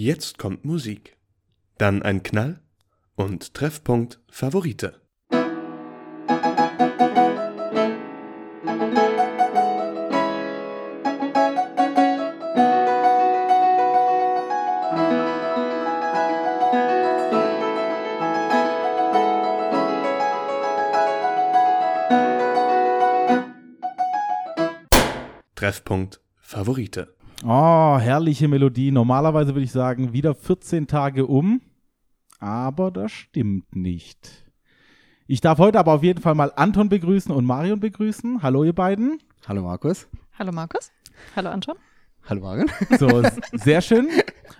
Jetzt kommt Musik. Dann ein Knall und Treffpunkt Favorite. Treffpunkt Favorite. Oh, herrliche Melodie. Normalerweise würde ich sagen, wieder 14 Tage um. Aber das stimmt nicht. Ich darf heute aber auf jeden Fall mal Anton begrüßen und Marion begrüßen. Hallo, ihr beiden. Hallo Markus. Hallo Markus. Hallo Anton. Hallo Marion. So, sehr schön.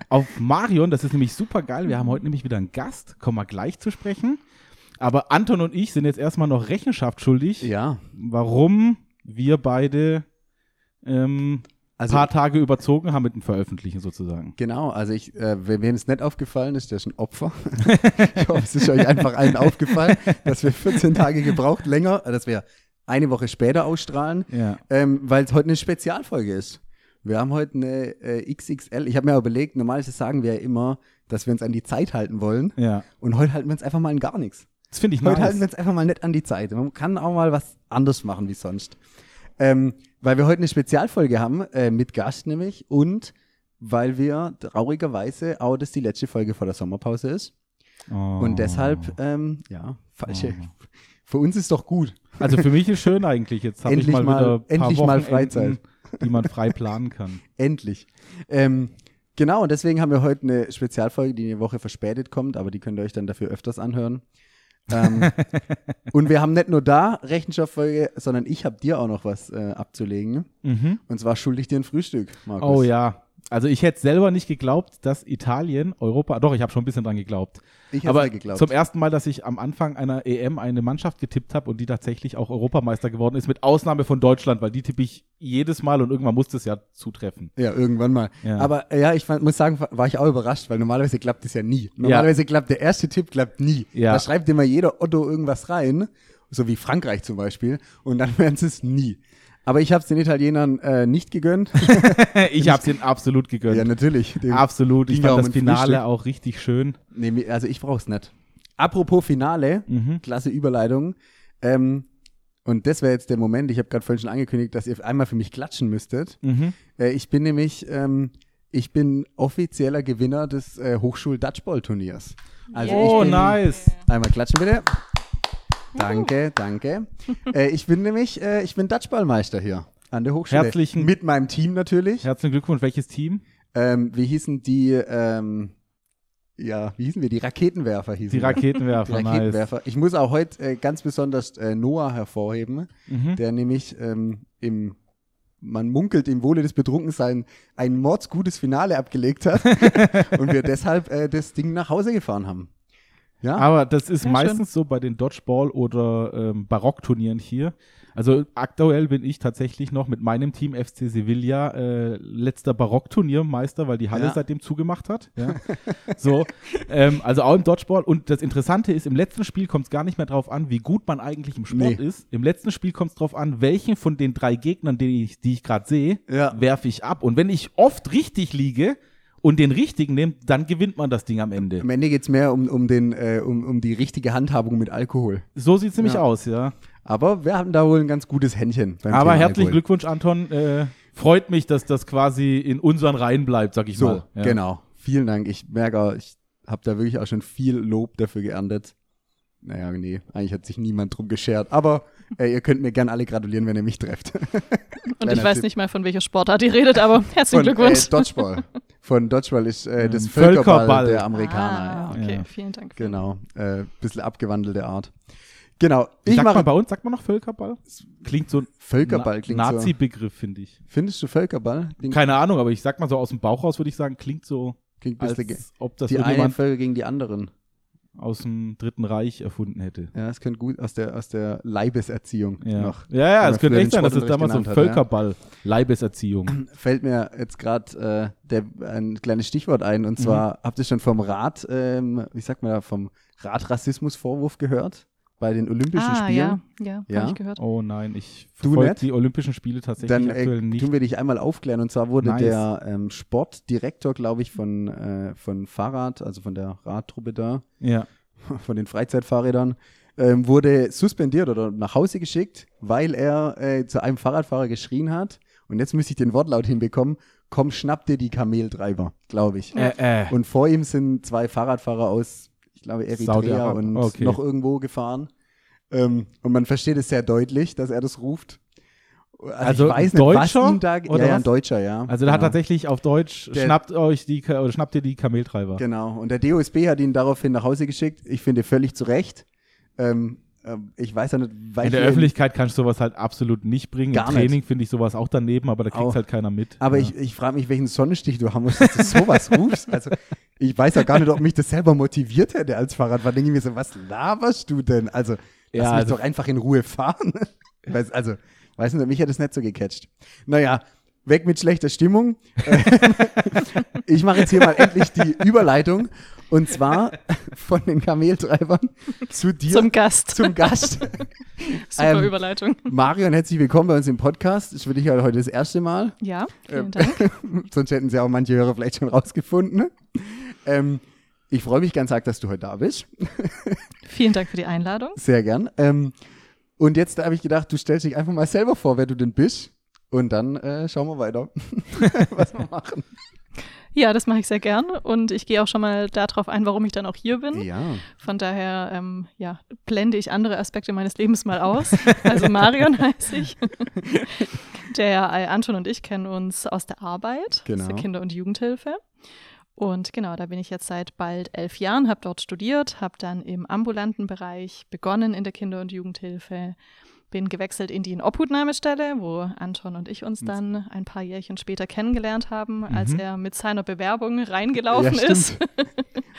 Auf Marion, das ist nämlich super geil. Wir haben heute nämlich wieder einen Gast. Kommen wir gleich zu sprechen. Aber Anton und ich sind jetzt erstmal noch Rechenschaft schuldig, Ja, warum wir beide ähm, also paar Tage überzogen haben mit dem Veröffentlichen sozusagen. genau, also ich, äh, wem es nicht aufgefallen ist, der ist ein Opfer. ich hoffe, es ist euch einfach allen aufgefallen, dass wir 14 Tage gebraucht, länger, äh, dass wir eine Woche später ausstrahlen, Ja. ähm, weil es heute eine Spezialfolge ist. Wir haben heute eine äh, XXL. Ich habe mir überlegt, normalerweise sagen wir ja immer, dass wir uns an die Zeit halten wollen. Ja. Und heute halten wir uns einfach mal an gar nichts. Das finde ich Heute nice. halten wir uns einfach mal nicht an die Zeit. Man kann auch mal was anderes machen wie sonst. Ähm, weil wir heute eine Spezialfolge haben, äh, mit Gast nämlich, und weil wir traurigerweise auch das die letzte Folge vor der Sommerpause ist. Oh. Und deshalb, ähm, ja, falsche. Für uns ist doch gut. Also für mich ist schön eigentlich. Jetzt habe ich Endlich mal, mal- wieder endlich mal Wochenenden, Freizeit. die man frei planen kann. Endlich. Ähm, genau, und deswegen haben wir heute eine Spezialfolge, die eine Woche verspätet kommt, aber die könnt ihr euch dann dafür öfters anhören. Ähm, und wir haben nicht nur da Rechenschaftsfolge, sondern ich habe dir auch noch was äh, abzulegen. Mhm. Und zwar schulde ich dir ein Frühstück, Markus. Oh ja. Also ich hätte selber nicht geglaubt, dass Italien Europa, doch, ich habe schon ein bisschen dran geglaubt. Ich Aber nicht geglaubt. zum ersten Mal, dass ich am Anfang einer EM eine Mannschaft getippt habe und die tatsächlich auch Europameister geworden ist, mit Ausnahme von Deutschland, weil die tippe ich jedes Mal und irgendwann muss es ja zutreffen. ja, irgendwann mal. Ja. Aber ja, ich fand, muss sagen, war ich auch überrascht, weil normalerweise klappt das ja nie. Normalerweise klappt der erste Tipp klappt nie. Ja. Da schreibt immer jeder Otto irgendwas rein, so wie Frankreich zum Beispiel, und dann werden sie es nie. Aber ich habe es den Italienern äh, nicht gegönnt. ich habe es ihnen absolut gegönnt. ja, natürlich. Absolut. Ich fand das Finale Frühstück. auch richtig schön. Nee, also ich brauch's nicht. Apropos Finale, Mhm. klasse Überleitung. Ähm, und das wäre jetzt der Moment, ich habe gerade vorhin schon angekündigt, dass ihr einmal für mich klatschen müsstet. Mhm. Äh, ich bin nämlich, ähm, ich bin offizieller Gewinner des äh, Hochschul-Dutchball-Turniers. Also Oh, ich bin, nice. Einmal klatschen bitte. Danke, danke. äh, ich bin nämlich, äh, ich bin Dutchballmeister hier an der Hochschule. Herzlichen- Mit meinem Team natürlich. Herzlichen Glückwunsch. Welches Team? Ähm, wie hießen die, ähm, ja, wie hießen wir? Die Raketenwerfer hießen Die wir. Raketenwerfer. Die Raketenwerfer. Ich muss auch heute äh, ganz besonders äh, Noah hervorheben, Nice. Mhm. der nämlich ähm, im, man munkelt im Wohle des Betrunkensseins ein mordsgutes Finale abgelegt hat und wir deshalb äh, das Ding nach Hause gefahren haben. Ja, Aber das ist Sehr meistens so bei den Dodgeball- oder ähm, Barockturnieren hier. Also aktuell bin ich tatsächlich noch mit meinem Team FC Sevilla äh, letzter Barockturniermeister, weil die Halle Ja. seitdem zugemacht hat. Ja. so, ähm, also auch im Dodgeball. Und das Interessante ist, im letzten Spiel kommt es gar nicht mehr drauf an, wie gut man eigentlich im Sport Nee. ist. Im letzten Spiel kommt es drauf an, welchen von den drei Gegnern, die ich, die ich gerade sehe, Ja. werfe ich ab. Und wenn ich oft richtig liege und den richtigen nehme, dann gewinnt man das Ding am Ende. am Ende geht es mehr um, um, den, äh, um, um die richtige Handhabung mit Alkohol. So sieht es nämlich Ja. aus, ja. Aber wir haben da wohl ein ganz gutes Händchen. Aber herzlichen. Glückwunsch, Anton. Äh, freut mich, dass das quasi in unseren Reihen bleibt, sag ich So, mal. Ja. genau. Vielen Dank. Ich merke, auch, ich habe da wirklich auch schon viel Lob dafür geerntet. Naja, nee, eigentlich hat sich niemand drum geschert. Aber äh, ihr könnt mir gern alle gratulieren, wenn ihr mich trefft. Und ich weiß Tipp. nicht mal, von welcher Sportart ihr redet, aber herzlichen Von Glückwunsch. Äh, Dodgeball. Von Dodgeball ist äh, das Ähm, Völkerball, Völkerball. der Amerikaner. Ah, ja. okay, Ja. vielen Dank. Genau. Äh, bisschen abgewandelte Art. Genau. Ich man mache bei uns, sagt man noch Völkerball? Klingt so ein Völkerball. Na Klingt so. Nazi-Begriff, finde ich. Findest du Völkerball? Klingt, Keine Ahnung, aber ich sag mal so aus dem Bauch raus, würde ich sagen, klingt so, klingt als ob das die einen irgendjemand Völker gegen die anderen. Aus dem Dritten Reich erfunden hätte. Ja, es könnte gut aus der, aus der Leibeserziehung Ja, noch. ja, ja es könnte echt sein, dass es damals so ein genannt hat, ja. Völkerball, Leibeserziehung. fällt mir jetzt gerade äh, der- ein kleines Stichwort ein. Und Mhm. zwar, habt ihr schon vom Rat, ähm, wie sagt man da, vom Rat Rassismusvorwurf gehört? Bei den Olympischen ah, Spielen. ja, ja, Ja? habe ich gehört. Oh nein, ich verfolge die Olympischen Spiele tatsächlich Dann aktuell äh, nicht. tun wir dich einmal aufklären. Und zwar wurde Nice. der ähm, Sportdirektor, glaube ich, von, äh, von Fahrrad, also von der Radtruppe da, ja. von den Freizeitfahrrädern, ähm, wurde suspendiert oder nach Hause geschickt, weil er äh, zu einem Fahrradfahrer geschrien hat. Und jetzt müsste ich den Wortlaut hinbekommen. Komm, schnapp dir die Kameltreiber, glaube ich. Äh, äh. Und vor ihm sind zwei Fahrradfahrer aus, ich glaube, Eritrea und okay. noch irgendwo gefahren. Ähm, und man versteht es sehr deutlich, dass er das ruft. Also, Also ich weiß ein nicht, was Deutscher ihm da oder ja, ja, ein was? Deutscher, ja. Also da hat genau. tatsächlich auf Deutsch Der- schnappt euch die oder schnappt ihr die Kameltreiber. Genau. Und der DOSB hat ihn daraufhin nach Hause geschickt. Ich finde völlig zu Recht. Ähm, ähm, ich weiß ja nicht, weil In der Öffentlichkeit kannst du sowas halt absolut nicht bringen. Im Training finde ich sowas auch daneben, aber da kriegt halt keiner mit. Aber ja. ich, ich frage mich, welchen Sonnenstich du haben musst, dass du sowas rufst. Also, ich weiß ja gar nicht, ob mich das selber motiviert hätte als Fahrradfahrer. Denke ich mir so, was laberst du denn? Also, lass Ja, mich also- doch einfach in Ruhe fahren. Weiß- also, weiß nicht, mich hätte es nicht so gecatcht. Naja, weg mit schlechter Stimmung. ich mache jetzt hier mal endlich die Überleitung. Und zwar von den Kameltreibern zu dir, Zum Gast. zum Gast. Super ähm, Überleitung. Marion, herzlich willkommen bei uns im Podcast. Das ist für dich ja heute das erste Mal. Ja, ähm, vielen Dank. Sonst hätten sie auch manche Hörer vielleicht schon rausgefunden. Ne? Ähm, ich freue mich ganz arg, dass du heute da bist. Vielen Dank für die Einladung. Sehr gern. Ähm, und jetzt habe ich gedacht, du stellst dich einfach mal selber vor, wer du denn bist. Und dann äh, schauen wir weiter, was wir machen. Ja, das mache ich sehr gern und ich gehe auch schon mal darauf ein, warum ich dann auch hier bin. Ja. Von daher, ähm, ja, blende ich andere Aspekte meines Lebens mal aus. Also Marion heiße ich. Der äh, Anton und ich kennen uns aus der Arbeit, Genau. aus der Kinder- und Jugendhilfe. Und genau, da bin ich jetzt seit bald elf Jahren, habe dort studiert, habe dann im ambulanten Bereich begonnen in der Kinder- und Jugendhilfe, bin gewechselt in die Inobhutnahmestelle, wo Anton und ich uns dann ein paar Jährchen später kennengelernt haben, als er mit seiner Bewerbung reingelaufen Mhm. Ja, ist. Du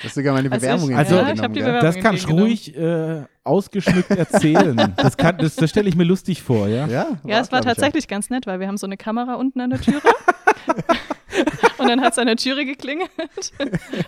hast sogar meine Also ich- Bewerbung Also- ja, ich habe die Bewerbung Das kannst du ruhig äh, ausgeschmückt erzählen. das kann, das, das stelle ich mir lustig vor, ja? Ja, Ja, es war ich, tatsächlich ganz nett, weil wir haben so eine Kamera unten an der Türe. und dann hat es an der Türe geklingelt.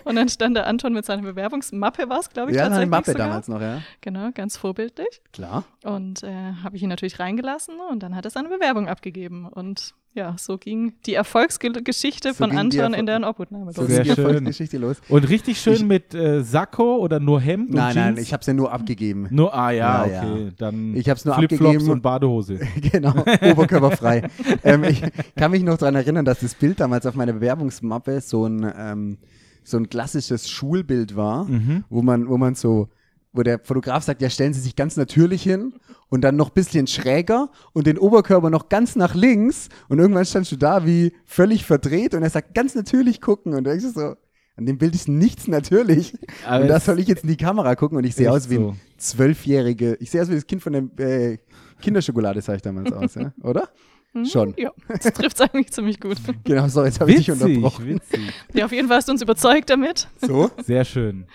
und dann stand der Anton mit seiner Bewerbungsmappe, war es, glaube ich, Ja, eine tatsächlich Mappe sogar. damals noch, ja. Genau, ganz vorbildlich. Klar. Und äh, habe ich ihn natürlich reingelassen und dann hat er seine Bewerbung abgegeben. Und ja, so ging die Erfolgsgeschichte So von Anton Erfol- in der Obhutnahme So los. Sehr die schön. Erfolgsgeschichte los. Und richtig schön Ich- mit äh, Sakko oder nur Hemd und Nein, nein, Jeans? ich habe es ja nur abgegeben. Nur, ah ja, Ja, okay. ja. Dann Ich hab's nur Flipflops abgegeben. und Badehose. genau, oberkörperfrei. ähm, ich kann mich noch daran erinnern, dass das Bild damals auf meiner Bewerbungsmappe so ein, ähm, so ein klassisches Schulbild war, Mhm. wo man, wo man so, wo der Fotograf sagt, ja, stellen Sie sich ganz natürlich hin und dann noch ein bisschen schräger und den Oberkörper noch ganz nach links und irgendwann standst du da wie völlig verdreht und er sagt, ganz natürlich gucken und du denkst so, an dem Bild ist nichts natürlich. Aber und da soll ich jetzt in die Kamera gucken und ich sehe aus wie so. ein Zwölfjährige, ich sehe aus wie das Kind von der äh, Kinderschokolade, sah ich damals aus, ja? oder? Hm, Schon. Ja, das trifft es eigentlich ziemlich gut. Genau, so, jetzt habe ich dich unterbrochen. witzig. Ja, auf jeden Fall hast du uns überzeugt damit. So? Sehr schön.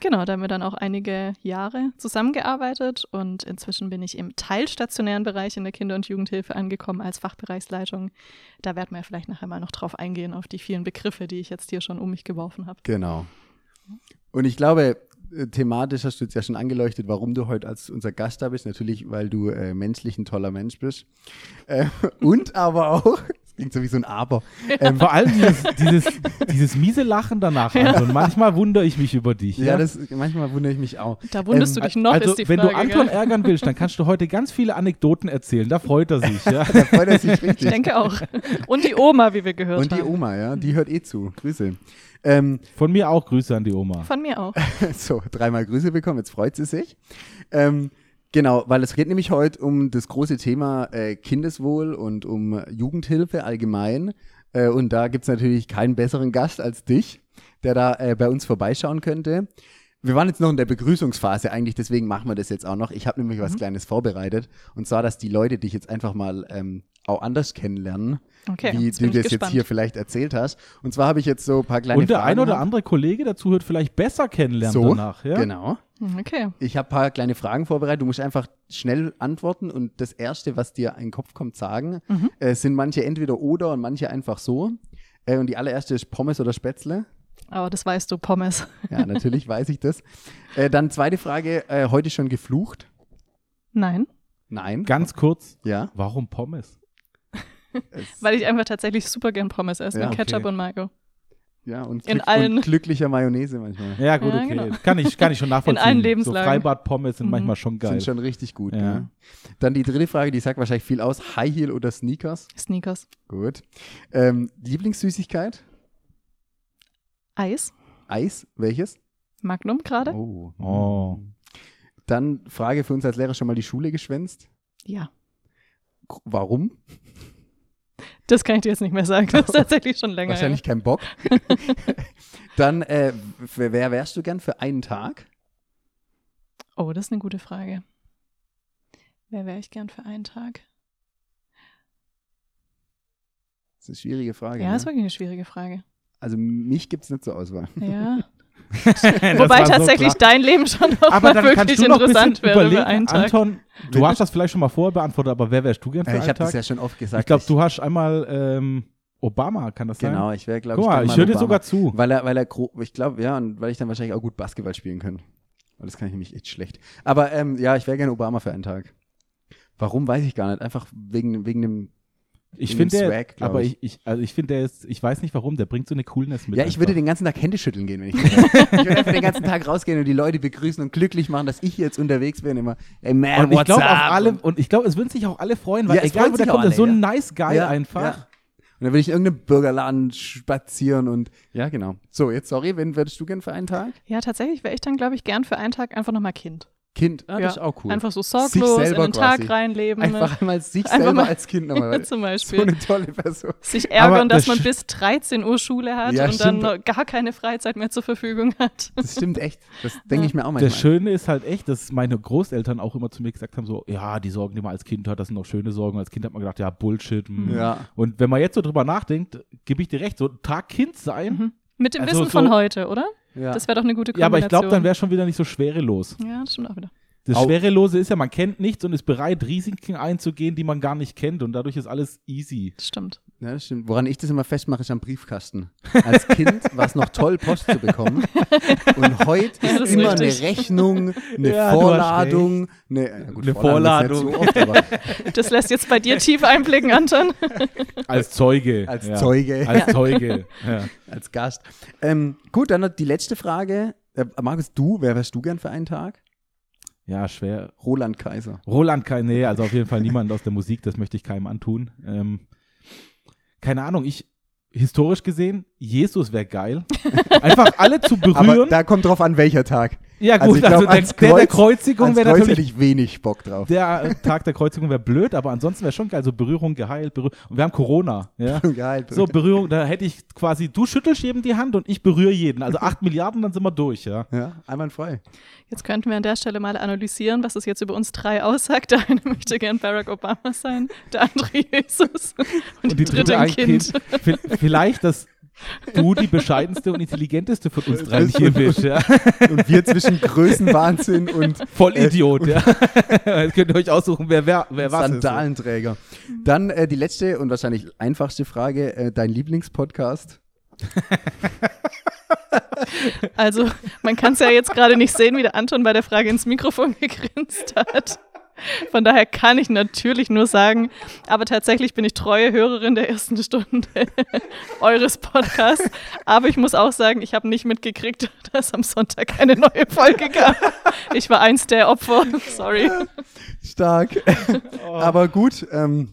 Genau, da haben wir dann auch einige Jahre zusammengearbeitet und inzwischen bin ich im teilstationären Bereich in der Kinder- und Jugendhilfe angekommen als Fachbereichsleitung. Da werden wir vielleicht nachher mal noch drauf eingehen, auf die vielen Begriffe, die ich jetzt hier schon um mich geworfen habe. Genau. Und ich glaube, thematisch hast du jetzt ja schon angeleuchtet, warum du heute als unser Gast da bist. Natürlich, weil du äh, menschlich ein toller Mensch bist. Äh, und aber auch, das klingt so wie so ein Aber. Ähm, Vor allem dieses, dieses, dieses miese Lachen danach. Anton. Manchmal wundere ich mich über dich. ja, Ja, das, manchmal wundere ich mich auch. Da wunderst Ähm, du dich noch, also, ist die wenn Frage. du Anton gell? ärgern willst, dann kannst du heute ganz viele Anekdoten erzählen. Da freut er sich. Ja? Da freut er sich Ich richtig. denke auch. Und die Oma, wie wir gehört Und die haben. Oma, ja, die hört eh zu. Grüße. Ähm, Von mir auch Grüße an die Oma. Von mir auch. so, dreimal Grüße bekommen, jetzt freut sie sich. Ähm, genau, weil es geht nämlich heute um das große Thema äh, Kindeswohl und um Jugendhilfe allgemein. Äh, und da gibt es natürlich keinen besseren Gast als dich, der da äh, bei uns vorbeischauen könnte. Wir waren jetzt noch in der Begrüßungsphase eigentlich, deswegen machen wir das jetzt auch noch. Ich habe nämlich was Kleines vorbereitet. Und zwar, dass die Leute dich jetzt einfach mal ähm, auch anders kennenlernen, Okay, wie jetzt du das jetzt gespannt. hier vielleicht erzählt hast. Und zwar habe ich jetzt so ein paar kleine Und der Fragen. ein oder andere Kollege dazu hört vielleicht besser kennenlernen so, danach. Ja? genau. Hm, Okay. Ich habe ein paar kleine Fragen vorbereitet. Du musst einfach schnell antworten und das Erste, was dir in den Kopf kommt, sagen. Mhm. Äh, sind manche entweder oder und manche einfach so. Äh, und die allererste ist Pommes oder Spätzle. Aber das weißt du, Pommes. Ja, natürlich weiß ich das. Äh, dann zweite Frage, äh, heute schon geflucht. Nein, Nein. Ganz kurz, Ja. warum Pommes? Weil ich einfach tatsächlich super gern Pommes esse Ja, mit Ketchup okay. und Mayo. ja, und, in Glück, allen- und glücklicher Mayonnaise manchmal. Ja, gut, Ja, okay. genau. Kann, ich, kann ich schon nachvollziehen. allen So Lebenslagen. Freibad-Pommes sind Mhm. manchmal schon geil. Sind schon richtig gut. Ja. Ja. Dann die dritte Frage, die sagt wahrscheinlich viel aus. High Heel oder Sneakers? Sneakers. Gut. Ähm, Lieblingssüßigkeit? Eis. Eis? Welches? Magnum gerade? Oh. Oh. Dann Frage für uns als Lehrer schon mal die Schule geschwänzt. Ja. Warum? Das kann ich dir jetzt nicht mehr sagen. Das ist tatsächlich schon länger. Wahrscheinlich kein Bock. Dann, äh, wer, wärst du gern für einen Tag? Ja. Oh, das ist eine gute Frage. Wer wäre ich gern für einen Tag? Das ist eine schwierige Frage. Ja, ne? ist wirklich eine schwierige Frage. Also mich gibt es nicht zur Auswahl. Ja. Wobei so tatsächlich klar. dein Leben schon noch Aber mal dann wirklich kannst du noch interessant wäre überlegen, für einen Tag. Anton, du hast das vielleicht schon mal vorher beantwortet, aber wer wärst du gern für Äh, einen ich habe Tag? das ja schon oft gesagt. ich glaube, du hast einmal ähm, Obama, kann das sein? Genau, ich wäre, glaube ich, mal, ich höre dir sogar zu. Weil er, weil er, ich glaube, ja, und weil ich dann wahrscheinlich auch gut Basketball spielen kann. Weil das kann ich nämlich echt schlecht. Aber ähm, ja, ich wäre gerne Obama für einen Tag. Warum, weiß ich gar nicht. Einfach wegen, wegen dem. Ich finde, der- Swag, glaub aber ich. ich, also ich finde, der ist, ich weiß nicht warum, der bringt so eine Coolness mit. Ja, ich würde einfach. den ganzen Tag Hände schütteln gehen, wenn ich könnte. Ich würde einfach den ganzen Tag rausgehen und die Leute begrüßen und glücklich machen, dass ich jetzt unterwegs bin. Immer, ey man, und ich glaube auch alle, und ich glaube, es würden sich auch alle freuen, weil Ja, egal wo der kommt, ist so alle, ein ja. nice Guy Ja, einfach. ja. Und dann würde ich in irgendeinem Burgerladen spazieren und ja, genau. So, jetzt sorry, wen würdest du gern für einen Tag? Ja, tatsächlich wäre ich dann, glaube ich, gern für einen Tag einfach nochmal Kind. Kind, ah, Ja, das ist auch cool. Einfach so sorglos in selber den Tag quasi. reinleben. Einfach einmal sich Einfach selber mal- als Kind nochmal. Zum so Beispiel. eine tolle Person. Sich ärgern, dass das man sch- bis 13 Uhr Schule hat Ja, und dann stimmt. noch gar keine Freizeit mehr zur Verfügung hat. Das stimmt echt. Das denke ich mir auch manchmal. Das Schöne ist halt echt, dass meine Großeltern auch immer zu mir gesagt haben, so, ja, die Sorgen, die man als Kind hat, das sind noch schöne Sorgen. Als Kind hat man gedacht, ja, Bullshit. hm. Ja. Und wenn man jetzt so drüber nachdenkt, gebe ich dir recht, so ein Tag Kind sein. Mhm. Mit dem Also Wissen von so- heute, oder? Ja. Das wäre doch eine gute Ja, Kombination. aber ich glaube, dann wäre schon wieder nicht so schwerelos. Ja, das stimmt auch wieder. Das Au- Schwerelose ist ja, man kennt nichts und ist bereit, Risiken einzugehen, die man gar nicht kennt. Und dadurch ist alles easy. Das stimmt. ja, das stimmt. Woran ich das immer festmache, ist am Briefkasten. Als Kind war es noch toll, Post zu bekommen. Und heute ist das ist immer richtig. eine Rechnung, eine Ja, Vorladung. Eine, ja, gut, Eine Vorladung. ist Nicht so oft, aber Das lässt jetzt bei dir tief einblicken, Anton. Als Zeuge. als ja. Zeuge, Als Zeuge. ja. als Gast. Ähm, gut, dann noch die letzte Frage. Äh, Markus, du, wer wärst du gern für einen Tag? Ja, schwer. Roland Kaiser. Roland kein, nee, also auf jeden Fall niemand aus der Musik, das möchte ich keinem antun. Ähm, keine Ahnung, ich, historisch gesehen, Jesus wäre geil. Einfach alle zu Aber berühren. da kommt drauf an, welcher Tag. Ja, also gut, ich glaub, also, der, ans der, der Kreuz- Kreuzigung wäre Kreuz natürlich. hätte ich wenig Bock drauf. Der Tag der Kreuzigung wäre blöd, aber ansonsten wäre schon geil. So Berührung geheilt. Berühr und wir haben Corona. Ja? Geil. So, Berührung, da hätte ich quasi, du schüttelst jedem die Hand und ich berühre jeden. Also 8 Milliarden, dann sind wir durch, ja. Ja, einwandfrei. Jetzt könnten wir an der Stelle mal analysieren, was es jetzt über uns drei aussagt. Der eine möchte gern Barack Obama sein, der andere Jesus und, die, dritte ein Kind. V- Vielleicht, dass du die bescheidenste und intelligenteste von uns dreien hier bist, ja. Und wir zwischen Größenwahnsinn und Vollidiot, ja. Jetzt könnt ihr euch aussuchen, wer, wer, wer was ist. Sandalenträger. Dann äh, die letzte und wahrscheinlich einfachste Frage: äh, Dein Lieblingspodcast? Also, man kann es ja jetzt gerade nicht sehen, wie der Anton bei der Frage ins Mikrofon gegrinst hat. Von daher kann ich natürlich nur sagen, aber tatsächlich bin ich treue Hörerin der ersten Stunde eures Podcasts. Aber ich muss auch sagen, ich habe nicht mitgekriegt, dass am Sonntag eine neue Folge gab. Ich war eins der Opfer. Sorry. Stark. Aber gut. Ähm,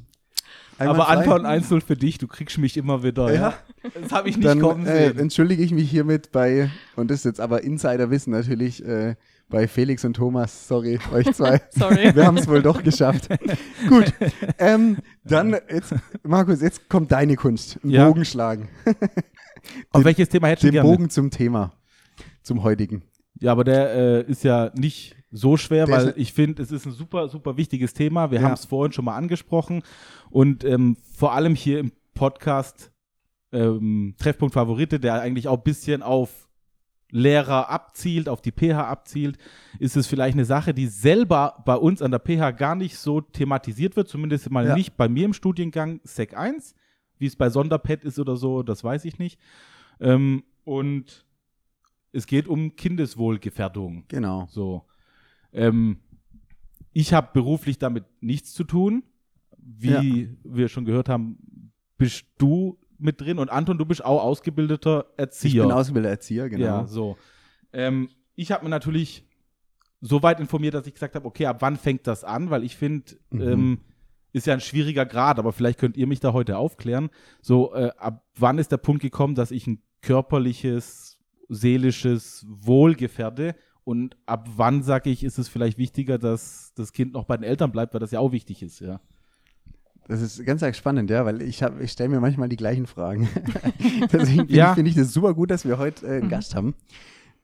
Aber. Anton 1-0 für dich, du kriegst mich immer wieder. Ja. Das habe ich nicht Dann kommen äh, sehen. entschuldige ich mich hiermit bei, und das ist jetzt aber Insiderwissen natürlich, äh, bei Felix und Thomas. Sorry, euch zwei. Sorry. Wir haben es wohl doch geschafft. Gut. Ähm, dann, jetzt, Markus, jetzt kommt deine Kunst. Einen Ja. Bogen schlagen. Auf welches Thema hättest du Den gerne? Bogen zum Thema. Zum heutigen. Ja, aber der äh, ist ja nicht so schwer, Der weil ich finde, es ist ein super, super wichtiges Thema. Wir Ja. haben es vorhin schon mal angesprochen. Und ähm, vor allem hier im Podcast ähm, Treffpunkt Favorite, der eigentlich auch ein bisschen auf Lehrer abzielt, auf die PH abzielt, ist es vielleicht eine Sache, die selber bei uns an der PH gar nicht so thematisiert wird, zumindest mal Ja. nicht bei mir im Studiengang Sec 1, wie es bei Sonderpet ist oder so, das weiß ich nicht. Ähm, und es geht um Kindeswohlgefährdung. Genau. So. Ähm, ich habe beruflich damit nichts zu tun. Wie Ja. wir schon gehört haben, bist du mit drin und Anton, du bist auch ausgebildeter Erzieher. Ich bin ausgebildeter Erzieher, genau. Ja, so. Ähm, ich habe mir natürlich so weit informiert, dass ich gesagt habe, okay, ab wann fängt das an? Weil ich finde, Mhm. ähm, ist ja ein schwieriger Grad, aber vielleicht könnt ihr mich da heute aufklären. So, äh, ab wann ist der Punkt gekommen, dass ich ein körperliches, seelisches Wohl gefährde? Und ab wann, sage ich, ist es vielleicht wichtiger, dass das Kind noch bei den Eltern bleibt, weil das ja auch wichtig ist, ja. Das ist ganz, ganz spannend, ja, weil ich, hab- ich stelle mir manchmal die gleichen Fragen. Deswegen finde Ja. ich, find ich das super gut, dass wir heute äh, einen Mhm. Gast haben.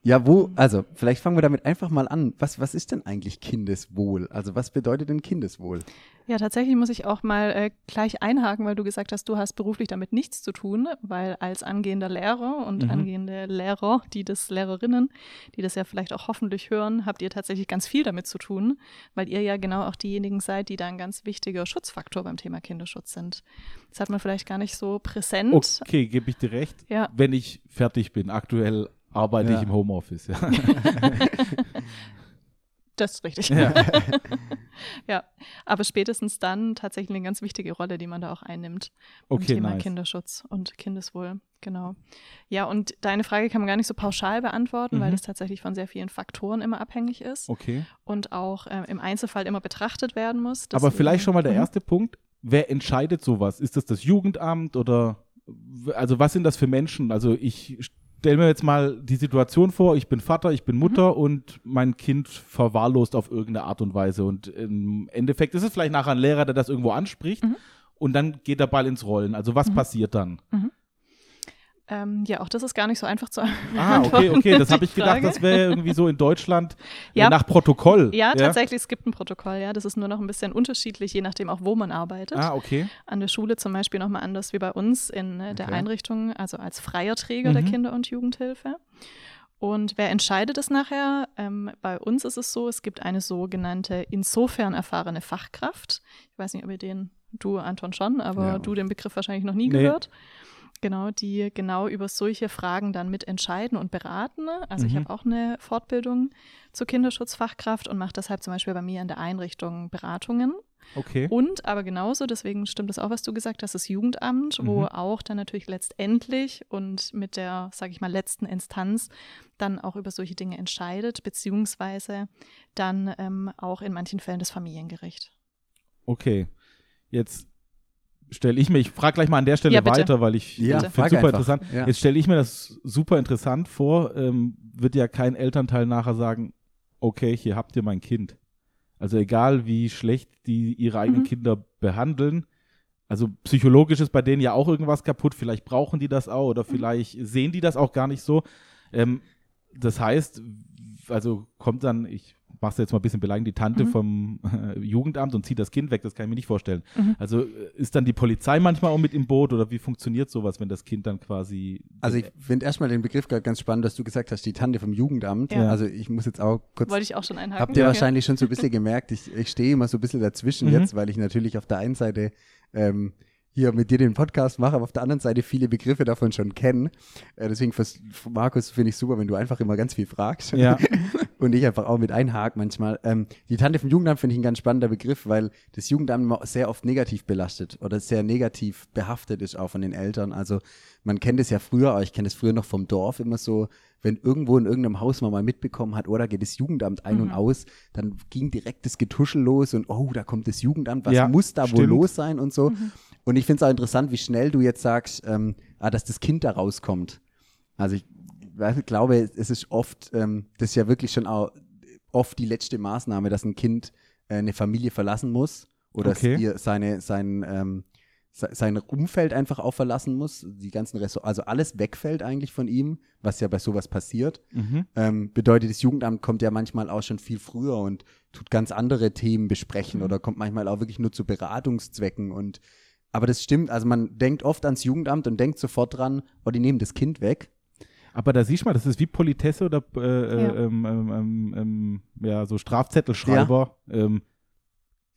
Ja, wo, also vielleicht fangen wir damit einfach mal an. Was, was ist denn eigentlich Kindeswohl? Also was bedeutet denn Kindeswohl? Ja, tatsächlich muss ich auch mal äh, gleich einhaken, weil du gesagt hast, du hast beruflich damit nichts zu tun, weil als angehender Lehrer und Mhm. angehende Lehrer, die das Lehrerinnen, die das ja vielleicht auch hoffentlich hören, habt ihr tatsächlich ganz viel damit zu tun, weil ihr ja genau auch diejenigen seid, die da ein ganz wichtiger Schutzfaktor beim Thema Kinderschutz sind. Das hat man vielleicht gar nicht so präsent. Okay, gebe ich dir recht. Ja. Wenn ich fertig bin. Aktuell arbeite Ja. ich im Homeoffice, ja. Das ist richtig. Ja. ja, aber spätestens dann tatsächlich eine ganz wichtige Rolle, die man da auch einnimmt im Okay, Thema nice. Kinderschutz und Kindeswohl. Genau. Ja, und deine Frage kann man gar nicht so pauschal beantworten, weil Mhm. das tatsächlich von sehr vielen Faktoren immer abhängig ist Okay. und auch ähm, im Einzelfall immer betrachtet werden muss. Aber vielleicht schon mal der Mhm. erste Punkt. Wer entscheidet sowas? Ist das das Jugendamt oder also was sind das für Menschen? Also ich stelle mir jetzt mal die Situation vor, ich bin Vater, ich bin Mutter und mein Kind verwahrlost auf irgendeine Art und Weise und im Endeffekt ist es vielleicht nachher ein Lehrer, der das irgendwo anspricht Mhm. und dann geht der Ball ins Rollen. Also was Mhm. passiert dann? Ähm, ja, auch das ist gar nicht so einfach zu Ah, okay, okay, das habe ich gedacht, das wäre irgendwie so in Deutschland Ja. äh, nach Protokoll. Ja, tatsächlich, es gibt ein Protokoll, ja. Das ist nur noch ein bisschen unterschiedlich, je nachdem auch, wo man arbeitet. Ah, okay. An der Schule zum Beispiel nochmal anders wie bei uns in äh, der Okay. Einrichtung, also als freier Träger der Mhm. Kinder- und Jugendhilfe. Und wer entscheidet es nachher? Ähm, bei uns ist es so, es gibt eine sogenannte insofern erfahrene Fachkraft. Ich weiß nicht, ob ihr den, du Anton schon, aber Ja. du den Begriff wahrscheinlich noch nie Nee. gehört. Genau, die genau über solche Fragen dann mit entscheiden und beraten. Also ich Mhm. habe auch eine Fortbildung zur Kinderschutzfachkraft und mache deshalb zum Beispiel bei mir in der Einrichtung Beratungen. Okay. Und aber genauso, deswegen stimmt es auch, was du gesagt hast, das Jugendamt, wo Mhm. auch dann natürlich letztendlich und mit der, sage ich mal, letzten Instanz dann auch über solche Dinge entscheidet, beziehungsweise dann ähm, auch in manchen Fällen das Familiengericht. Okay. Jetzt stelle ich mir, ich frage gleich mal an der Stelle Ja, weiter, weil ich Ja, finde super einfach. interessant. Ja. Jetzt stelle ich mir das super interessant vor, ähm, wird ja kein Elternteil nachher sagen, okay, hier habt ihr mein Kind. Also egal, wie schlecht die ihre eigenen Mhm. Kinder behandeln, also psychologisch ist bei denen ja auch irgendwas kaputt, vielleicht brauchen die das auch Mhm. oder vielleicht sehen die das auch gar nicht so. Ähm, das heißt, also kommt dann, ich mach's jetzt mal ein bisschen beleidigend, die Tante Mhm. vom äh, Jugendamt und zieht das Kind weg, das kann ich mir nicht vorstellen. Mhm. Also äh, ist dann die Polizei manchmal auch mit im Boot oder wie funktioniert sowas, wenn das Kind dann quasi. Also ich finde erstmal den Begriff gerade ganz spannend, dass du gesagt hast, die Tante vom Jugendamt. Ja. Also ich muss jetzt auch kurz Wollte ich auch schon einhaken. Habt ihr Ja. wahrscheinlich schon so ein bisschen gemerkt, ich, ich stehe immer so ein bisschen dazwischen Mhm. jetzt, weil ich natürlich auf der einen Seite ähm, hier mit dir den Podcast mache, aber auf der anderen Seite viele Begriffe davon schon kenne. Äh, deswegen, fürs, Markus, finde ich super, wenn du einfach immer ganz viel fragst Ja. und ich einfach auch mit einhake manchmal. Ähm, die Tante vom Jugendamt finde ich ein ganz spannender Begriff, weil das Jugendamt sehr oft negativ belastet oder sehr negativ behaftet ist auch von den Eltern. Also man kennt es ja früher, aber ich kenne es früher noch vom Dorf immer so, wenn irgendwo in irgendeinem Haus man mal mitbekommen hat, oder geht das Jugendamt ein und Mhm. aus, dann ging direkt das Getuschel los und oh, da kommt das Jugendamt, was Ja, muss da wohl stimmt. los sein und so. Mhm. Und ich finde es auch interessant, wie schnell du jetzt sagst, ähm, ah, dass das Kind da rauskommt. Also ich ich glaube, es ist oft, ähm, das ist ja wirklich schon auch oft die letzte Maßnahme, dass ein Kind äh, eine Familie verlassen muss oder Okay. ihr seine, sein, ähm, sein Umfeld einfach auch verlassen muss. Die ganzen Ressort, also alles wegfällt eigentlich von ihm, was ja bei sowas passiert. Mhm. Ähm, bedeutet, das Jugendamt kommt ja manchmal auch schon viel früher und tut ganz andere Themen besprechen Mhm. oder kommt manchmal auch wirklich nur zu Beratungszwecken und aber das stimmt, also man denkt oft ans Jugendamt und denkt sofort dran, oh, die nehmen das Kind weg. Aber da siehst du mal, das ist wie Politesse oder äh, Ja. äh, ähm, ähm, ähm, ähm, ja, so Strafzettelschreiber. Ähm,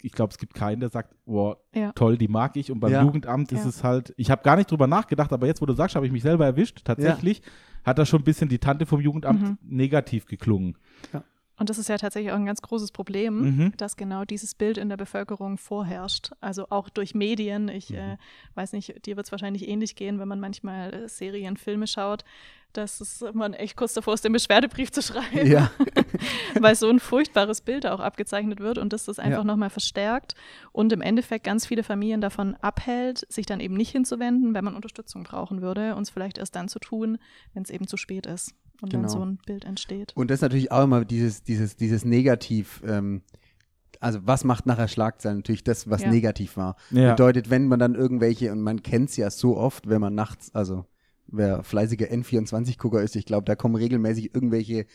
ich glaube, es gibt keinen, der sagt, boah, Ja. toll, die mag ich. Und beim Ja. Jugendamt ist Ja. es halt, ich habe gar nicht drüber nachgedacht, aber jetzt, wo du sagst, habe ich mich selber erwischt. Tatsächlich hat da schon ein bisschen die Tante vom Jugendamt Mhm. negativ geklungen. Ja. Und das ist ja tatsächlich auch ein ganz großes Problem, Mhm. dass genau dieses Bild in der Bevölkerung vorherrscht. Also auch durch Medien. Ich Mhm. äh, weiß nicht, dir wird es wahrscheinlich ähnlich gehen, wenn man manchmal äh, Serien, Filme schaut, dass es man echt kurz davor ist, den Beschwerdebrief zu schreiben, Ja. weil so ein furchtbares Bild auch abgezeichnet wird und das das einfach Ja. nochmal verstärkt und im Endeffekt ganz viele Familien davon abhält, sich dann eben nicht hinzuwenden, wenn man Unterstützung brauchen würde und es vielleicht erst dann zu tun, wenn es eben zu spät ist und dann Genau. so ein Bild entsteht. Und das ist natürlich auch immer dieses, dieses, dieses Negativ, ähm, also was macht nachher Schlagzeilen? Natürlich das, was Ja. negativ war. Ja. Bedeutet, wenn man dann irgendwelche, und man kennt es ja so oft, wenn man nachts, also wer fleißiger N24-Gucker ist, ich glaube, da kommen regelmäßig irgendwelche,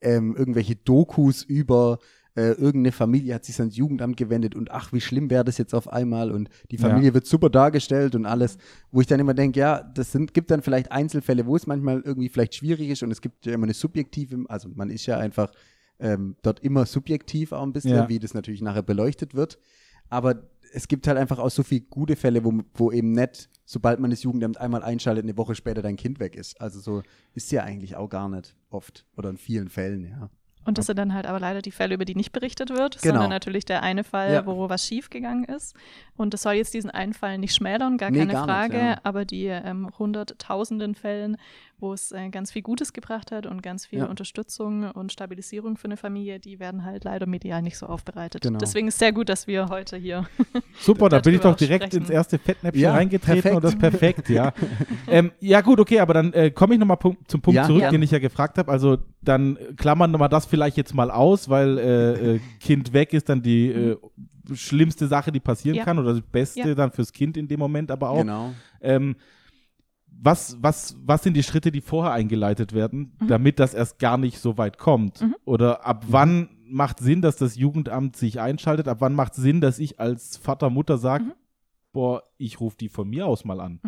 ähm, irgendwelche Dokus über äh, irgendeine Familie hat sich ans Jugendamt gewendet und ach, wie schlimm wäre das jetzt auf einmal und die Ja. Familie wird super dargestellt und alles, wo ich dann immer denke, ja, das sind, gibt dann vielleicht Einzelfälle, wo es manchmal irgendwie vielleicht schwierig ist und es gibt ja immer eine subjektive, also man ist ja einfach ähm, dort immer subjektiv auch ein bisschen, Ja. wie das natürlich nachher beleuchtet wird. Aber es gibt halt einfach auch so viele gute Fälle, wo, wo eben nicht, sobald man das Jugendamt einmal einschaltet, eine Woche später dein Kind weg ist. Also so ist ja eigentlich auch gar nicht oft oder in vielen Fällen, ja. Und das sind dann halt aber leider die Fälle, über die nicht berichtet wird, Genau. sondern natürlich der eine Fall, Ja. wo was schiefgegangen ist. Und das soll jetzt diesen einen Fall nicht schmälern, gar Nee, keine gar nicht, Frage, ja. aber die ähm, hunderttausenden Fällen, wo es äh, ganz viel Gutes gebracht hat und ganz viel Ja. Unterstützung und Stabilisierung für eine Familie, die werden halt leider medial nicht so aufbereitet. Genau. Deswegen ist sehr gut, dass wir heute hier. Super, da bin ich doch direkt sprechen. ins erste Fettnäpfchen Ja, reingetreten perfekt. und das perfekt, ja. ähm, ja, gut, okay, aber dann äh, komme ich nochmal zum Punkt Ja, zurück, gerne. den ich ja gefragt habe. Also dann klammern wir mal das vielleicht jetzt mal aus, weil äh, äh, Kind weg ist dann die äh, schlimmste Sache, die passieren Ja. kann oder das Beste Ja. dann fürs Kind in dem Moment aber auch. Genau. Ähm, was, was, was sind die Schritte, die vorher eingeleitet werden, Mhm. damit das erst gar nicht so weit kommt? Mhm. Oder ab wann macht Sinn, dass das Jugendamt sich einschaltet? Ab wann macht Sinn, dass ich als Vater, Mutter sage, Mhm. boah, ich rufe die von mir aus mal an?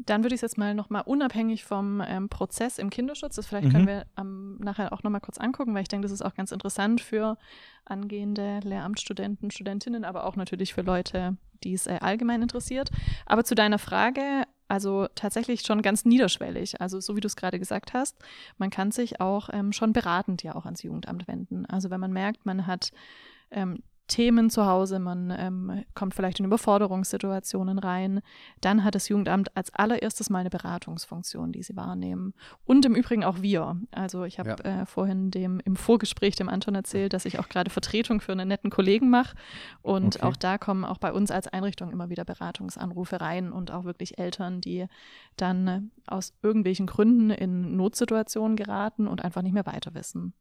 Dann würde ich es jetzt mal nochmal unabhängig vom ähm, Prozess im Kinderschutz, das vielleicht Mhm. können wir ähm, nachher auch nochmal kurz angucken, weil ich denke, das ist auch ganz interessant für angehende Lehramtsstudenten, Studentinnen, aber auch natürlich für Leute, die es äh, allgemein interessiert. Aber zu deiner Frage, also tatsächlich schon ganz niederschwellig. Also so wie du es gerade gesagt hast, man kann sich auch ähm, schon beratend ja auch ans Jugendamt wenden. Also wenn man merkt, man hat ähm, Themen zu Hause, man ähm, kommt vielleicht in Überforderungssituationen rein, dann hat das Jugendamt als allererstes mal eine Beratungsfunktion, die sie wahrnehmen. Und im Übrigen auch wir. Also ich habe äh, vorhin dem im Vorgespräch dem Anton erzählt, dass ich auch gerade Vertretung für einen netten Kollegen mache. Und Okay. auch da kommen auch bei uns als Einrichtung immer wieder Beratungsanrufe rein und auch wirklich Eltern, die dann äh, aus irgendwelchen Gründen in Notsituationen geraten und einfach nicht mehr weiter wissen.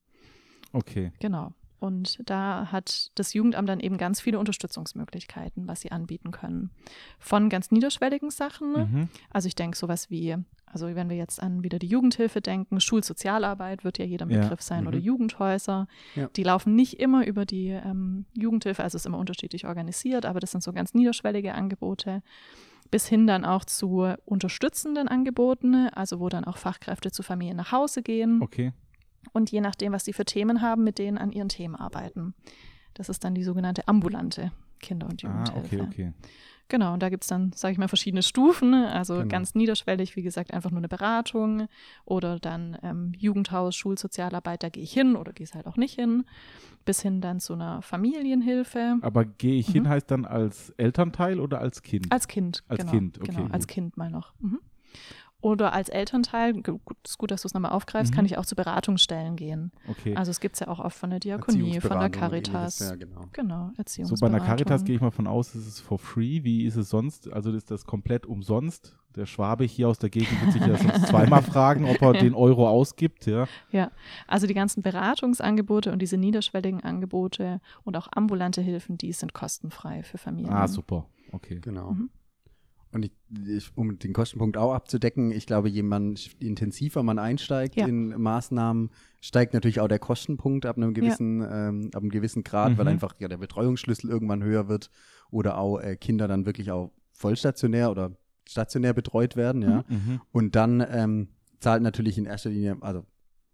Okay. Genau. Und da hat das Jugendamt dann eben ganz viele Unterstützungsmöglichkeiten, was sie anbieten können. Von ganz niederschwelligen Sachen, Mhm. also ich denke sowas wie, also wenn wir jetzt an wieder die Jugendhilfe denken, Schulsozialarbeit wird ja jeder Ja. Begriff sein Mhm. oder Jugendhäuser. Ja. Die laufen nicht immer über die ähm, Jugendhilfe, also es ist immer unterschiedlich organisiert, aber das sind so ganz niederschwellige Angebote. Bis hin dann auch zu unterstützenden Angeboten, also wo dann auch Fachkräfte zu Familien nach Hause gehen Okay. Und je nachdem, was sie für Themen haben, mit denen an ihren Themen arbeiten. Das ist dann die sogenannte ambulante Kinder- und Ah, Jugendhilfe. okay, okay. Genau, und da gibt es dann, sage ich mal, verschiedene Stufen. Also Genau. ganz niederschwellig, wie gesagt, einfach nur eine Beratung oder dann ähm, Jugendhaus, Schulsozialarbeit, da gehe ich hin oder gehe es halt auch nicht hin. Bis hin dann zu einer Familienhilfe. Aber gehe ich hin Mhm. heißt dann als Elternteil oder als Kind? Als Kind. Als genau, Kind, okay, Genau, als. Kind mal noch. Mhm. Oder als Elternteil, ist gut, dass du es nochmal aufgreifst, Mhm. kann ich auch zu Beratungsstellen gehen. okay. Also es gibt es ja auch oft von der Diakonie, von der Caritas. Ja, genau. Genau, so Erziehungsberatung. bei einer Caritas gehe ich mal von aus, ist es for free. Wie ist es sonst? Also ist das komplett umsonst? Der Schwabe hier aus der Gegend wird sich ja sonst zweimal fragen, ob er den Euro ausgibt, ja. Ja, also die ganzen Beratungsangebote und diese niederschwelligen Angebote und auch ambulante Hilfen, die sind kostenfrei für Familien. Ah, super. Okay. Genau. Mhm. Und ich, ich, um den Kostenpunkt auch abzudecken, ich glaube, je man intensiver man einsteigt Ja. in Maßnahmen, steigt natürlich auch der Kostenpunkt ab einem gewissen, ähm, ab einem gewissen Grad, weil Mhm. einfach ja, der Betreuungsschlüssel irgendwann höher wird oder auch äh, Kinder dann wirklich auch vollstationär oder stationär betreut werden, ja. Mhm. Und dann ähm, zahlt natürlich in erster Linie, also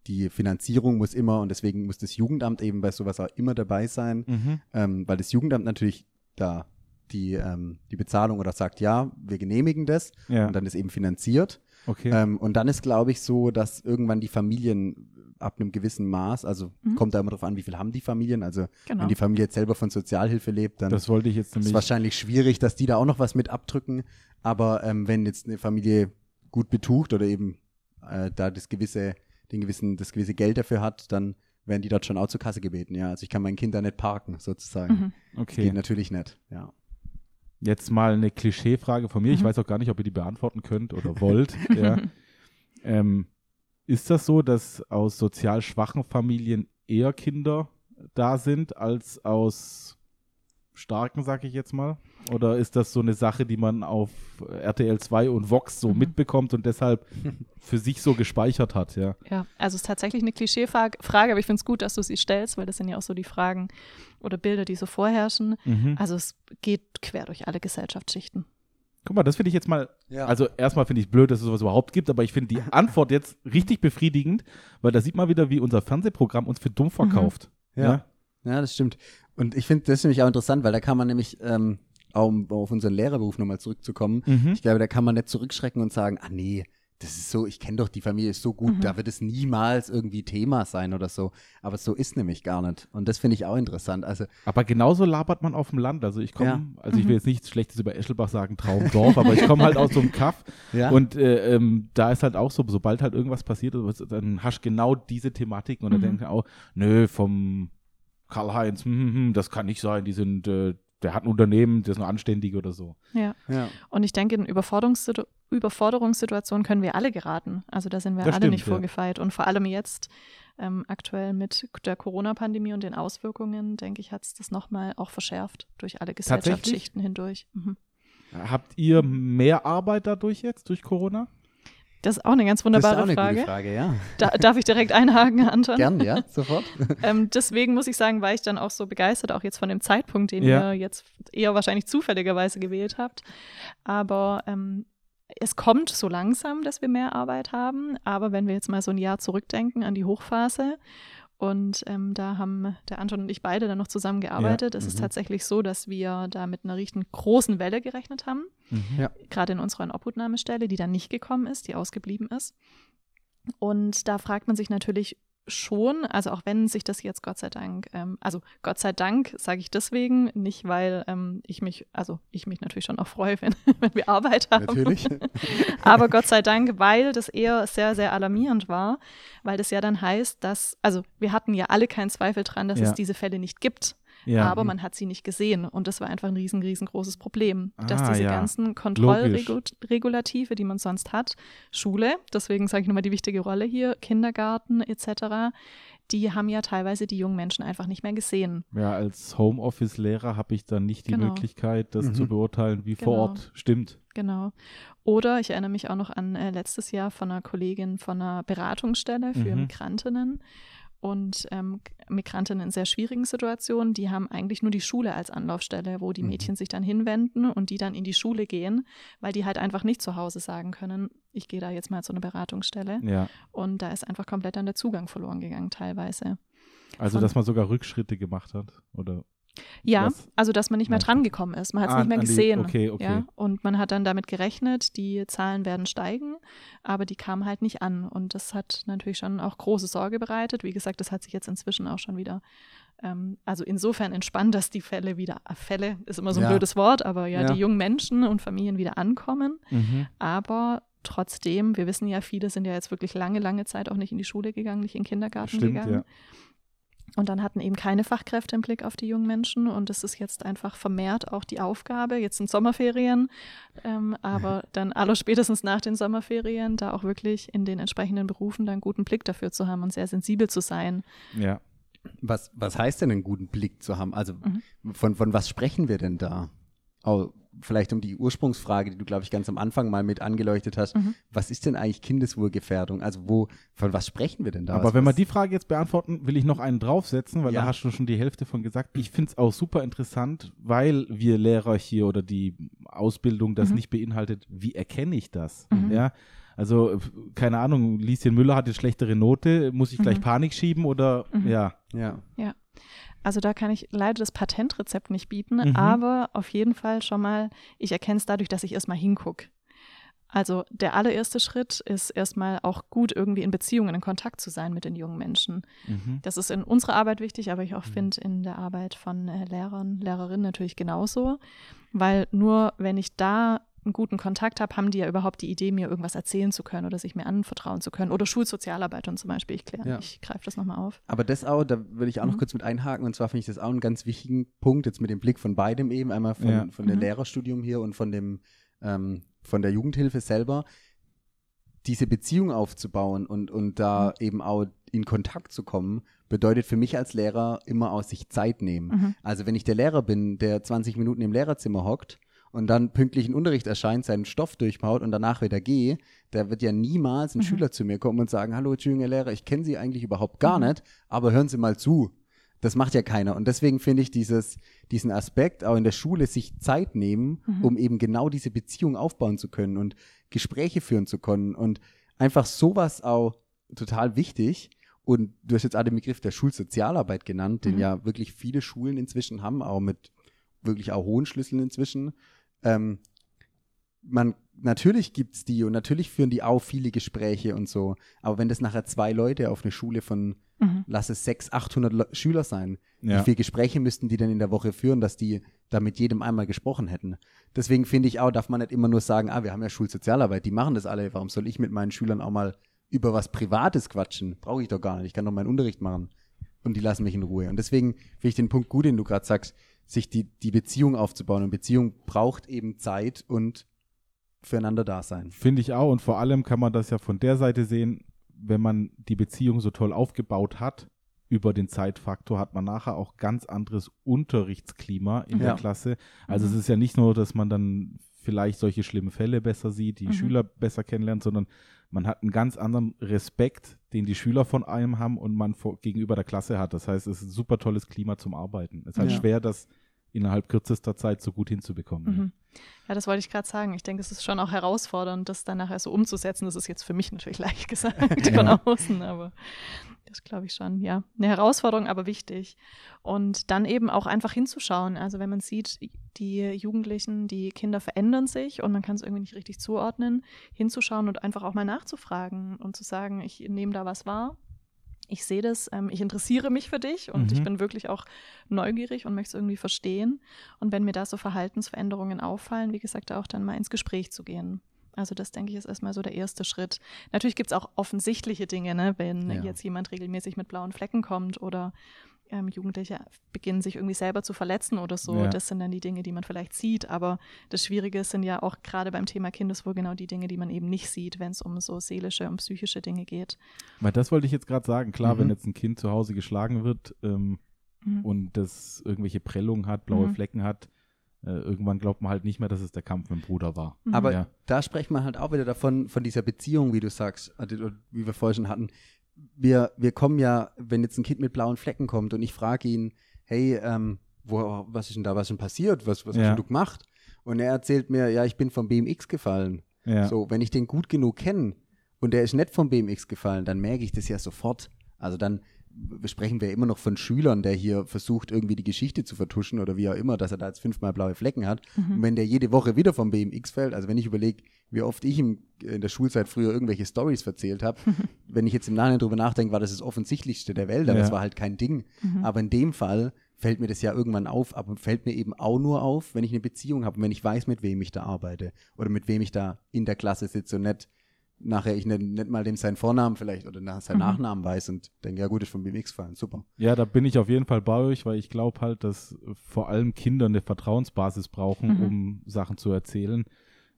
die Finanzierung muss immer und deswegen muss das Jugendamt eben bei sowas auch immer dabei sein, Mhm. ähm, weil das Jugendamt natürlich da die, ähm, die Bezahlung oder sagt, ja, wir genehmigen das Ja, und dann ist eben finanziert. okay. Ähm, und dann ist, glaube ich, so, dass irgendwann die Familien ab einem gewissen Maß, also Mhm. kommt da immer drauf an, wie viel haben die Familien. Also Genau. wenn die Familie jetzt selber von Sozialhilfe lebt, dann Das wollte ich jetzt ist es wahrscheinlich schwierig, dass die da auch noch was mit abdrücken. Aber ähm, wenn jetzt eine Familie gut betucht oder eben äh, da das gewisse, den gewissen, das gewisse Geld dafür hat, dann werden die dort schon auch zur Kasse gebeten. Ja, also ich kann mein Kind da nicht parken, sozusagen. Mhm. Geht Okay. natürlich nicht. Ja. Jetzt mal eine Klischeefrage von mir. Ich Mhm. weiß auch gar nicht, ob ihr die beantworten könnt oder wollt. ja. ähm, ist das so, dass aus sozial schwachen Familien eher Kinder da sind als aus starken, sag ich jetzt mal? Oder ist das so eine Sache, die man auf RTL 2 und Vox so Mhm. mitbekommt und deshalb für sich so gespeichert hat, ja? Ja, also es ist tatsächlich eine Klischeefrage, Frage, aber ich finde es gut, dass du sie stellst, weil das sind ja auch so die Fragen oder Bilder, die so vorherrschen. Mhm. Also es geht quer durch alle Gesellschaftsschichten. Guck mal, das finde ich jetzt mal Ja. Also erstmal finde ich blöd, dass es sowas überhaupt gibt, aber ich finde die Antwort jetzt richtig befriedigend, weil da sieht man wieder, wie unser Fernsehprogramm uns für dumm verkauft. Ja. Ja, das stimmt. Und ich finde das ist nämlich auch interessant, weil da kann man nämlich, ähm, auch um auf unseren Lehrerberuf nochmal zurückzukommen, Mhm. ich glaube, da kann man nicht zurückschrecken und sagen, ah nee, das ist so, ich kenne doch die Familie ist so gut, Mhm. da wird es niemals irgendwie Thema sein oder so. Aber so ist nämlich gar nicht. Und das finde ich auch interessant. Also, Aber genauso labert man auf dem Land. Also ich komme, Ja. also ich will Mhm. jetzt nichts Schlechtes über Eschelbach sagen, Traumdorf, aber ich komme halt aus so einem Kaff ja. und äh, ähm, da ist halt auch so, sobald halt irgendwas passiert, dann hast du genau diese Thematiken und dann Mhm. denken auch, nö, vom Karl-Heinz, hm, hm, hm, das kann nicht sein, die sind, äh, der hat ein Unternehmen, der ist nur anständig oder so. Ja. ja. Und ich denke, in Überforderungssitu Überforderungssituationen können wir alle geraten. Also da sind wir Das alle stimmt, nicht ja. vorgefeit. Und vor allem jetzt, ähm, aktuell mit der Corona-Pandemie und den Auswirkungen, denke ich, hat es das nochmal auch verschärft durch alle Gesellschaftsschichten hindurch. Mhm. Habt ihr mehr Arbeit dadurch jetzt, durch Corona? Das ist auch eine ganz Das ist auch wunderbare eine Frage. gute Frage, ja. Da, darf ich direkt einhaken, Anton? Gern, ja, sofort. Ähm, deswegen muss ich sagen, war ich dann auch so begeistert, auch jetzt von dem Zeitpunkt, den Ja. ihr jetzt eher wahrscheinlich zufälligerweise gewählt habt. Aber ähm, es kommt so langsam, dass wir mehr Arbeit haben. Aber wenn wir jetzt mal so ein Jahr zurückdenken an die Hochphase und ähm, da haben der Anton und ich beide dann noch zusammengearbeitet, es ist mhm. tatsächlich so, dass wir da mit einer richtig großen Welle gerechnet haben Ja. gerade in unserer Obhutnahmestelle, die dann nicht gekommen ist, die ausgeblieben ist. Und da fragt man sich natürlich schon, also auch wenn sich das jetzt Gott sei Dank, ähm, also Gott sei Dank sage ich deswegen, nicht weil ähm, ich mich, also ich mich natürlich schon auch freue, wenn, wenn wir Arbeit haben. Natürlich. Aber Gott sei Dank, weil das eher sehr, sehr alarmierend war, weil das ja dann heißt, dass, also wir hatten ja alle keinen Zweifel dran, dass Ja. es diese Fälle nicht gibt. Ja. Aber man hat sie nicht gesehen und das war einfach ein riesen, riesengroßes Problem, dass Ah, diese ja. ganzen Kontrollregulative, die man sonst hat, Schule, deswegen sage ich nochmal die wichtige Rolle hier, Kindergarten etc., die haben ja teilweise die jungen Menschen einfach nicht mehr gesehen. Ja, als Homeoffice-Lehrer habe ich dann nicht die Genau. Möglichkeit, das Mhm. zu beurteilen, wie vor Genau. Ort stimmt. Genau. Oder ich erinnere mich auch noch an äh, letztes Jahr von einer Kollegin von einer Beratungsstelle für Mhm. Migrantinnen und ähm, Migrantinnen in sehr schwierigen Situationen, die haben eigentlich nur die Schule als Anlaufstelle, wo die Mhm. Mädchen sich dann hinwenden und die dann in die Schule gehen, weil die halt einfach nicht zu Hause sagen können, ich gehe da jetzt mal zu einer Beratungsstelle. Ja. Und da ist einfach komplett dann der Zugang verloren gegangen teilweise. Also, Von- dass man sogar Rückschritte gemacht hat. Oder Ja, Was? also dass man nicht mehr Meinst du? drangekommen ist. Man hat es Ah, nicht mehr an die- gesehen. okay, okay. Ja? Und man hat dann damit gerechnet, die Zahlen werden steigen, aber die kamen halt nicht an. Und das hat natürlich schon auch große Sorge bereitet. Wie gesagt, das hat sich jetzt inzwischen auch schon wieder, ähm, also insofern entspannt, dass die Fälle wieder, Fälle ist immer so ein Ja. blödes Wort, aber ja, Ja. die jungen Menschen und Familien wieder ankommen. Mhm. Aber trotzdem, wir wissen ja, viele sind ja jetzt wirklich lange, lange Zeit auch nicht in die Schule gegangen, nicht in den Kindergarten Stimmt, gegangen. ja. Und dann hatten eben keine Fachkräfte im Blick auf die jungen Menschen. Und das ist jetzt einfach vermehrt auch die Aufgabe. Jetzt sind Sommerferien, ähm, aber dann aller spätestens nach den Sommerferien da auch wirklich in den entsprechenden Berufen dann einen guten Blick dafür zu haben und sehr sensibel zu sein. ja. Was, was heißt denn einen guten Blick zu haben? Also Mhm. von, von was sprechen wir denn da? Oh, vielleicht um die Ursprungsfrage, die du, glaube ich, ganz am Anfang mal mit angeleuchtet hast. Mhm. Was ist denn eigentlich Kindeswohlgefährdung? Also wo, von was sprechen wir denn da? Aber Was- wenn wir die Frage jetzt beantworten, will ich noch einen draufsetzen, weil Ja. da hast du schon die Hälfte von gesagt. Ich finde es auch super interessant, weil wir Lehrer hier oder die Ausbildung das Mhm. nicht beinhaltet. Wie erkenne ich das? Mhm. Ja. Also, keine Ahnung, Lieschen Müller hat jetzt schlechtere Note, muss ich gleich Mhm. Panik schieben oder Mhm. ja. Ja. Also da kann ich leider das Patentrezept nicht bieten, Mhm. aber auf jeden Fall schon mal, ich erkenne es dadurch, dass ich erstmal hingucke. Also der allererste Schritt ist erstmal auch gut, irgendwie in Beziehungen, in Kontakt zu sein mit den jungen Menschen. Mhm. Das ist in unserer Arbeit wichtig, aber ich auch finde in der Arbeit von äh, Lehrern, Lehrerinnen natürlich genauso. Weil nur wenn ich da einen guten Kontakt habe, haben die ja überhaupt die Idee, mir irgendwas erzählen zu können oder sich mir anvertrauen zu können. Oder Schulsozialarbeit zum Beispiel. Ich, klär, Ja. ich greife das nochmal auf. Aber das auch, da würde ich auch noch Mhm. kurz mit einhaken, und zwar finde ich das auch einen ganz wichtigen Punkt, jetzt mit dem Blick von beidem eben, einmal von, Ja. von der Mhm. Lehrerstudium hier und von dem ähm, von der Jugendhilfe selber, diese Beziehung aufzubauen und, und da eben auch in Kontakt zu kommen, bedeutet für mich als Lehrer immer auch sich Zeit nehmen. Mhm. Also wenn ich der Lehrer bin, der 20 Minuten im Lehrerzimmer hockt und dann pünktlich in Unterricht erscheint, seinen Stoff durchbaut und danach wieder gehe, da wird ja niemals ein Mhm. Schüler zu mir kommen und sagen, hallo, Entschuldigung, Herr Lehrer, ich kenne Sie eigentlich überhaupt gar Mhm. nicht, aber hören Sie mal zu. Das macht ja keiner. Und deswegen finde ich dieses, diesen Aspekt auch in der Schule, sich Zeit nehmen, Mhm. um eben genau diese Beziehung aufbauen zu können und Gespräche führen zu können. Und einfach sowas auch total wichtig. Und du hast jetzt auch den Begriff der Schulsozialarbeit genannt, den Mhm. ja wirklich viele Schulen inzwischen haben, auch mit wirklich auch hohen Schlüsseln inzwischen. Ähm, man, natürlich gibt's die und natürlich führen die auch viele Gespräche und so. Aber wenn das nachher zwei Leute auf eine Schule von, Mhm. lass es 600, 800 Le Schüler sein, Ja. wie viele Gespräche müssten die denn in der Woche führen, dass die da mit jedem einmal gesprochen hätten? Deswegen finde ich auch, darf man nicht immer nur sagen, ah, wir haben ja Schulsozialarbeit, die machen das alle. Warum soll ich mit meinen Schülern auch mal über was Privates quatschen? Brauche ich doch gar nicht. Ich kann doch meinen Unterricht machen. Und die lassen mich in Ruhe. Und deswegen finde ich den Punkt gut, den du gerade sagst, sich die, die Beziehung aufzubauen. Und Beziehung braucht eben Zeit und füreinander da sein. Finde ich auch. Und vor allem kann man das ja von der Seite sehen, wenn man die Beziehung so toll aufgebaut hat, über den Zeitfaktor hat man nachher auch ganz anderes Unterrichtsklima in der Ja. Klasse. Also Mhm. es ist ja nicht nur, dass man dann vielleicht solche schlimmen Fälle besser sieht, die Mhm. Schüler besser kennenlernt, sondern man hat einen ganz anderen Respekt, den die Schüler von einem haben und man vor, gegenüber der Klasse hat. Das heißt, es ist ein super tolles Klima zum Arbeiten. Es ist halt Ja. schwer, das innerhalb kürzester Zeit so gut hinzubekommen. Mhm. Ja, das wollte ich gerade sagen. Ich denke, es ist schon auch herausfordernd, das dann nachher so umzusetzen. Das ist jetzt für mich natürlich leicht gesagt von Ja. außen, aber das glaube ich schon, ja. Eine Herausforderung, aber wichtig. Und dann eben auch einfach hinzuschauen. Also wenn man sieht, die Jugendlichen, die Kinder verändern sich und man kann es irgendwie nicht richtig zuordnen, hinzuschauen und einfach auch mal nachzufragen und zu sagen, ich nehme da was wahr. Ich sehe das, ähm, ich interessiere mich für dich und Mhm. ich bin wirklich auch neugierig und möchte es irgendwie verstehen. Und wenn mir da so Verhaltensveränderungen auffallen, wie gesagt, auch dann mal ins Gespräch zu gehen. Also das, denke ich, ist erstmal so der erste Schritt. Natürlich gibt es auch offensichtliche Dinge, ne? wenn Ja. jetzt jemand regelmäßig mit blauen Flecken kommt oder ähm, Jugendliche beginnen sich irgendwie selber zu verletzen oder so. Ja. Das sind dann die Dinge, die man vielleicht sieht. Aber das Schwierige sind ja auch gerade beim Thema Kindeswohl genau die Dinge, die man eben nicht sieht, wenn es um so seelische und psychische Dinge geht. Weil das wollte ich jetzt gerade sagen. Klar, Mhm. wenn jetzt ein Kind zu Hause geschlagen wird ähm, Mhm. und das irgendwelche Prellungen hat, blaue Mhm. Flecken hat, äh, irgendwann glaubt man halt nicht mehr, dass es der Kampf mit dem Bruder war. Mhm. Aber Ja. da spricht man halt auch wieder davon, von dieser Beziehung, wie du sagst, wie wir vorher schon hatten. Wir, wir kommen ja, wenn jetzt ein Kind mit blauen Flecken kommt und ich frage ihn, hey, ähm, wo, was ist denn da was schon passiert? Was, was Ja. hast denn du gemacht? Und er erzählt mir, ja, ich bin vom BMX gefallen. Ja. So, wenn ich den gut genug kenne und der ist nicht vom BMX gefallen, dann merke ich das ja sofort. Also dann sprechen wir immer noch von Schülern, der hier versucht, irgendwie die Geschichte zu vertuschen oder wie auch immer, dass er da jetzt fünfmal blaue Flecken hat. Und wenn der jede Woche wieder vom BMX fällt, also wenn ich überlege, wie oft ich ihm in der Schulzeit früher irgendwelche Stories erzählt habe, wenn ich jetzt im Nachhinein drüber nachdenke, war das das Offensichtlichste der Welt, aber Ja. es war halt kein Ding. Aber in dem Fall fällt mir das ja irgendwann auf, aber fällt mir eben auch nur auf, wenn ich eine Beziehung habe und wenn ich weiß, mit wem ich da arbeite oder mit wem ich da in der Klasse sitze und nicht nachher ich nicht, nicht mal dem seinen Vornamen vielleicht oder nach seinen Mhm. Nachnamen weiß und denke, ja gut, ist vom BMX fallen, super. ja, da bin ich auf jeden Fall bei euch, weil ich glaube halt, dass vor allem Kinder eine Vertrauensbasis brauchen, Mhm. um Sachen zu erzählen.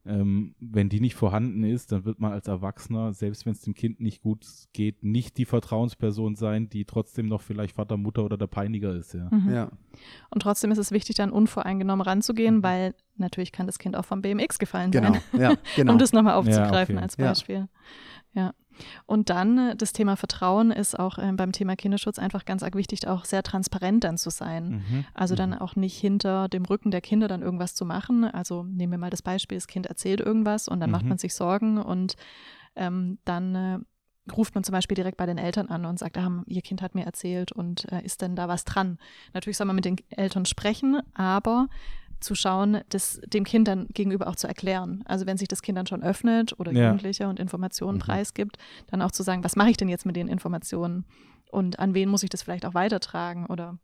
Ähm, wenn die nicht vorhanden ist, dann wird man als Erwachsener, selbst wenn es dem Kind nicht gut geht, nicht die Vertrauensperson sein, die trotzdem noch vielleicht Vater, Mutter oder der Peiniger ist. Ja. Mhm. Ja. Und trotzdem ist es wichtig, dann unvoreingenommen ranzugehen, weil natürlich kann das Kind auch vom BMX gefallen Genau, sein. ja, genau. um das nochmal aufzugreifen okay. als Ja. Beispiel. Ja. Und dann äh, das Thema Vertrauen ist auch ähm, beim Thema Kinderschutz einfach ganz arg wichtig, auch sehr transparent dann zu sein. Mhm. Also dann auch nicht hinter dem Rücken der Kinder dann irgendwas zu machen. Also nehmen wir mal das Beispiel, das Kind erzählt irgendwas und dann macht Mhm. man sich Sorgen und ähm, dann äh, ruft man zum Beispiel direkt bei den Eltern an und sagt, ah, ihr Kind hat mir erzählt und äh, ist denn da was dran? Natürlich soll man mit den Eltern sprechen, aber zu schauen, das dem Kind dann gegenüber auch zu erklären. Also wenn sich das Kind dann schon öffnet oder Ja. Jugendlicher und Informationen Mhm. preisgibt, dann auch zu sagen, was mache ich denn jetzt mit den Informationen und an wen muss ich das vielleicht auch weitertragen oder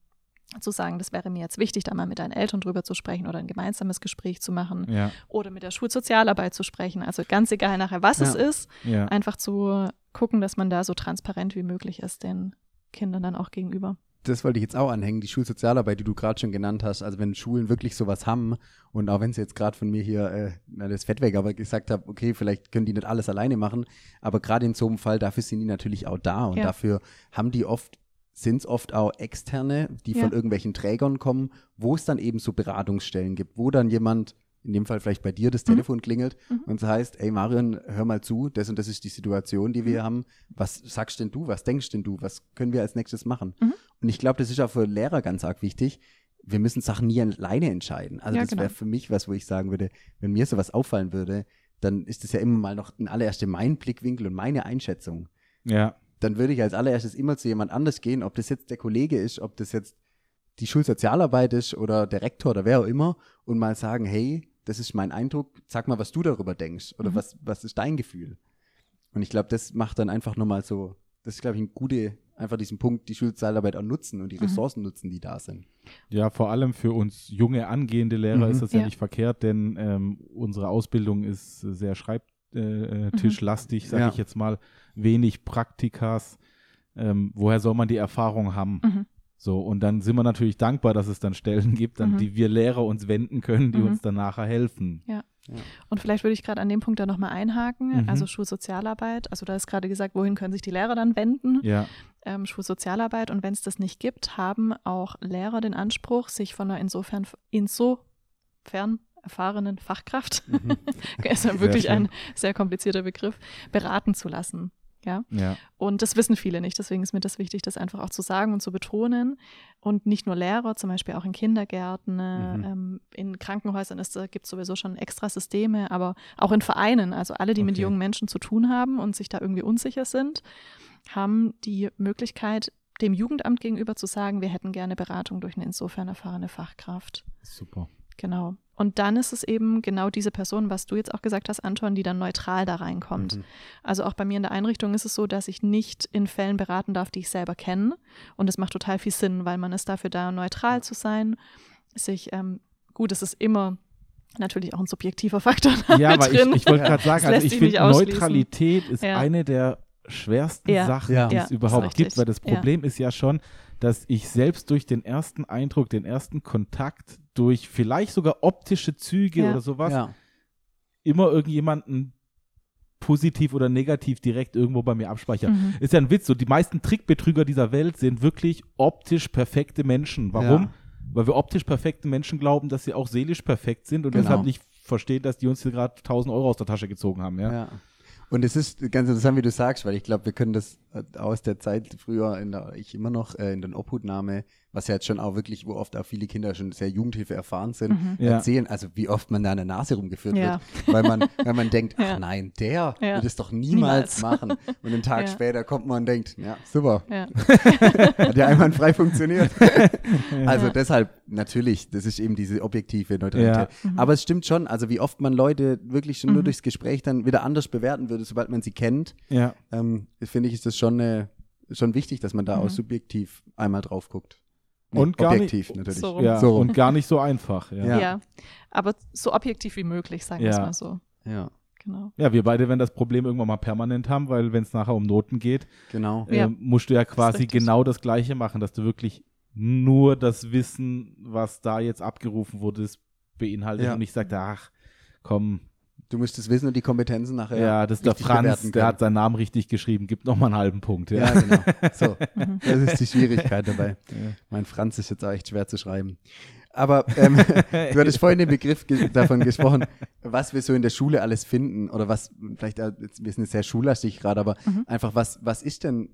zu sagen, das wäre mir jetzt wichtig, da mal mit deinen Eltern drüber zu sprechen oder ein gemeinsames Gespräch zu machen Ja, oder mit der Schulsozialarbeit zu sprechen. Also ganz egal nachher, was es Ja. ist, ja. einfach zu gucken, dass man da so transparent wie möglich ist den Kindern dann auch gegenüber. Das wollte ich jetzt auch anhängen, die Schulsozialarbeit, die du gerade schon genannt hast. Also wenn Schulen wirklich sowas haben und auch wenn sie jetzt gerade von mir hier, äh, na, das Fett weg, aber gesagt habe, okay, vielleicht können die nicht alles alleine machen, aber gerade in so einem Fall, dafür sind die natürlich auch da und Ja. dafür haben die oft, sind es oft auch Externe, die Ja. von irgendwelchen Trägern kommen, wo es dann eben so Beratungsstellen gibt, wo dann jemand in dem Fall vielleicht bei dir das Mhm. Telefon klingelt Mhm. und es heißt, ey Marion, hör mal zu, das und das ist die Situation, die wir Mhm. haben. Was sagst denn du? Was denkst denn du? Was können wir als nächstes machen? Mhm. Und ich glaube, das ist auch für Lehrer ganz arg wichtig. Wir müssen Sachen nie alleine entscheiden. Also Ja, das genau. wäre für mich was, wo ich sagen würde, wenn mir sowas auffallen würde, dann ist das ja immer mal noch in allererste mein Blickwinkel und meine Einschätzung. ja. Dann würde ich als allererstes immer zu jemand anders gehen, ob das jetzt der Kollege ist, ob das jetzt die Schulsozialarbeit ist oder der Rektor oder wer auch immer und mal sagen, hey, das ist mein Eindruck, sag mal, was du darüber denkst oder Mhm. was, was ist dein Gefühl? Und ich glaube, das macht dann einfach nochmal so, das ist, glaube ich, ein gute, einfach diesen Punkt, die Schulsozialarbeit auch nutzen und die Mhm. Ressourcen nutzen, die da sind. Ja, vor allem für uns junge angehende Lehrer Mhm. ist das ja, Ja. nicht verkehrt, denn ähm, unsere Ausbildung ist sehr Schreibtischlastig, sage Ja. ich jetzt mal, wenig Praktikas. Ähm, woher soll man die Erfahrung haben? Mhm. So, und dann sind wir natürlich dankbar, dass es dann Stellen gibt, an Mhm. die wir Lehrer uns wenden können, die Mhm. uns dann nachher helfen. Und vielleicht würde ich gerade an dem Punkt da nochmal einhaken, Mhm. also Schulsozialarbeit. Also da ist gerade gesagt, wohin können sich die Lehrer dann wenden? Ja, Ähm, Schulsozialarbeit. Und wenn es das nicht gibt, haben auch Lehrer den Anspruch, sich von einer insofern, insofern erfahrenen Fachkraft, ist ja wirklich ein sehr komplizierter Begriff, beraten zu lassen. Ja. ja, Und das wissen viele nicht. Deswegen ist mir das wichtig, das einfach auch zu sagen und zu betonen. Und nicht nur Lehrer, zum Beispiel auch in Kindergärten, äh, Mhm. ähm, in Krankenhäusern gibt es sowieso schon extra Systeme, aber auch in Vereinen, also alle, die mit Okay. jungen Menschen zu tun haben und sich da irgendwie unsicher sind, haben die Möglichkeit, dem Jugendamt gegenüber zu sagen, wir hätten gerne Beratung durch eine insofern erfahrene Fachkraft. super. Genau. Und dann ist es eben genau diese Person, was du jetzt auch gesagt hast, Anton, die dann neutral da reinkommt. Mhm. Also auch bei mir in der Einrichtung ist es so, dass ich nicht in Fällen beraten darf, die ich selber kenne. Und es macht total viel Sinn, weil man ist dafür da, neutral zu sein. Sich, ähm, gut, es ist immer natürlich auch ein subjektiver Faktor Ja, aber ich, drin. ich wollte gerade sagen, also ich finde. Neutralität ist Ja. eine der schwersten Ja. Sachen, Ja. die Ja, es überhaupt gibt, weil das Ja. Problem ist ja schon, dass ich selbst durch den ersten Eindruck, den ersten Kontakt, durch vielleicht sogar optische Züge Ja. oder sowas, Ja. immer irgendjemanden positiv oder negativ direkt irgendwo bei mir abspeicher. Mhm. Ist ja ein Witz, so die meisten Trickbetrüger dieser Welt sind wirklich optisch perfekte Menschen. Warum? Ja. Weil wir optisch perfekten Menschen glauben, dass sie auch seelisch perfekt sind und Genau. deshalb nicht verstehen, dass die uns hier gerade 1000 Euro aus der Tasche gezogen haben. Ja? Ja. Und es ist ganz interessant, wie du sagst, weil ich glaube, wir können das aus der Zeit früher, in der, ich immer noch, äh, in den Obhutnahme, was ja jetzt schon auch wirklich, wo oft auch viele Kinder schon sehr Jugendhilfe erfahren sind, Mhm. Ja. erzählen, also wie oft man da eine Nase rumgeführt Ja. wird, weil man, weil man denkt, Ja. ach nein, der Ja. wird es doch niemals, Niemals. machen. Und einen Tag Ja. später kommt man und denkt, ja, super, Ja. hat ja einmal frei funktioniert. also Ja. deshalb, natürlich, das ist eben diese objektive Neutralität. Mhm. Aber es stimmt schon, also wie oft man Leute wirklich schon nur Mhm. durchs Gespräch dann wieder anders bewerten würde, sobald man sie kennt, Ja. ähm, finde ich, ist das schon, äh, schon wichtig, dass man da Mhm. auch subjektiv einmal drauf guckt. Und gar nicht- objektiv natürlich. So. Ja, So und gar nicht so einfach. Ja. Ja. Ja. Aber so objektiv wie möglich, sagen wir es Ja. mal so. Ja, Genau. ja, wir beide werden das Problem irgendwann mal permanent haben, weil wenn es nachher um Noten geht, genau. Ja. äh, musst du ja quasi richtig. genau das Gleiche machen, dass du wirklich nur das Wissen, was da jetzt abgerufen wurde, das beinhaltet Ja. und nicht sagst, ach, komm, Du musst es wissen und die Kompetenzen nachher. ja, das ist der Franz, der hat seinen Namen richtig geschrieben, gibt noch mal einen halben Punkt. Ja. Ja, genau. So, das ist die Schwierigkeit dabei. Ja. Mein Franz ist jetzt auch echt schwer zu schreiben. Aber ähm, du hattest vorhin den Begriff ge davon gesprochen, was wir so in der Schule alles finden oder was, vielleicht, äh, wir sind jetzt sehr schullastig gerade, aber Mhm. einfach was, was ist denn,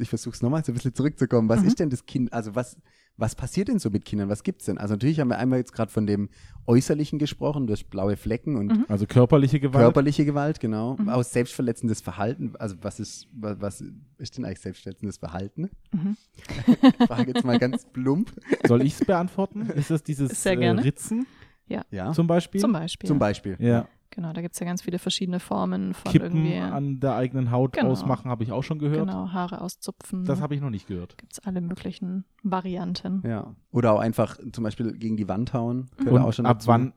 ich versuche es nochmal so ein bisschen zurückzukommen, was Mhm. ist denn das Kind, also was, was passiert denn so mit Kindern, was gibt's denn? Also natürlich haben wir einmal jetzt gerade von dem Äußerlichen gesprochen, durch blaue Flecken und Mhm. Also körperliche Gewalt. körperliche Gewalt, genau, Mhm. aus selbstverletzendes Verhalten, also was ist, was, was ist denn eigentlich selbstverletzendes Verhalten? Mhm. Frage jetzt mal ganz plump. Soll ich es beantworten? Ist das dieses Sehr äh. Ritzen? Ja, zum Beispiel? Zum Beispiel. zum Beispiel. Ja. Genau, da gibt es ja ganz viele verschiedene Formen von Kippen irgendwie. an der eigenen Haut Genau. ausmachen, habe ich auch schon gehört. Genau, Haare auszupfen. Das habe ich noch nicht gehört. gibt es alle möglichen Varianten. Ja. Oder auch einfach zum Beispiel gegen die Wand hauen. Gehört Und auch schon ab dazu. wann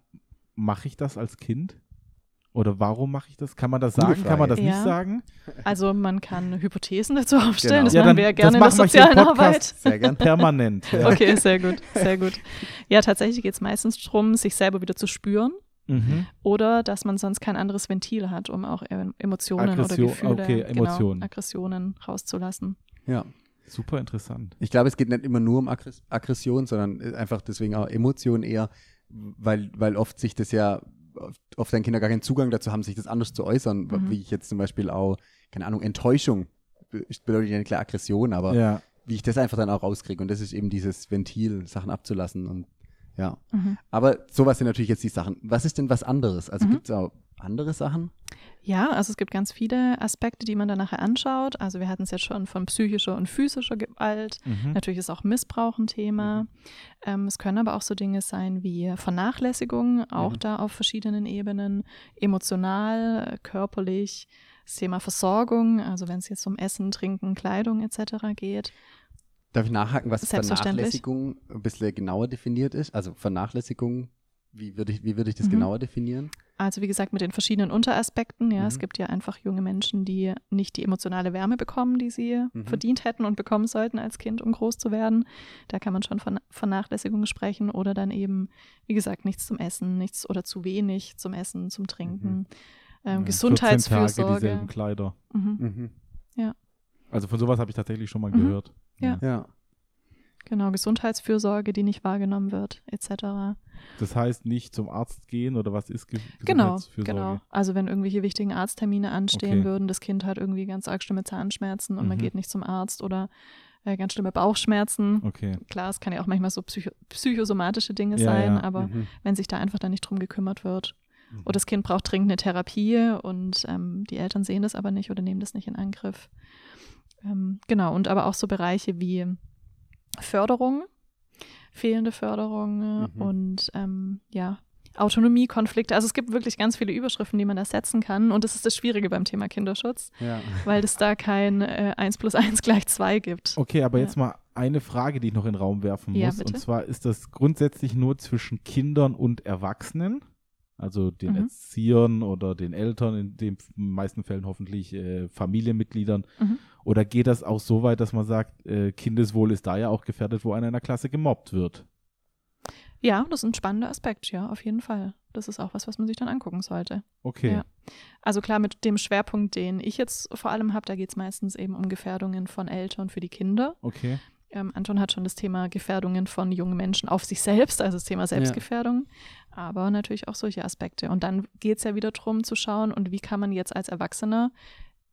mache ich das als Kind? Oder warum mache ich das? Kann man das sagen? Kann man das Frage. nicht Ja. sagen? Also man kann Hypothesen dazu aufstellen, Genau. das Ja, machen wir ja gerne in der sozialen. Arbeit. Sehr gern. Permanent. Ja. Okay, sehr gut, sehr gut. Ja, tatsächlich geht es meistens darum, sich selber wieder zu spüren Mhm. oder dass man sonst kein anderes Ventil hat, um auch Emotionen Aggression- oder Gefühle, okay, Emotionen. Genau, Aggressionen rauszulassen. Ja. Super interessant. Ich glaube, es geht nicht immer nur um Aggress Aggression, sondern einfach deswegen auch Emotionen eher, weil, weil oft sich das ja, oft, oft deine Kinder gar keinen Zugang dazu haben, sich das anders zu äußern, Mhm. wie ich jetzt zum Beispiel auch, keine Ahnung, Enttäuschung be- bedeutet ja nicht klar Aggression, aber Ja. wie ich das einfach dann auch rauskriege und das ist eben dieses Ventil, Sachen abzulassen und ja. Mhm. Aber sowas sind natürlich jetzt die Sachen. Was ist denn was anderes? Also Mhm. gibt es auch andere Sachen? Ja, also es gibt ganz viele Aspekte, die man dann nachher anschaut. Also wir hatten es jetzt schon von psychischer und physischer Gewalt. Mhm. Natürlich ist auch Missbrauch ein Thema. Ähm, es können aber auch so Dinge sein wie Vernachlässigung, auch Mhm. da auf verschiedenen Ebenen, emotional, körperlich, das Thema Versorgung, also wenn es jetzt um Essen, Trinken, Kleidung etc. geht. Darf ich nachhaken, was. Vernachlässigung ein bisschen genauer definiert ist? Also Vernachlässigung, wie würde ich, wie würde ich das Mhm. genauer definieren? Also wie gesagt, mit den verschiedenen Unteraspekten. Ja, es Mhm. gibt ja einfach junge Menschen, die nicht die emotionale Wärme bekommen, die sie Mhm. verdient hätten und bekommen sollten als Kind, um groß zu werden. Da kann man schon von Vernachlässigung sprechen oder dann eben, wie gesagt, nichts zum Essen, nichts oder zu wenig zum Essen, zum Trinken. Ähm, Ja, 14 Tage Gesundheitsfürsorge. dieselben Kleider. Mhm. Mhm. Also von sowas habe ich tatsächlich schon mal Mhm. gehört. Ja. Ja. Genau, Gesundheitsfürsorge, die nicht wahrgenommen wird, etc. Das heißt nicht zum Arzt gehen oder was ist Ge Genau, Gesundheitsfürsorge? genau. Also wenn irgendwelche wichtigen Arzttermine anstehen Okay. würden, das Kind hat irgendwie ganz arg schlimme Zahnschmerzen und man Mhm. geht nicht zum Arzt oder äh, ganz schlimme Bauchschmerzen. Okay. Klar, es kann ja auch manchmal so psycho psychosomatische Dinge Ja, sein, ja. aber Mhm. wenn sich da einfach dann nicht drum gekümmert wird. Mhm. Oder das Kind braucht dringend eine Therapie und ähm, die Eltern sehen das aber nicht oder nehmen das nicht in Angriff. Ähm, genau, und aber auch so Bereiche wie Förderung, fehlende Förderung äh, Mhm. und ähm, ja, Autonomiekonflikte. Also es gibt wirklich ganz viele Überschriften, die man da setzen kann. Und das ist das Schwierige beim Thema Kinderschutz, Ja. weil es da kein äh, 1 plus 1 gleich 2 gibt. Okay, aber Ja. jetzt mal eine Frage, die ich noch in den Raum werfen Ja, muss. bitte. Und zwar ist das grundsätzlich nur zwischen Kindern und Erwachsenen, also den Mhm. Erziehern oder den Eltern, in den meisten Fällen hoffentlich äh, Familienmitgliedern. Mhm. Oder geht das auch so weit, dass man sagt, äh, Kindeswohl ist da ja auch gefährdet, wo einer in der Klasse gemobbt wird? Ja, das ist ein spannender Aspekt, ja, auf jeden Fall. Das ist auch was, was man sich dann angucken sollte. Okay. Ja. Also klar, mit dem Schwerpunkt, den ich jetzt vor allem habe, da geht es meistens eben um Gefährdungen von Eltern für die Kinder. Okay. Ähm, Anton hat schon das Thema Gefährdungen von jungen Menschen auf sich selbst, also das Thema Selbstgefährdung, aber natürlich auch solche Aspekte. Und dann geht es ja wieder darum zu schauen, und wie kann man jetzt als Erwachsener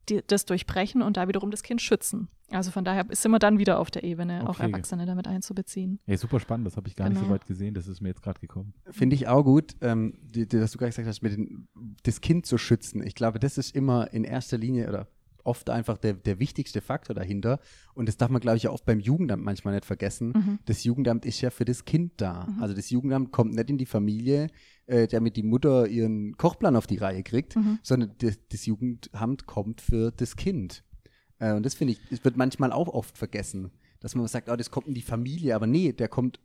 die, das durchbrechen und da wiederum das Kind schützen. Also von daher sind wir dann wieder auf der Ebene, auch Okay. Erwachsene damit einzubeziehen. Hey, super spannend, das habe ich gar nicht so Genau. weit gesehen, das ist mir jetzt gerade gekommen. Finde ich auch gut, ähm, die, die, dass du gerade gesagt hast, mit den, das Kind zu schützen. Ich glaube, das ist immer in erster Linie oder oft einfach der, der wichtigste Faktor dahinter. Und das darf man, glaube ich, oft beim Jugendamt manchmal nicht vergessen. Mhm. Das Jugendamt ist ja für das Kind da. Mhm. Also das Jugendamt kommt nicht in die Familie, äh, damit die Mutter ihren Kochplan auf die Reihe kriegt, Mhm. sondern das, das Jugendamt kommt für das Kind. Äh, und das finde ich, das wird manchmal auch oft vergessen. Dass man sagt, oh, das kommt in die Familie, aber nee, der kommt